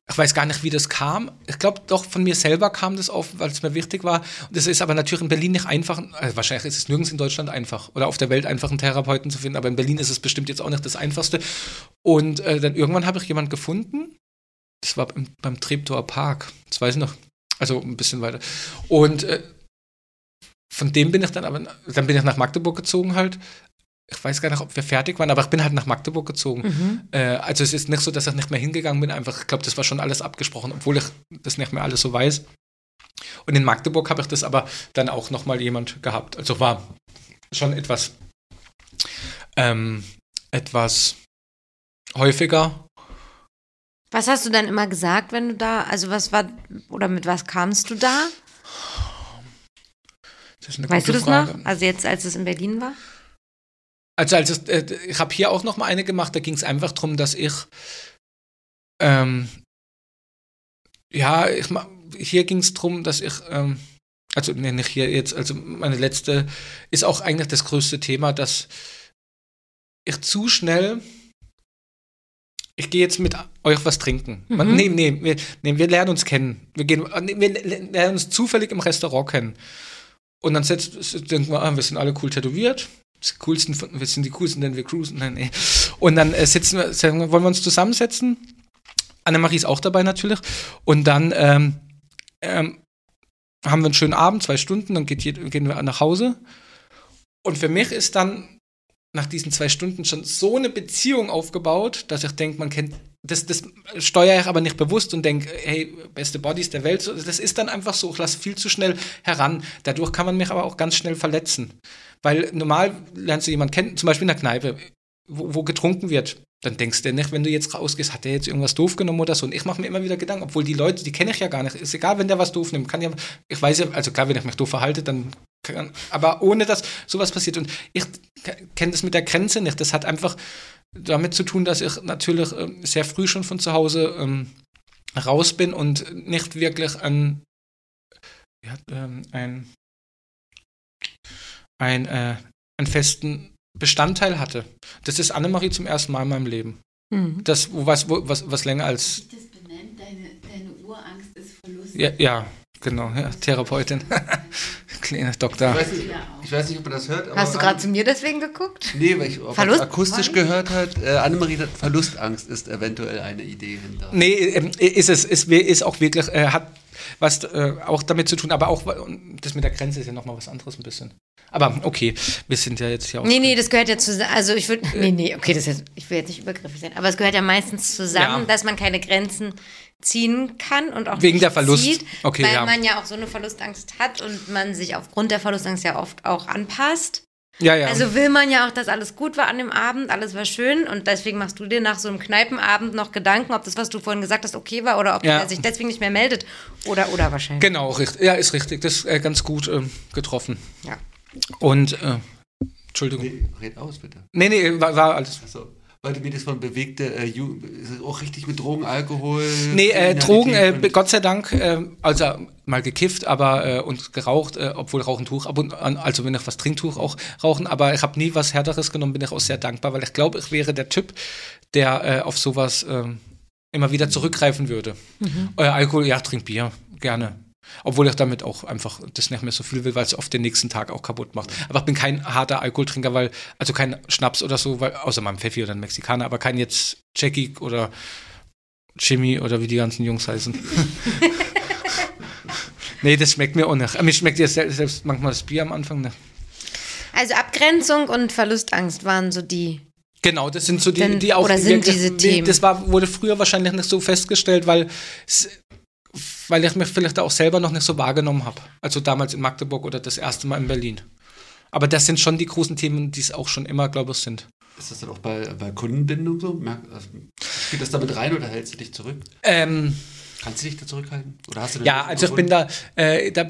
ich weiß gar nicht, wie das kam. Ich glaube, doch von mir selber kam das auf, weil es mir wichtig war. Und es ist aber natürlich in Berlin nicht einfach. Also wahrscheinlich ist es nirgends in Deutschland einfach oder auf der Welt einfach einen Therapeuten zu finden. Aber in Berlin ist es bestimmt jetzt auch nicht das Einfachste. Und äh, dann irgendwann habe ich jemanden gefunden. Das war beim, beim Treptower Park. Das weiß ich noch. Also ein bisschen weiter. Und äh, von dem bin ich dann aber, dann bin ich nach Magdeburg gezogen halt. Ich weiß gar nicht, ob wir fertig waren, aber ich bin halt nach Magdeburg gezogen. Mhm. Äh, also es ist nicht so, dass ich nicht mehr hingegangen bin. Einfach, ich glaube, das war schon alles abgesprochen, obwohl ich das nicht mehr alles so weiß. Und in Magdeburg habe ich das aber dann auch noch mal jemand gehabt. Also war schon etwas, ähm, etwas häufiger. Was hast du dann immer gesagt, wenn du da, also was war, oder mit was kamst du da? Das ist eine Weißt du gute das Frage. noch? Also jetzt, als es in Berlin war? Also, als es, äh, ich habe hier auch noch mal eine gemacht, da ging es einfach darum, dass ich ähm, ja, ich, hier ging es darum, dass ich ähm, also nee, nicht hier jetzt, also meine letzte ist auch eigentlich das größte Thema, dass ich zu schnell ich gehe jetzt mit euch was trinken. Man, Mhm. nee, nee, wir, nee, wir lernen uns kennen. Wir, gehen, nee, wir lernen uns zufällig im Restaurant kennen. Und dann setzt, denken wir, ah, wir sind alle cool tätowiert. Das coolsten, wir sind die coolsten, denn wir cruisen. Nein, nee. Und dann äh, sitzen wir, sagen wollen wir uns zusammensetzen? Annemarie ist auch dabei natürlich. Und dann ähm, ähm, haben wir einen schönen Abend, zwei Stunden, dann geht, gehen wir nach Hause. Und für mich ist dann nach diesen zwei Stunden schon so eine Beziehung aufgebaut, dass ich denke, man kennt, das, das steuere ich aber nicht bewusst und denke, hey, beste Bodies der Welt. Das ist dann einfach so, ich lasse viel zu schnell heran. Dadurch kann man mich aber auch ganz schnell verletzen. Weil normal lernst du jemanden kennen, zum Beispiel in der Kneipe, wo, wo getrunken wird. Dann denkst du nicht, wenn du jetzt rausgehst, hat der jetzt irgendwas doof genommen oder so. Und ich mache mir immer wieder Gedanken, obwohl die Leute, die kenne ich ja gar nicht. Ist egal, wenn der was doof nimmt. Kann ja, ich weiß ja, also klar, wenn ich mich doof verhalte, dann kann, aber ohne dass sowas passiert. Und ich kenne das mit der Grenze nicht. Das hat einfach damit zu tun, dass ich natürlich ähm, sehr früh schon von zu Hause ähm, raus bin und nicht wirklich ein, ja, ähm, ein, ein, äh, einen festen Bestandteil hatte. Das ist Annemarie zum ersten Mal in meinem Leben. Mhm. Das, wo was, wo, was, was länger als. das benennt, deine, deine Urangst ist Verlust. Ja, ja genau, ja, Therapeutin. kleiner Ich Doktor. weiß, nicht, ich weiß nicht, ob man das hört. Aber Hast du gerade zu mir deswegen geguckt? Nee, weil ich Verlust- akustisch gehört hat. Äh, Annemarie hat Verlustangst ist eventuell eine Idee hinter. Nee, ähm, ist es, ist, ist auch wirklich, äh, hat was äh, auch damit zu tun, aber auch das mit der Grenze ist ja nochmal was anderes ein bisschen. Aber okay, wir sind ja jetzt hier auch. Nee, nee, das gehört ja zusammen. Also ich würde. Nee, nee, okay, das jetzt, ich will jetzt nicht übergriffig sein, aber es gehört ja meistens zusammen, Ja. dass man keine Grenzen ziehen kann und auch Wegen nicht der Verlust. Zieht, Okay, weil ja. man ja auch so eine Verlustangst hat und man sich aufgrund der Verlustangst ja oft auch anpasst. Ja, ja. Also will man ja auch, dass alles gut war an dem Abend, alles war schön und deswegen machst du dir nach so einem Kneipenabend noch Gedanken, ob das, was du vorhin gesagt hast, okay war oder ob Ja. er sich deswegen nicht mehr meldet oder oder wahrscheinlich. genau, richtig. Ja, ist richtig. Das ist äh, ganz gut ähm, getroffen. Ja. Und, äh, Entschuldigung. Nee, red aus, bitte. Nee, nee, war, war alles. Achso. Weil du mir das von bewegte, äh, Ju- ist es auch richtig mit Drogen, Alkohol. Nee, äh, Drogen, äh, Gott sei Dank, äh, also mal gekifft, aber äh, und geraucht, äh, obwohl Rauchen Tuch ab und an, also wenn ich was Trinktuch auch rauchen, aber ich habe nie was härteres genommen, bin ich auch sehr dankbar, weil ich glaube, ich wäre der Typ, der äh, auf sowas ähm, immer wieder zurückgreifen würde. Äh, Alkohol, ja, trink Bier, gerne. Obwohl ich damit auch einfach das nicht mehr so viel will, weil es oft den nächsten Tag auch kaputt macht. Aber ich bin kein harter Alkoholtrinker, weil, also kein Schnaps oder so, weil, außer ein Pfeffi oder ein Mexikaner, aber kein jetzt Jackie oder Jimmy oder wie die ganzen Jungs heißen. nee, das schmeckt mir auch nicht. Mir schmeckt sel- selbst manchmal das Bier am Anfang nicht. Also Abgrenzung und Verlustangst waren so die. Genau, das sind so die, Denn- die auch oder sind diese die- Themen? Das war, wurde früher wahrscheinlich nicht so festgestellt, weil, weil ich mich vielleicht auch selber noch nicht so wahrgenommen habe. Also damals in Magdeburg oder das erste Mal in Berlin. Aber das sind schon die großen Themen, die es auch schon immer, glaube ich, sind. Ist das dann auch bei, bei Kundenbindung so? Merk, also, spielt das damit rein oder hältst du dich zurück? Ähm, Kannst du dich da zurückhalten? Oder hast du Ja, also ich bin da, äh, da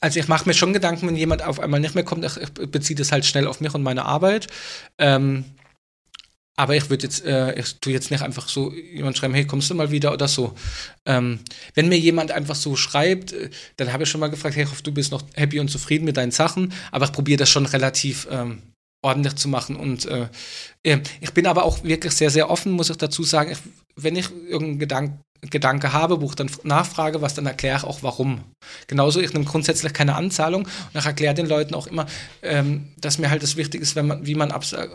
also ich mache mir schon Gedanken, wenn jemand auf einmal nicht mehr kommt, ich, ich beziehe das halt schnell auf mich und meine Arbeit. Ähm, aber ich würde jetzt, äh, ich tue jetzt nicht einfach so jemand schreiben, hey, kommst du mal wieder oder so. Ähm, wenn mir jemand einfach so schreibt, äh, dann habe ich schon mal gefragt, hey, ich hoffe, du bist noch happy und zufrieden mit deinen Sachen, aber ich probiere das schon relativ ähm, ordentlich zu machen und äh, ich bin aber auch wirklich sehr, sehr offen, muss ich dazu sagen. Ich, wenn ich irgendeinen Gedank Gedanke habe, wo ich dann nachfrage, was dann erkläre ich auch warum. Genauso, ich nehme grundsätzlich keine Anzahlung und ich erkläre den Leuten auch immer, ähm, dass mir halt das wichtig ist, wenn man, wie man abs äh,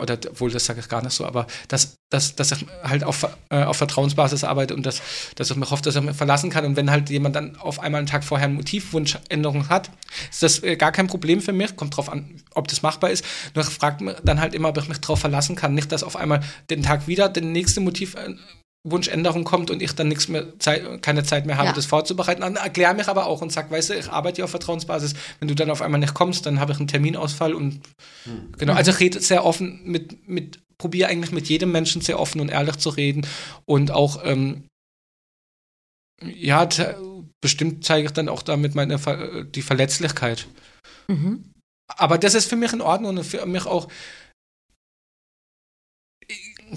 oder obwohl das sage ich gar nicht so, aber dass, dass, dass ich halt auf, äh, auf Vertrauensbasis arbeite und dass, dass ich mir hoffe, dass ich mich verlassen kann. Und wenn halt jemand dann auf einmal einen Tag vorher eine Motivwunschänderung hat, ist das äh, gar kein Problem für mich. Kommt drauf an, ob das machbar ist. Nur ich frage dann halt immer, ob ich mich darauf verlassen kann. Nicht, dass auf einmal den Tag wieder die nächste Motivwunschänderung kommt und ich dann nichts mehr Zeit, keine Zeit mehr habe, Ja. das vorzubereiten. Dann erkläre mich aber auch und sage, weißt du, ich arbeite ja auf Vertrauensbasis. Wenn du dann auf einmal nicht kommst, dann habe ich einen Terminausfall und genau. Also ich rede sehr offen mit, mit probiere eigentlich mit jedem Menschen sehr offen und ehrlich zu reden und auch ähm, ja, bestimmt zeige ich dann auch damit meine Ver die Verletzlichkeit. Mhm. Aber das ist für mich in Ordnung und für mich auch,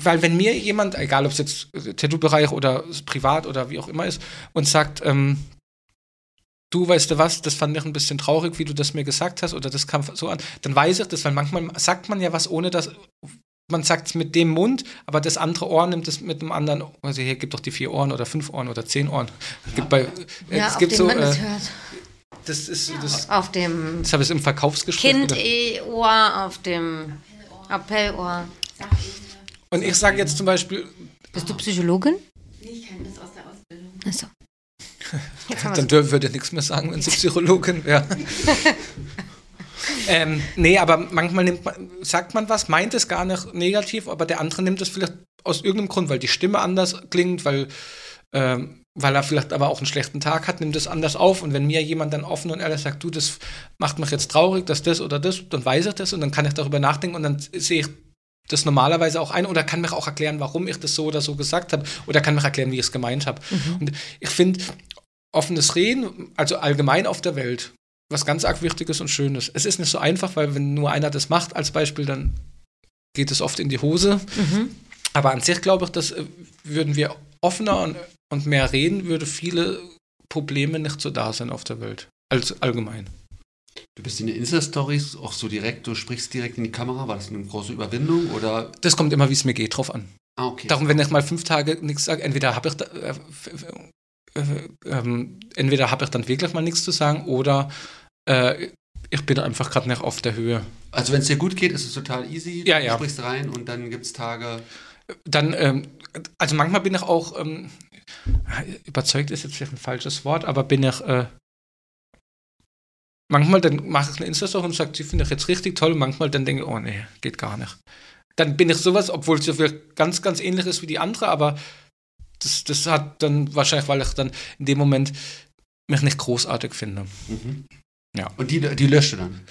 weil wenn mir jemand, egal ob es jetzt Tattoo-Bereich oder privat oder wie auch immer ist, und sagt, ähm, du weißt du was, das fand ich ein bisschen traurig, wie du das mir gesagt hast, oder das kam so an, dann weiß ich das, weil manchmal sagt man ja was, ohne dass man sagt es mit dem Mund, aber das andere Ohr nimmt es mit dem anderen. Also hier gibt doch die vier Ohren oder fünf Ohren oder zehn Ohren. Es gibt bei, äh, Ja, es auf gibt so, man das äh, hört. das ist, das, Auf dem das habe ich im Verkaufsgespräch. Kind-Ohr, auf dem Appellohr. Und ich sage jetzt zum Beispiel, Bist du Psychologin? Nee, ich kann das aus der Ausbildung. Achso. Dann wir dür- würde ich nichts mehr sagen, wenn sie Psychologin wäre. ähm, nee, aber manchmal nimmt man, sagt man was, meint es gar nicht negativ, aber der andere nimmt es vielleicht aus irgendeinem Grund, weil die Stimme anders klingt, weil, ähm, weil er vielleicht aber auch einen schlechten Tag hat, nimmt es anders auf. Und wenn mir jemand dann offen und ehrlich sagt, du, das macht mich jetzt traurig, dass das oder das, dann weiß ich das und dann kann ich darüber nachdenken und dann sehe ich das normalerweise auch ein oder kann mir auch erklären, warum ich das so oder so gesagt habe oder kann mir erklären, wie ich es gemeint habe. Und ich finde, offenes Reden, also allgemein auf der Welt, was ganz arg Wichtiges und Schönes. Es ist nicht so einfach, weil wenn nur einer das macht als Beispiel, dann geht es oft in die Hose. Mhm. Aber an sich glaube ich, dass äh, würden wir offener und, und mehr reden, würde viele Probleme nicht so da sein auf der Welt. Als allgemein. Du bist in den Insta-Stories auch so direkt, du sprichst direkt in die Kamera. War das eine große Überwindung oder? Das kommt immer, wie es mir geht, drauf an. Ah, okay. Darum, wenn ich mal fünf Tage nichts sage, entweder habe ich da, äh, äh, ähm, entweder habe ich dann wirklich mal nichts zu sagen oder äh, ich bin einfach gerade nicht auf der Höhe. Also wenn es dir gut geht, ist es total easy. Ja, du ja. sprichst rein und dann gibt es Tage. Dann, ähm, also manchmal bin ich auch, ähm, überzeugt ist jetzt vielleicht ein falsches Wort, aber bin ich, äh, manchmal dann mache ich eine Insta-Story und sage, die finde ich jetzt richtig toll und manchmal dann denke ich, oh nee, geht gar nicht. Dann bin ich sowas, obwohl es ja vielleicht ganz, ganz ähnlich ist wie die andere, aber das, das hat dann wahrscheinlich, weil ich dann in dem Moment mich nicht großartig finde. Mhm. Ja. Und die, die löscht du dann.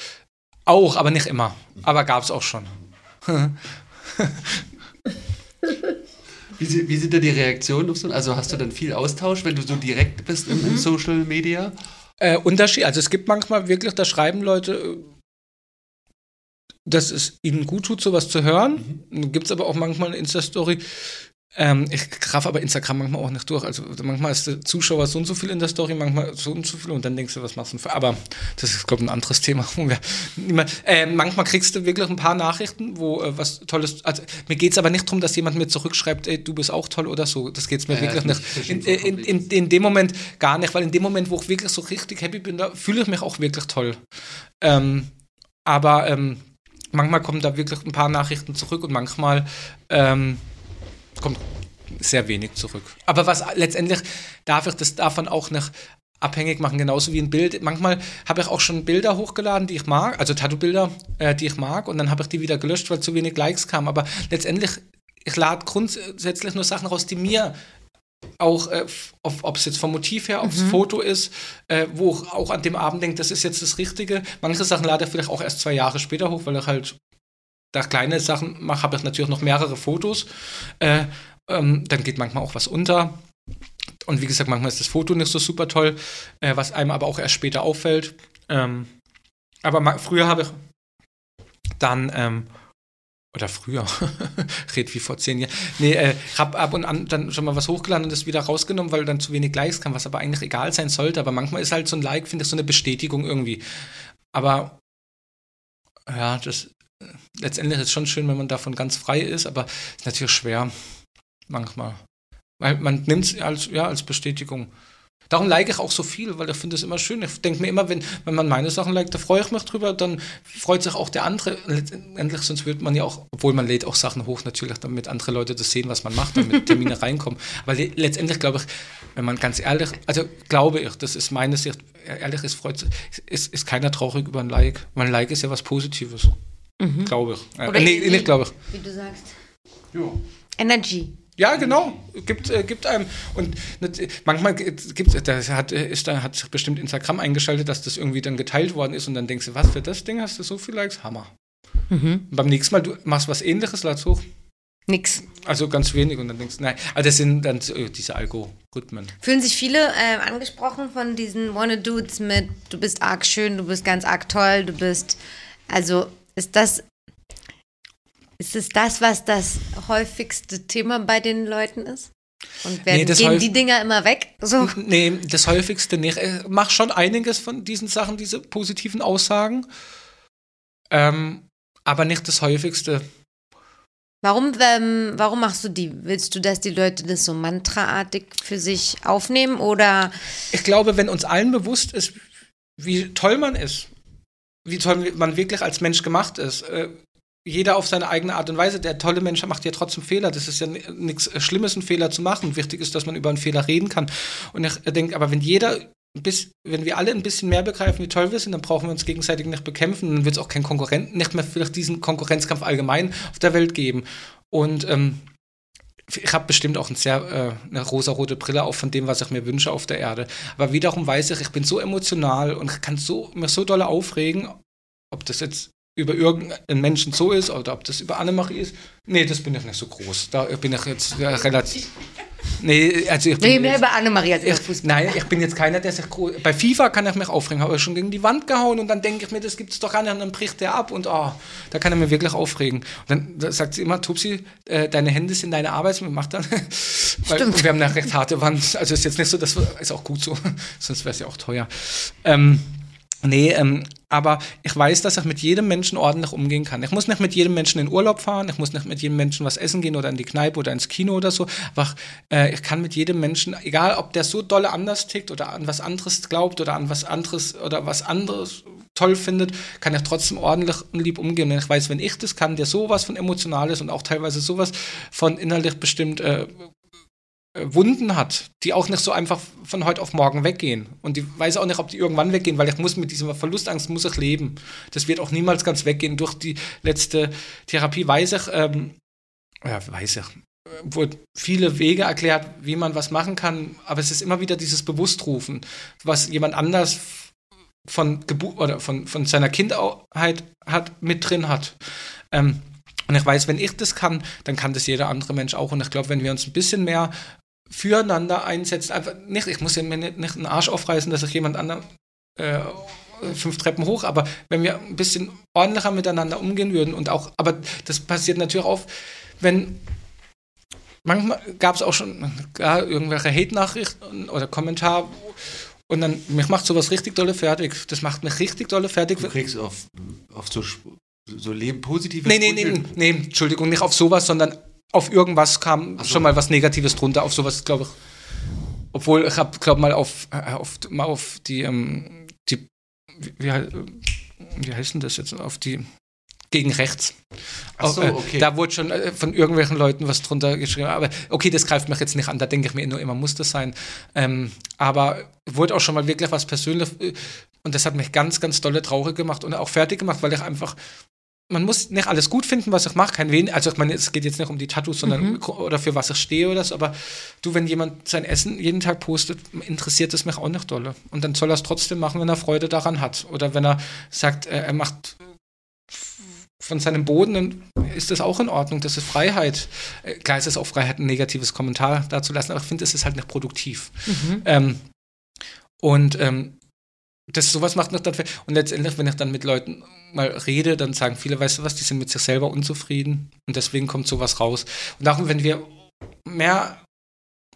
Auch, aber nicht immer. Aber gab es auch schon. Wie, wie sind da die Reaktionen? Also hast du dann viel Austausch, wenn du so direkt bist im, im Social Media? Äh, Unterschied, also es gibt manchmal wirklich, da schreiben Leute, äh, dass es ihnen gut tut, sowas zu hören. Gibt es aber auch manchmal eine Insta-Story. Ähm, ich raff aber Instagram manchmal auch nicht durch. Also manchmal ist der Zuschauer so und so viel in der Story, manchmal so und so viel und dann denkst du, was machst du denn für. Aber das ist, glaube ich, ein anderes Thema. äh, manchmal kriegst du wirklich ein paar Nachrichten, wo äh, was Tolles. Also mir geht es aber nicht darum, dass jemand mir zurückschreibt, ey, du bist auch toll oder so. Das geht es mir Ja, wirklich nicht. In, bestimmt in, in, in dem Moment gar nicht, weil in dem Moment, wo ich wirklich so richtig happy bin, da fühle ich mich auch wirklich toll. Ähm, aber ähm, manchmal kommen da wirklich ein paar Nachrichten zurück und manchmal ähm, kommt sehr wenig zurück. Aber was letztendlich darf ich das davon auch nicht abhängig machen, genauso wie ein Bild. Manchmal habe ich auch schon Bilder hochgeladen, die ich mag, also Tattoo-Bilder, äh, die ich mag, und dann habe ich die wieder gelöscht, weil zu wenig Likes kamen. Aber letztendlich, ich lade grundsätzlich nur Sachen raus, die mir auch, äh, ob es jetzt vom Motiv her, aufs Foto ist, äh, wo ich auch an dem Abend denke, das ist jetzt das Richtige. Manche Sachen lade ich vielleicht auch erst zwei Jahre später hoch, weil ich halt da kleine Sachen mache, habe ich natürlich noch mehrere Fotos. Äh, ähm, dann geht manchmal auch was unter. Und wie gesagt, manchmal ist das Foto nicht so super toll, äh, was einem aber auch erst später auffällt. Ähm, aber früher habe ich dann, ähm, oder früher, red wie vor zehn Jahren, nee, äh, habe ab und an dann schon mal was hochgeladen und das wieder rausgenommen, weil dann zu wenig Likes kam, was aber eigentlich egal sein sollte. Aber manchmal ist halt so ein Like, finde ich, so eine Bestätigung irgendwie. Aber ja, das letztendlich ist es schon schön, wenn man davon ganz frei ist, aber ist natürlich schwer manchmal. Weil man nimmt es als, ja, als Bestätigung. Darum like ich auch so viel, weil ich finde es immer schön. Ich denke mir immer, wenn, wenn man meine Sachen liked, da freue ich mich drüber, dann freut sich auch der andere. Letztendlich, sonst wird man ja auch, obwohl man lädt auch Sachen hoch, natürlich, damit andere Leute das sehen, was man macht, damit Termine reinkommen. Aber le letztendlich glaube ich, wenn man ganz ehrlich, also glaube ich, das ist meine Sicht, ehrlich ist, freut sich, ist, ist keiner traurig über ein Like. Weil ein Like ist ja was Positives. Glaube ich. Äh, Oder nee, wie- nicht glaube ich. Wie du sagst. Jo. Energy. Ja, genau. Gibt, äh, gibt einem. Und nat- manchmal gibt es, da hat, äh, ist da, hat sich bestimmt Instagram eingeschaltet, dass das irgendwie dann geteilt worden ist und dann denkst du, was für das Ding hast du so viel Likes? Hammer. Mhm. Beim nächsten Mal, du machst was ähnliches, ladst hoch. Nix. Also ganz wenig und dann denkst du, nein. Also das sind dann äh, diese Algorithmen. Fühlen sich viele äh, angesprochen von diesen Wanna-Dudes mit, du bist arg schön, du bist ganz arg toll, du bist, also ist das, ist es das, was das häufigste Thema bei den Leuten ist? Und werden, Nee, gehen die Dinger immer weg? So. Nee, das häufigste nicht. Ich mach schon einiges von diesen Sachen, diese positiven Aussagen. Ähm, aber nicht das häufigste. Warum, ähm, warum machst du die? Willst du, dass die Leute das so mantraartig für sich aufnehmen oder ich glaube, wenn uns allen bewusst ist, wie toll man ist, wie toll man wirklich als Mensch gemacht ist, äh, jeder auf seine eigene Art und Weise, der tolle Mensch macht ja trotzdem Fehler. Das ist ja nichts Schlimmes, einen Fehler zu machen. Wichtig ist, dass man über einen Fehler reden kann. Und ich denke, aber wenn jeder, bis, wenn wir alle ein bisschen mehr begreifen, wie toll wir sind, dann brauchen wir uns gegenseitig nicht bekämpfen. Dann wird es auch keinen Konkurrenten, nicht mehr vielleicht diesen Konkurrenzkampf allgemein auf der Welt geben. Und ähm, ich habe bestimmt auch ein sehr, äh, eine rosarote Brille auf von dem, was ich mir wünsche auf der Erde. Aber wiederum weiß ich, ich bin so emotional und kann so, mir so doll aufregen, ob das jetzt über irgendeinen Menschen so ist oder ob das über Annemarie ist. Nee, das bin ich nicht so groß. Da bin ich jetzt ja, relativ. Nee, also ich bin nee, mehr jetzt- über Annemarie als über ich, Fußball? nein, ich bin jetzt keiner, der sich gro- bei FIFA kann ich mich aufregen, habe ich schon gegen die Wand gehauen und dann denke ich mir, das gibt's doch gar nicht und dann bricht der ab und oh, da kann er mir wirklich aufregen. Und dann da sagt sie immer, Tupsi, äh, deine Hände sind deine Arbeit, macht dann. Weil, Stimmt. wir haben eine recht harte Wand, also ist jetzt nicht so, das ist auch gut so, sonst wäre es ja auch teuer. Ähm, nee, ähm, aber ich weiß, dass ich mit jedem Menschen ordentlich umgehen kann. Ich muss nicht mit jedem Menschen in Urlaub fahren, ich muss nicht mit jedem Menschen was essen gehen oder in die Kneipe oder ins Kino oder so. Aber äh, ich kann mit jedem Menschen, egal ob der so dolle anders tickt oder an was anderes glaubt oder an was anderes oder was anderes toll findet, kann ich trotzdem ordentlich und lieb umgehen. Und ich weiß, wenn ich das kann, der sowas von emotional ist und auch teilweise sowas von innerlich bestimmt äh, Wunden hat, die auch nicht so einfach von heute auf morgen weggehen. Und die weiß auch nicht, ob die irgendwann weggehen, weil ich muss mit dieser Verlustangst muss ich leben. Das wird auch niemals ganz weggehen. Durch die letzte Therapie weiß ich, ähm, ja, weiß ich, wurde viele Wege erklärt, wie man was machen kann, aber es ist immer wieder dieses Bewusstrufen, was jemand anders von Geburt oder von, von seiner Kindheit hat, mit drin hat. Ähm, und ich weiß, wenn ich das kann, dann kann das jeder andere Mensch auch. Und ich glaube, wenn wir uns ein bisschen mehr füreinander einsetzen, einfach nicht, ich muss ja mir nicht, nicht einen Arsch aufreißen, dass ich jemand anderen äh, fünf Treppen hoch, aber wenn wir ein bisschen ordentlicher miteinander umgehen würden und auch, aber das passiert natürlich auch, wenn manchmal gab es auch schon ja, irgendwelche Hate-Nachrichten oder Kommentare und dann, mich macht sowas richtig dolle fertig. Das macht mich richtig dolle fertig. Du kriegst auf, auf so, so Leben positive Nee, nee, nee, nee, Entschuldigung, nicht auf sowas, sondern auf irgendwas kam so. schon mal was Negatives drunter, auf sowas, glaube ich. Obwohl, ich habe, glaube mal auf, äh, auf, mal auf die, ähm, die wie, wie heißt denn das jetzt, auf die gegen rechts. Ach so, äh, okay. Da wurde schon äh, von irgendwelchen Leuten was drunter geschrieben. Aber okay, das greift mich jetzt nicht an. Da denke ich mir nur immer, muss das sein. Ähm, aber wurde auch schon mal wirklich was persönlich. Und das hat mich ganz, ganz dolle traurig gemacht und auch fertig gemacht, weil ich einfach man muss nicht alles gut finden, was ich mache, kein wen. Also ich meine, es geht jetzt nicht um die Tattoos, sondern mhm. oder für was ich stehe oder so. Aber du, wenn jemand sein Essen jeden Tag postet, interessiert es mich auch nicht dolle. Und dann soll er es trotzdem machen, wenn er Freude daran hat. Oder wenn er sagt, er macht von seinem Boden, dann ist das auch in Ordnung. Das ist Freiheit. Äh, klar ist es auch Freiheit, ein negatives Kommentar dazu lassen, aber ich finde, es ist halt nicht produktiv. Mhm. Ähm, und ähm, das sowas macht noch dann und letztendlich, wenn ich dann mit Leuten mal rede, dann sagen viele, weißt du was, die sind mit sich selber unzufrieden und deswegen kommt sowas raus. Und darum, wenn wir mehr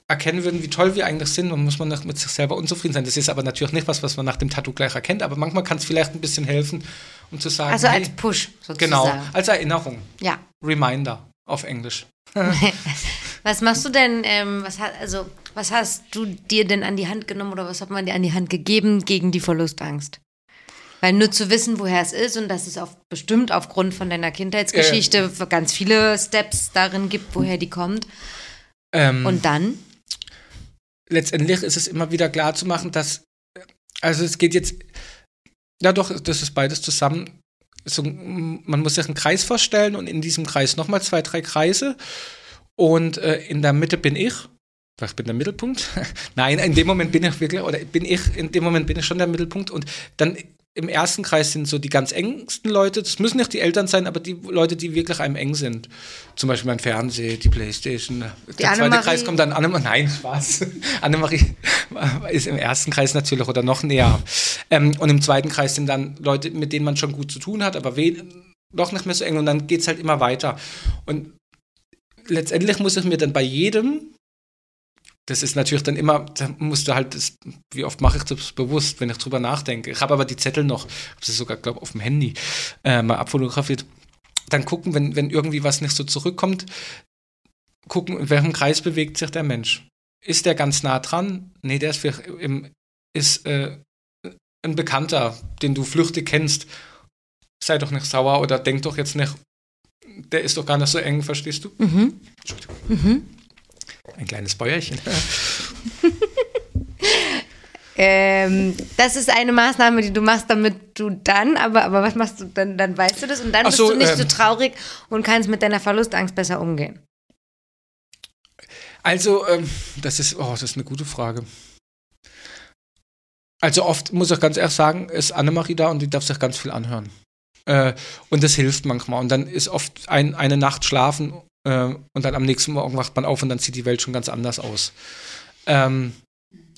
erkennen würden, wie toll wir eigentlich sind, dann muss man mit sich selber unzufrieden sein. Das ist aber natürlich nicht was, was man nach dem Tattoo gleich erkennt, aber manchmal kann es vielleicht ein bisschen helfen, um zu sagen. Also als hey, Push sozusagen. Genau, als Erinnerung. Ja. Reminder auf Englisch. was machst du denn, ähm, was, also, was hast du dir denn an die Hand genommen oder was hat man dir an die Hand gegeben gegen die Verlustangst? Weil nur zu wissen, woher es ist und dass es auf, bestimmt aufgrund von deiner Kindheitsgeschichte äh, ganz viele Steps darin gibt, woher die kommt. Ähm, und dann? Letztendlich ist es immer wieder klar zu machen, dass, also es geht jetzt, ja doch, das ist beides zusammen so, man muss sich einen Kreis vorstellen und in diesem Kreis nochmal zwei, drei Kreise. Und äh, in der Mitte bin ich. Ich bin der Mittelpunkt. Nein, in dem Moment bin ich wirklich, oder bin ich, in dem Moment bin ich schon der Mittelpunkt. Und dann im ersten Kreis sind so die ganz engsten Leute. Das müssen nicht die Eltern sein, aber die Leute, die wirklich einem eng sind. Zum Beispiel mein Fernseher, die Playstation. Die der zweite Kreis kommt dann Annemarie. Nein, Spaß. Annemarie ist im ersten Kreis natürlich oder noch näher. Ähm, und im zweiten Kreis sind dann Leute, mit denen man schon gut zu tun hat, aber noch nicht mehr so eng. Und dann geht es halt immer weiter. Und letztendlich muss ich mir dann bei jedem das ist natürlich dann immer, da musst du halt, das, wie oft mache ich das bewusst, wenn ich drüber nachdenke. Ich habe aber die Zettel noch, habe sie sogar, glaube ich, auf dem Handy äh, mal abfotografiert. Dann gucken, wenn, wenn irgendwie was nicht so zurückkommt, gucken, in welchem Kreis bewegt sich der Mensch. Ist der ganz nah dran? Nee, der ist, vielleicht im, ist äh, ein Bekannter, den du flüchtig kennst. Sei doch nicht sauer oder denk doch jetzt nicht, der ist doch gar nicht so eng, verstehst du? Mhm. Entschuldigung. Mhm. Ein kleines Bäuerchen. ähm, das ist eine Maßnahme, die du machst, damit du dann, aber, aber was machst du dann? Dann weißt du das und dann so, bist du nicht ähm, so traurig und kannst mit deiner Verlustangst besser umgehen. Also, ähm, das ist, oh, das ist eine gute Frage. Also oft, muss ich ganz ehrlich sagen, ist Annemarie da und die darf sich ganz viel anhören. Äh, und das hilft manchmal. Und dann ist oft ein, eine Nacht schlafen äh, und dann am nächsten Morgen wacht man auf und dann sieht die Welt schon ganz anders aus. Ähm,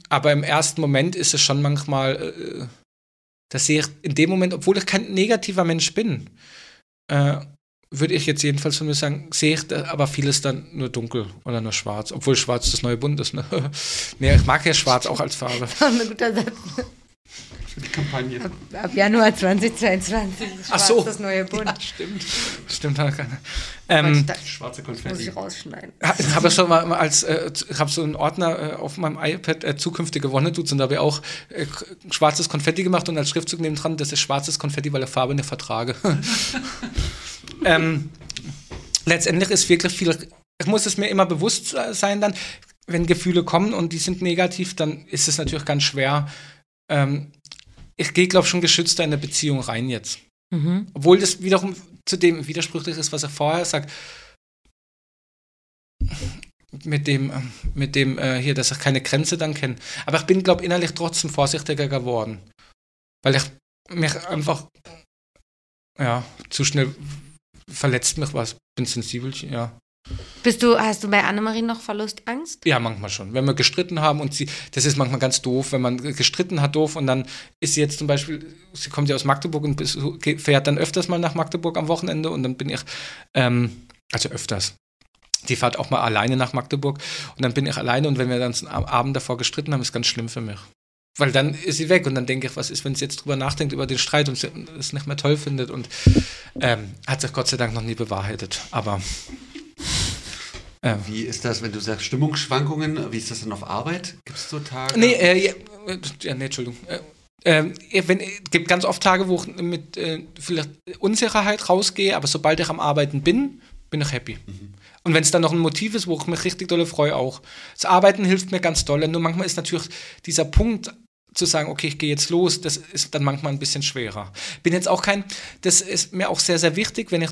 aber im ersten Moment ist es schon manchmal, äh, das sehe ich in dem Moment, obwohl ich kein negativer Mensch bin, äh, würde ich jetzt jedenfalls von mir sagen, sehe ich aber vieles dann nur dunkel oder nur schwarz, obwohl schwarz das neue Bunt ist. Ne? nee, ich mag ja schwarz auch als Farbe. Ein guter Satz. Für die Kampagne. Ab, ab Januar 2022 ist Ach schwarz so. das neue Bunt. Ja, stimmt. Stimmt. Ähm, das Schwarze muss Konfetti. ich rausschneiden. ich habe schon mal als, äh, ich habe so einen Ordner äh, auf meinem iPad äh, zukünftige Wonnedudes und da habe ich auch äh, schwarzes Konfetti gemacht und als Schriftzug neben dran, das ist schwarzes Konfetti, weil ich Farbe nicht vertrage. ähm, letztendlich ist wirklich viel, ich muss es mir immer bewusst sein dann, wenn Gefühle kommen und die sind negativ, dann ist es natürlich ganz schwer. Ähm, ich gehe, glaube ich, schon geschützter in eine Beziehung rein jetzt. Mhm. Obwohl das wiederum zu dem widersprüchlich ist, was er vorher sagt. Mit dem, ähm, mit dem äh, hier, dass ich keine Grenze dann kenne. Aber ich bin, glaube ich, innerlich trotzdem vorsichtiger geworden. Weil ich mich einfach, ja, zu schnell verletzt mich was. Bin sensibel, ja. Bist du, hast du bei Annemarie noch Verlustangst? Ja, manchmal schon. Wenn wir gestritten haben und sie, das ist manchmal ganz doof, wenn man gestritten hat, doof und dann ist sie jetzt zum Beispiel, sie kommt ja aus Magdeburg und fährt dann öfters mal nach Magdeburg am Wochenende und dann bin ich, ähm, also öfters. Die fährt auch mal alleine nach Magdeburg und dann bin ich alleine und wenn wir dann am Abend davor gestritten haben, ist ganz schlimm für mich. Weil dann ist sie weg und dann denke ich, was ist, wenn sie jetzt drüber nachdenkt über den Streit und es nicht mehr toll findet und ähm, hat sich Gott sei Dank noch nie bewahrheitet. Aber ähm, Wie ist das, wenn du sagst Stimmungsschwankungen? Wie ist das denn auf Arbeit? Gibt es so Tage? Nee, äh, ja, äh, ja, nee, Entschuldigung. Äh, ähm, wenn, es gibt ganz oft Tage, wo ich mit äh, vielleicht Unsicherheit rausgehe, aber sobald ich am Arbeiten bin, bin ich happy. Und wenn es dann noch ein Motiv ist, wo ich mich richtig dolle freue, auch. Das Arbeiten hilft mir ganz doll. Nur manchmal ist natürlich dieser Punkt zu sagen, okay, ich gehe jetzt los, das ist dann manchmal ein bisschen schwerer. Bin jetzt auch kein, das ist mir auch sehr, sehr wichtig, wenn ich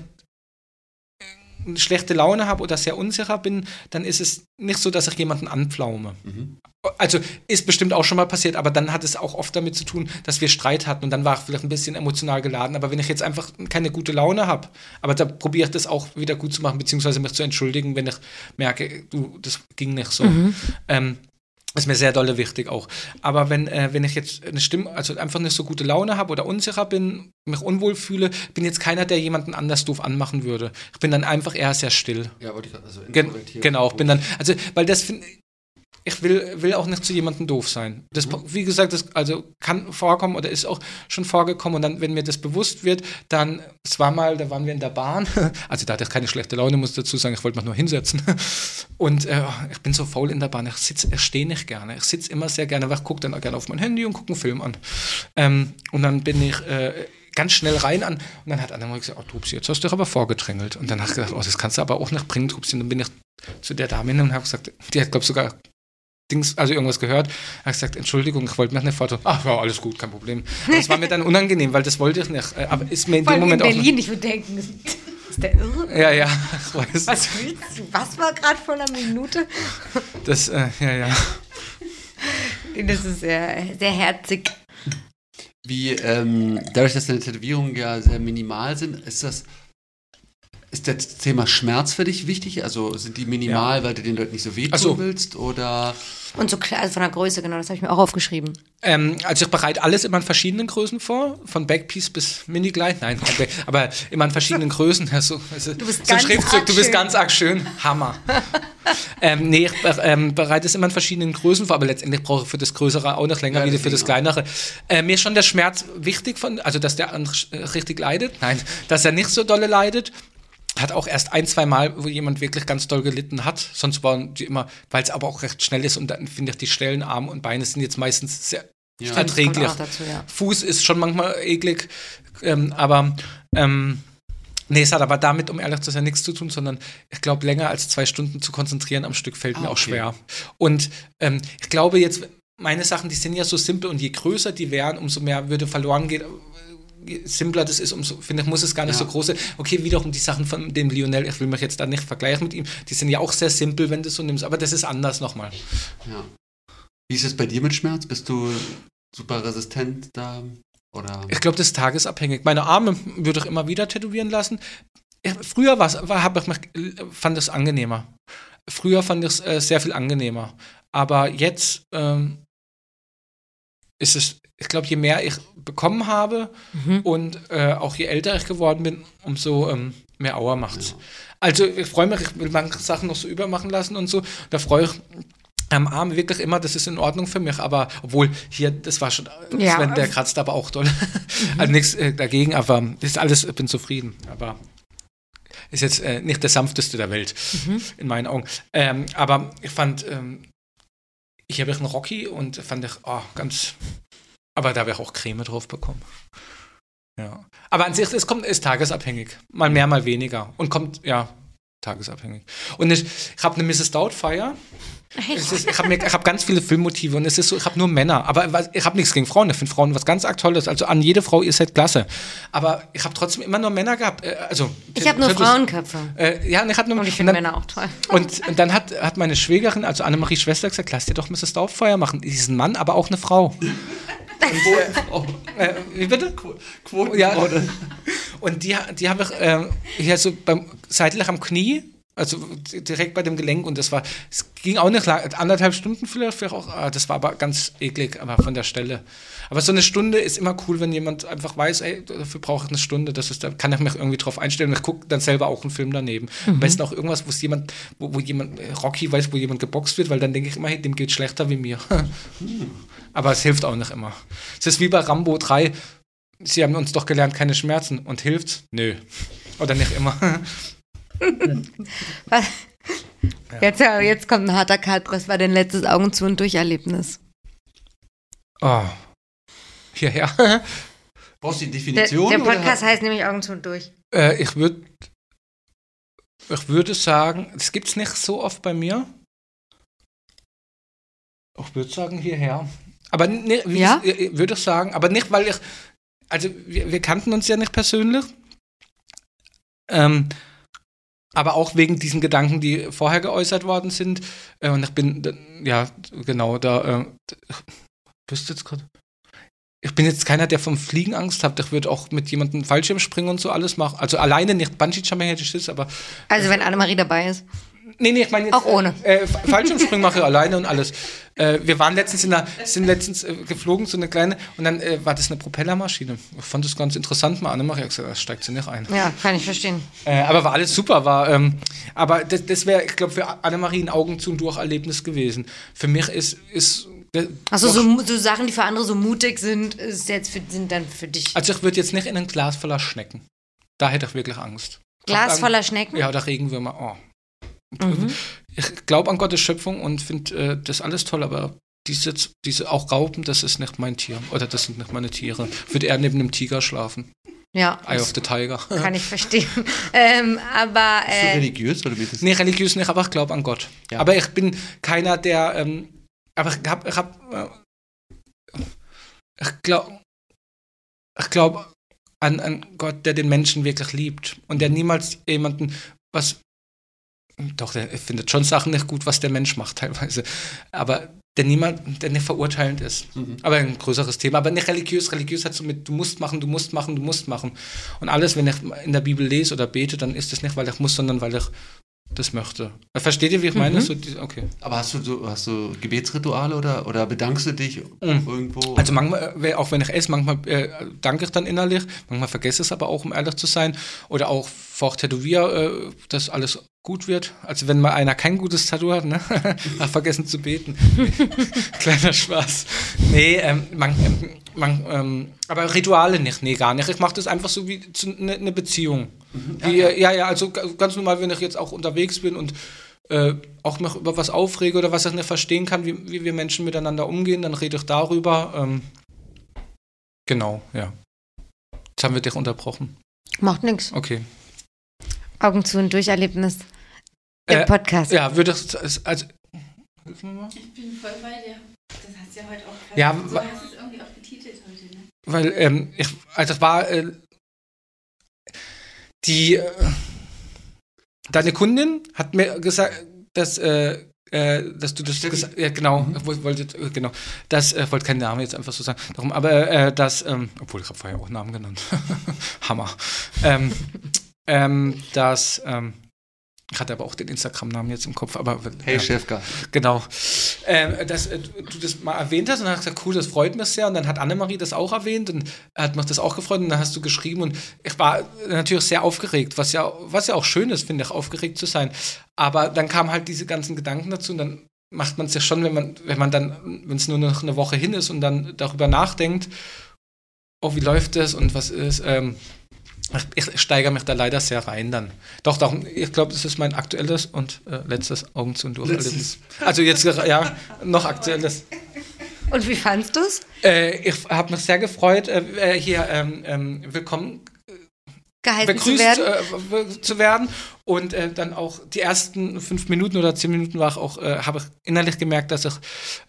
schlechte Laune habe oder sehr unsicher bin, dann ist es nicht so, dass ich jemanden anpflaume. Mhm. Also ist bestimmt auch schon mal passiert, aber dann hat es auch oft damit zu tun, dass wir Streit hatten und dann war ich vielleicht ein bisschen emotional geladen. Aber wenn ich jetzt einfach keine gute Laune habe, aber da probiere ich das auch wieder gut zu machen, beziehungsweise mich zu entschuldigen, wenn ich merke, du, das ging nicht so. Ähm, ist mir sehr dolle wichtig auch. Aber wenn, äh, wenn ich jetzt eine Stimme, also einfach nicht so gute Laune habe oder unsicher bin, mich unwohl fühle, bin jetzt keiner, der jemanden anders doof anmachen würde. Ich bin dann einfach eher sehr still. Ja, wollte ich also Gen genau, ich bin dann, also, weil das finde ich will, will auch nicht zu jemandem doof sein. Das, Wie gesagt, das also kann vorkommen oder ist auch schon vorgekommen. Und dann, wenn mir das bewusst wird, dann, es war mal, da waren wir in der Bahn, also da hatte ich keine schlechte Laune, muss dazu sagen, ich wollte mich nur hinsetzen. Und äh, ich bin so faul in der Bahn, ich sitze, ich stehe nicht gerne. Ich sitze immer sehr gerne, weil ich gucke dann auch gerne auf mein Handy und gucke einen Film an. Ähm, und dann bin ich äh, ganz schnell rein an und dann hat Anna mal gesagt, oh Tupsi, jetzt hast du dich aber vorgedrängelt. Und dann habe ich gedacht, oh, das kannst du aber auch nicht bringen, Tupsi. Und dann bin ich zu der Dame hin und habe gesagt, die hat, glaube ich, sogar Dings, also irgendwas gehört, habe gesagt, Entschuldigung, ich wollte mir nicht Foto. Ach ja, alles gut, kein Problem. Aber es war mir dann unangenehm, weil das wollte ich nicht. Äh, Aber ist mir in Vor dem allem in Moment auch. Berlin, ich würde denken, ist der irre? Ja, ja, ich weiß. Was willst du? Was war gerade vor einer Minute? Das, äh, ja, ja. Das ist sehr, sehr herzig. Wie, ähm, dadurch, dass deine Tätowierungen ja sehr minimal sind, ist das, ist das Thema Schmerz für dich wichtig? Also sind die minimal, weil du den Leuten nicht so wehtun so. willst? Oder Und so klar, also von der Größe, genau, das habe ich mir auch aufgeschrieben. Ähm, also ich bereite alles immer in verschiedenen Größen vor, von Backpiece bis Mini-Glide. Nein, aber immer in verschiedenen Größen. Also, also, Du bist so ganz Schriftzug, arg du bist schön. ganz arg schön. Hammer. ähm, nee, ich ähm, bereite es immer in verschiedenen Größen vor, aber letztendlich brauche ich für das Größere auch noch länger Ja, wie für das Kleinere. Äh, mir ist schon der Schmerz wichtig, von, also dass der äh, richtig leidet. Nein, dass er nicht so dolle leidet. Hat auch erst ein, zwei Mal, wo jemand wirklich ganz doll gelitten hat. Sonst waren die immer, weil es aber auch recht schnell ist und dann finde ich, die Stellen, Arme und Beine sind jetzt meistens sehr Ja. erträglich. Dazu, ja. Fuß ist schon manchmal eklig, ähm, aber ähm, nee, es hat aber damit, um ehrlich zu sein, nichts zu tun, sondern ich glaube, länger als zwei Stunden zu konzentrieren am Stück fällt Ah, mir auch okay. schwer. Und ähm, ich glaube jetzt, meine Sachen, die sind ja so simpel und je größer die wären, umso mehr würde verloren gehen. Simpler das ist, umso, finde ich, muss es gar nicht Ja. so groß sein. Okay, wiederum die Sachen von dem Lionel, ich will mich jetzt da nicht vergleichen mit ihm, die sind ja auch sehr simpel, wenn du es so nimmst, aber das ist anders nochmal. ja. Wie ist es bei dir mit Schmerz? Bist du super resistent da? Oder? Ich glaube, das ist tagesabhängig. Meine Arme würde ich immer wieder tätowieren lassen. Früher war, hab ich mich, fand ich es angenehmer. Früher fand ich es äh, sehr viel angenehmer. Aber jetzt ähm, ist es, ich glaube, je mehr ich bekommen habe und äh, auch je älter ich geworden bin, umso ähm, mehr Auer macht's. Also ich freue mich, ich will manche Sachen noch so übermachen lassen und so. Da freue ich am Arm wirklich immer, das ist in Ordnung für mich, aber obwohl hier, das war schon, Ja. Sven, der kratzt aber auch doll. also nichts äh, dagegen, aber das ist alles, ich bin zufrieden. Aber ist jetzt äh, nicht der sanfteste der Welt, in meinen Augen. Ähm, aber ich fand, ähm, ich habe einen Rocky und fand ich, oh, ganz, aber da habe ich auch Creme drauf bekommen. Ja. Aber an sich, es kommt, ist tagesabhängig. Mal mehr, mal weniger. Und kommt, ja, tagesabhängig. Und ich, ich habe eine Mrs. Doubtfire. Es ist, ich habe hab ganz viele Filmmotive und es ist so, ich habe nur Männer. Aber ich habe nichts gegen Frauen. Ich finde Frauen was ganz arg Tolles. Also an jede Frau ihr seid klasse. Aber ich habe trotzdem immer nur Männer gehabt. Äh, Also, Ich habe nur Frauenköpfe. Äh, ja, und ich habe nur Und ich und finde Männer auch toll. und, und dann hat, hat meine Schwägerin, also Annemarie Schwester, gesagt, lass dir doch Mrs. Doubtfire machen. Diesen Mann, aber auch eine Frau. Oh, Äh, wie bitte? Quoten. Ja. Und die, die habe ich äh, hier so beim, seitlich am Knie, also direkt bei dem Gelenk und das war, es ging auch nicht lang, anderthalb Stunden vielleicht, vielleicht auch, ah, das war aber ganz eklig, aber von der Stelle. Aber so eine Stunde ist immer cool, wenn jemand einfach weiß, ey, dafür brauche ich eine Stunde, das ist, da kann ich mich irgendwie drauf einstellen und ich gucke dann selber auch einen Film daneben. Am besten auch irgendwas, jemand, wo, wo jemand, äh, Rocky weiß, wo jemand geboxt wird, weil dann denke ich immer, hey, dem geht schlechter wie mir. aber es hilft auch nicht immer. Es ist wie bei Rambo 3, Sie haben uns doch gelernt, keine Schmerzen. Und hilft's? Nö. Oder nicht immer. Was? Jetzt, ja, jetzt kommt ein harter Cut. Was war dein letztes Augen zu und Durcherlebnis? Oh. Hierher. Brauchst du die Der, Definition? der oder- Podcast heißt nämlich Augen zu und durch. Äh, ich würde ich würde sagen, es gibt's nicht so oft bei mir. Ich würde sagen hierher. Aber ne, Ja? ich- äh, würde ich sagen, aber nicht, weil ich, also wir, wir kannten uns ja nicht persönlich. Ähm, aber auch wegen diesen Gedanken, die vorher geäußert worden sind. Äh, und ich bin, ja, genau, da, äh, wüsste jetzt gerade. Ich bin jetzt keiner, der vom Fliegen Angst hat. Ich würde auch mit jemandem Fallschirm springen und so alles machen. Also alleine nicht Bungee-Jumping hätte ich Schiss, aber Also wenn Annemarie dabei ist. Nee, nee, ich meine jetzt. Auch ohne. Äh, Fa- Fallschirmspringen mache ich alleine und alles. Äh, wir waren letztens in einer, sind letztens äh, geflogen, so eine kleine, und dann äh, war das eine Propellermaschine. Ich fand das ganz interessant. Mal Annemarie hat gesagt, da steigt sie nicht ein. Ja, kann ich verstehen. Äh, aber war alles super, war, ähm, aber das, das wäre, ich glaube, für Annemarie ein Augen zu und durch Erlebnis gewesen. Für mich ist, ist äh, Achso, doch- so, so Sachen, die für andere so mutig sind, ist jetzt für, sind dann für dich. also ich würde jetzt nicht in ein Glas voller Schnecken. Da hätte ich wirklich Angst. Glas voller Schnecken? Ja, oder Regenwürmer. Oh. Mhm. Ich glaube an Gottes Schöpfung und finde äh, das alles toll, aber diese, diese auch Raupen, das ist nicht mein Tier. Oder das sind nicht meine Tiere. Ich würde eher neben einem Tiger schlafen. Ja, Eye of the Tiger. kann ich verstehen. ähm, aber Bist du äh, religiös oder wie ist das? nee, religiös nicht, aber ich glaube an Gott. Ja. Aber ich bin keiner, der. Ähm, aber ich habe. Ich, hab, äh, ich glaube. Ich glaube an, an Gott, der den Menschen wirklich liebt und der niemals jemanden was. Doch, der findet schon Sachen nicht gut, was der Mensch macht teilweise. Aber der niemand, der nicht verurteilend ist. Mhm. Aber ein größeres Thema. Aber nicht religiös. Religiös hat so mit, du musst machen, du musst machen, du musst machen. Und alles, wenn ich in der Bibel lese oder bete, dann ist das nicht, weil ich muss, sondern weil ich das möchte. Versteht ihr, wie ich meine? Mhm. So, okay. Aber hast du so hast du Gebetsrituale oder, oder bedankst du dich Mhm. irgendwo? Also manchmal, äh, auch wenn ich esse, manchmal äh, danke ich dann innerlich, manchmal vergesse ich es aber auch, um ehrlich zu sein. Oder auch vor Tätowier, äh, dass alles gut wird. Also wenn mal einer kein gutes Tattoo hat, ne? Hat vergessen zu beten. Kleiner Spaß. Nee, ähm, man, ähm, man, ähm, aber Rituale nicht, nee, gar nicht. Ich mache das einfach so wie eine ne Beziehung. Wie, ja, ja, also ga- ganz normal, wenn ich jetzt auch unterwegs bin und äh, auch mich über was aufrege oder was ich nicht verstehen kann, wie, wie wir Menschen miteinander umgehen, dann rede ich darüber. Ähm, genau, ja. Jetzt haben wir dich unterbrochen. macht nichts. Okay. Augen zu und Durcherlebnis. Der Äh, Podcast. Ja, würde also, mir mal. Ich bin voll bei dir. Das hast du ja heute auch Ja, so hast du es irgendwie auch betitelt heute, ne? Weil, ähm, ich, also es war äh, die äh, deine Kundin hat mir gesagt, dass äh, äh, dass du das gesagt ja genau ich wollte wollte- äh, genau das äh, wollte keinen Namen jetzt einfach so sagen darum aber äh, das ähm, obwohl ich habe vorher auch Namen genannt Hammer ähm, ähm, das ähm, ich hatte aber auch den Instagram-Namen jetzt im Kopf, aber hey ja. Chefka. Genau. Ähm, dass äh, du das mal erwähnt hast und dann hast gesagt, cool, das freut mich sehr. Und dann hat Annemarie das auch erwähnt und hat mich das auch gefreut und dann hast du geschrieben und ich war natürlich sehr aufgeregt, was ja, was ja auch schön ist, finde ich, aufgeregt zu sein. Aber dann kamen halt diese ganzen Gedanken dazu und dann macht man es ja schon, wenn man, wenn man dann, wenn es nur noch eine Woche hin ist und dann darüber nachdenkt, oh, wie läuft das und was ist, ähm, ich, steigere mich da leider sehr rein dann. Doch, doch, ich glaube, das ist mein aktuelles und äh, letztes Augen zu und durch. Letztes. Also jetzt, ja, noch aktuelles. Und wie fandst du's? Äh, ich habe mich sehr gefreut, äh, hier ähm, ähm, willkommen Geheißen begrüßt zu werden? Äh, zu werden. Und äh, dann auch die ersten fünf Minuten oder zehn Minuten war ich auch, äh, habe ich innerlich gemerkt, dass ich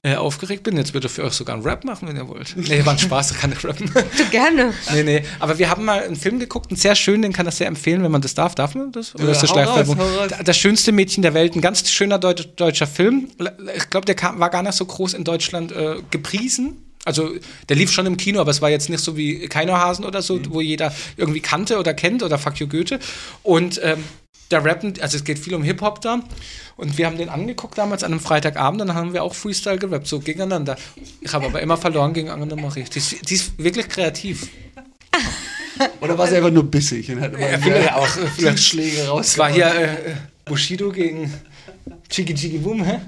äh, aufgeregt bin. Jetzt würde ich für euch sogar einen Rap machen, wenn ihr wollt. Nee, war ein Spaß, ich kann nicht rappen. Du gerne. nee, nee. Aber wir haben mal einen Film geguckt, einen sehr schön, den kann ich sehr empfehlen, wenn man das darf. Darf man das? Oder Ja, ist das hau Schleichwerbung? raus, hau raus. Das schönste Mädchen der Welt, ein ganz schöner deut deutscher Film. Ich glaube, der kam, war gar nicht so groß in Deutschland äh, gepriesen. Also der lief schon im Kino, aber es war jetzt nicht so wie Keinohasen oder so, wo jeder irgendwie kannte oder kennt oder Fuck you Goethe. Und ähm, der Rappen, also es geht viel um Hip-Hop da. Und wir haben den angeguckt damals an einem Freitagabend dann haben wir auch Freestyle gerappt, so gegeneinander. Ich habe aber immer verloren gegen Annemarie. Die ist, die ist wirklich kreativ. Oder war sie einfach nur bissig und hat immer Ja, vielleicht auch, vielleicht- Schläge raus. Es war hier äh, Bushido gegen Chigi Chigi Boom, hä?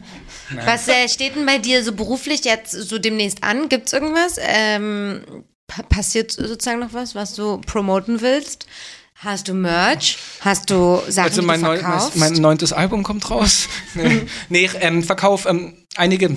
Was äh, steht denn bei dir so beruflich jetzt so demnächst an? Gibt's irgendwas? Ähm, pa passiert sozusagen noch was, was du promoten willst? Hast du Merch? Hast du Sachen, Also die mein, du neu, verkaufst? mein neuntes Album kommt raus. nee, nee ähm, verkaufe ähm, einige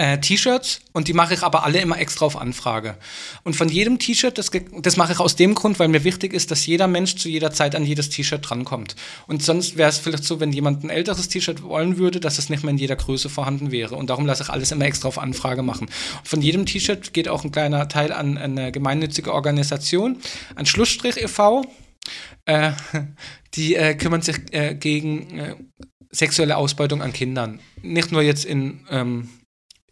äh, T-Shirts und die mache ich aber alle immer extra auf Anfrage. Und von jedem T-Shirt, das, das mache ich aus dem Grund, weil mir wichtig ist, dass jeder Mensch zu jeder Zeit an jedes T-Shirt drankommt. Und sonst wäre es vielleicht so, wenn jemand ein älteres T-Shirt wollen würde, dass es nicht mehr in jeder Größe vorhanden wäre. Und darum lasse ich alles immer extra auf Anfrage machen. Und von jedem T-Shirt geht auch ein kleiner Teil an eine gemeinnützige Organisation, an Schlussstrich e.V., äh, die äh, kümmern sich äh, gegen äh, sexuelle Ausbeutung an Kindern. Nicht nur jetzt in, ähm,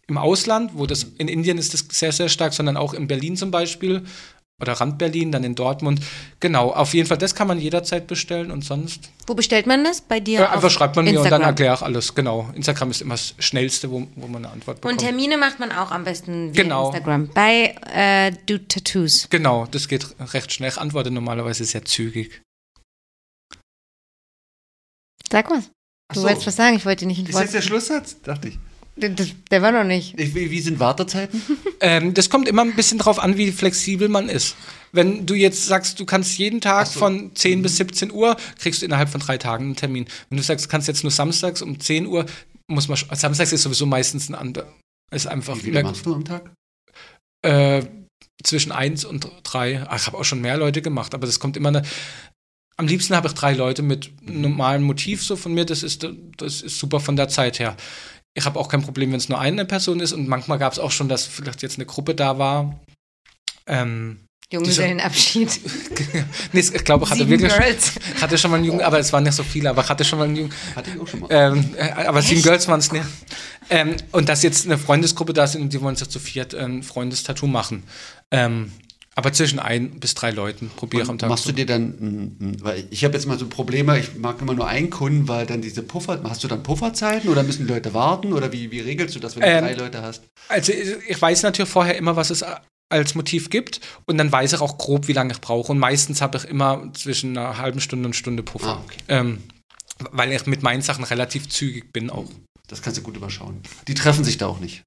im Ausland, wo das in Indien ist das sehr, sehr stark, sondern auch in Berlin zum Beispiel oder Rand Berlin, dann in Dortmund. Genau, auf jeden Fall, das kann man jederzeit bestellen und sonst Wo bestellt man das? Bei dir? äh, auf einfach schreibt man mir und dann Instagram? erkläre ich alles. Genau, Instagram ist immer das Schnellste, wo, wo man eine Antwort Und bekommt. Termine macht man auch am besten via Genau. Instagram. Bei äh, Do Tattoos. Genau, das geht recht schnell. Ich antworte normalerweise sehr zügig. Sag was. Du so. wolltest was sagen, ich wollte dir nicht ein Ist Wort. das der Schlusssatz? Dachte ich. Der, der- war noch nicht. ich wie, wie sind Wartezeiten? Ähm, das kommt immer ein bisschen drauf an, wie flexibel man ist. Wenn du jetzt sagst, du kannst jeden Tag so. von 10 bis 17 Uhr, kriegst du innerhalb von drei Tagen einen Termin. Wenn du sagst, du kannst jetzt nur samstags um 10 Uhr, muss man, samstags ist sowieso meistens ein anderer. Ist einfach Wie viele machst du am Tag? äh, zwischen 1 und 3. Ach, ich habe auch schon mehr Leute gemacht, aber das kommt immer. Ne, am liebsten habe ich drei Leute mit normalem Motiv so von mir. Das ist, das ist super von der Zeit her. Ich habe auch kein Problem, wenn es nur eine Person ist. Und manchmal gab es auch schon, dass vielleicht jetzt eine Gruppe da war. Ähm, Junggesellenabschied. nee, ich glaube, ich hatte Sieben wirklich Girls. ich hatte schon mal einen Jungen, aber es waren nicht so viele, aber ich hatte schon mal einen Jungen. Hatte ich auch schon mal. Ähm, äh, aber sieben Girls waren es nicht. Ähm, und dass jetzt eine Freundesgruppe da sind und die wollen sich zu viert ein Freundestattoo machen. Ähm, aber zwischen ein bis drei Leuten probiere ich am Tag. machst du dir dann, mm, mm, weil ich habe jetzt mal so Probleme, ich mag immer nur einen Kunden, weil dann diese Puffer, hast du dann Pufferzeiten oder müssen die Leute warten oder wie, wie regelst du das, wenn du Ähm, drei Leute hast? Also ich weiß natürlich vorher immer, was es als Motiv gibt und dann weiß ich auch grob, wie lange ich brauche. Und meistens habe ich immer zwischen einer halben Stunde und Stunde Puffer. Ah, okay. ähm, weil ich mit meinen Sachen relativ zügig bin auch. Das kannst du gut überschauen. Die treffen sich da auch nicht.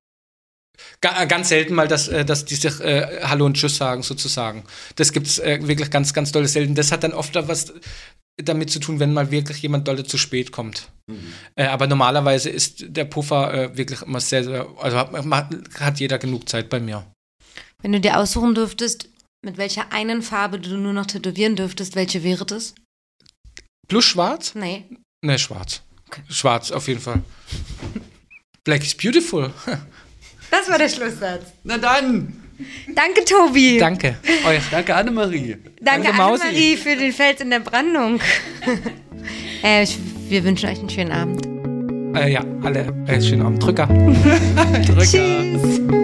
Ga- Ganz selten mal, dass, äh, dass die sich äh, Hallo und Tschüss sagen, sozusagen. Das gibt es äh, wirklich ganz, ganz dolle selten. Das hat dann oft auch was damit zu tun, wenn mal wirklich jemand dolle zu spät kommt. Äh, aber normalerweise ist der Puffer äh, wirklich immer sehr, sehr, also hat, hat- jeder genug Zeit bei mir. Wenn du dir aussuchen dürftest, mit welcher einen Farbe du nur noch tätowieren dürftest, welche wäre das? Plus schwarz? Nee. Ne, schwarz. Okay. Schwarz, auf jeden Fall. Black is beautiful. Das war der Schlusssatz. Na dann, Danke, Tobi. Danke. Euch. danke Annemarie. Danke, Danke. Annemarie, für den Fels in der Brandung. äh, ich, wir wünschen euch einen schönen Abend. Äh, ja, alle äh, schönen Abend. Drücker. Drücker. Tschüss.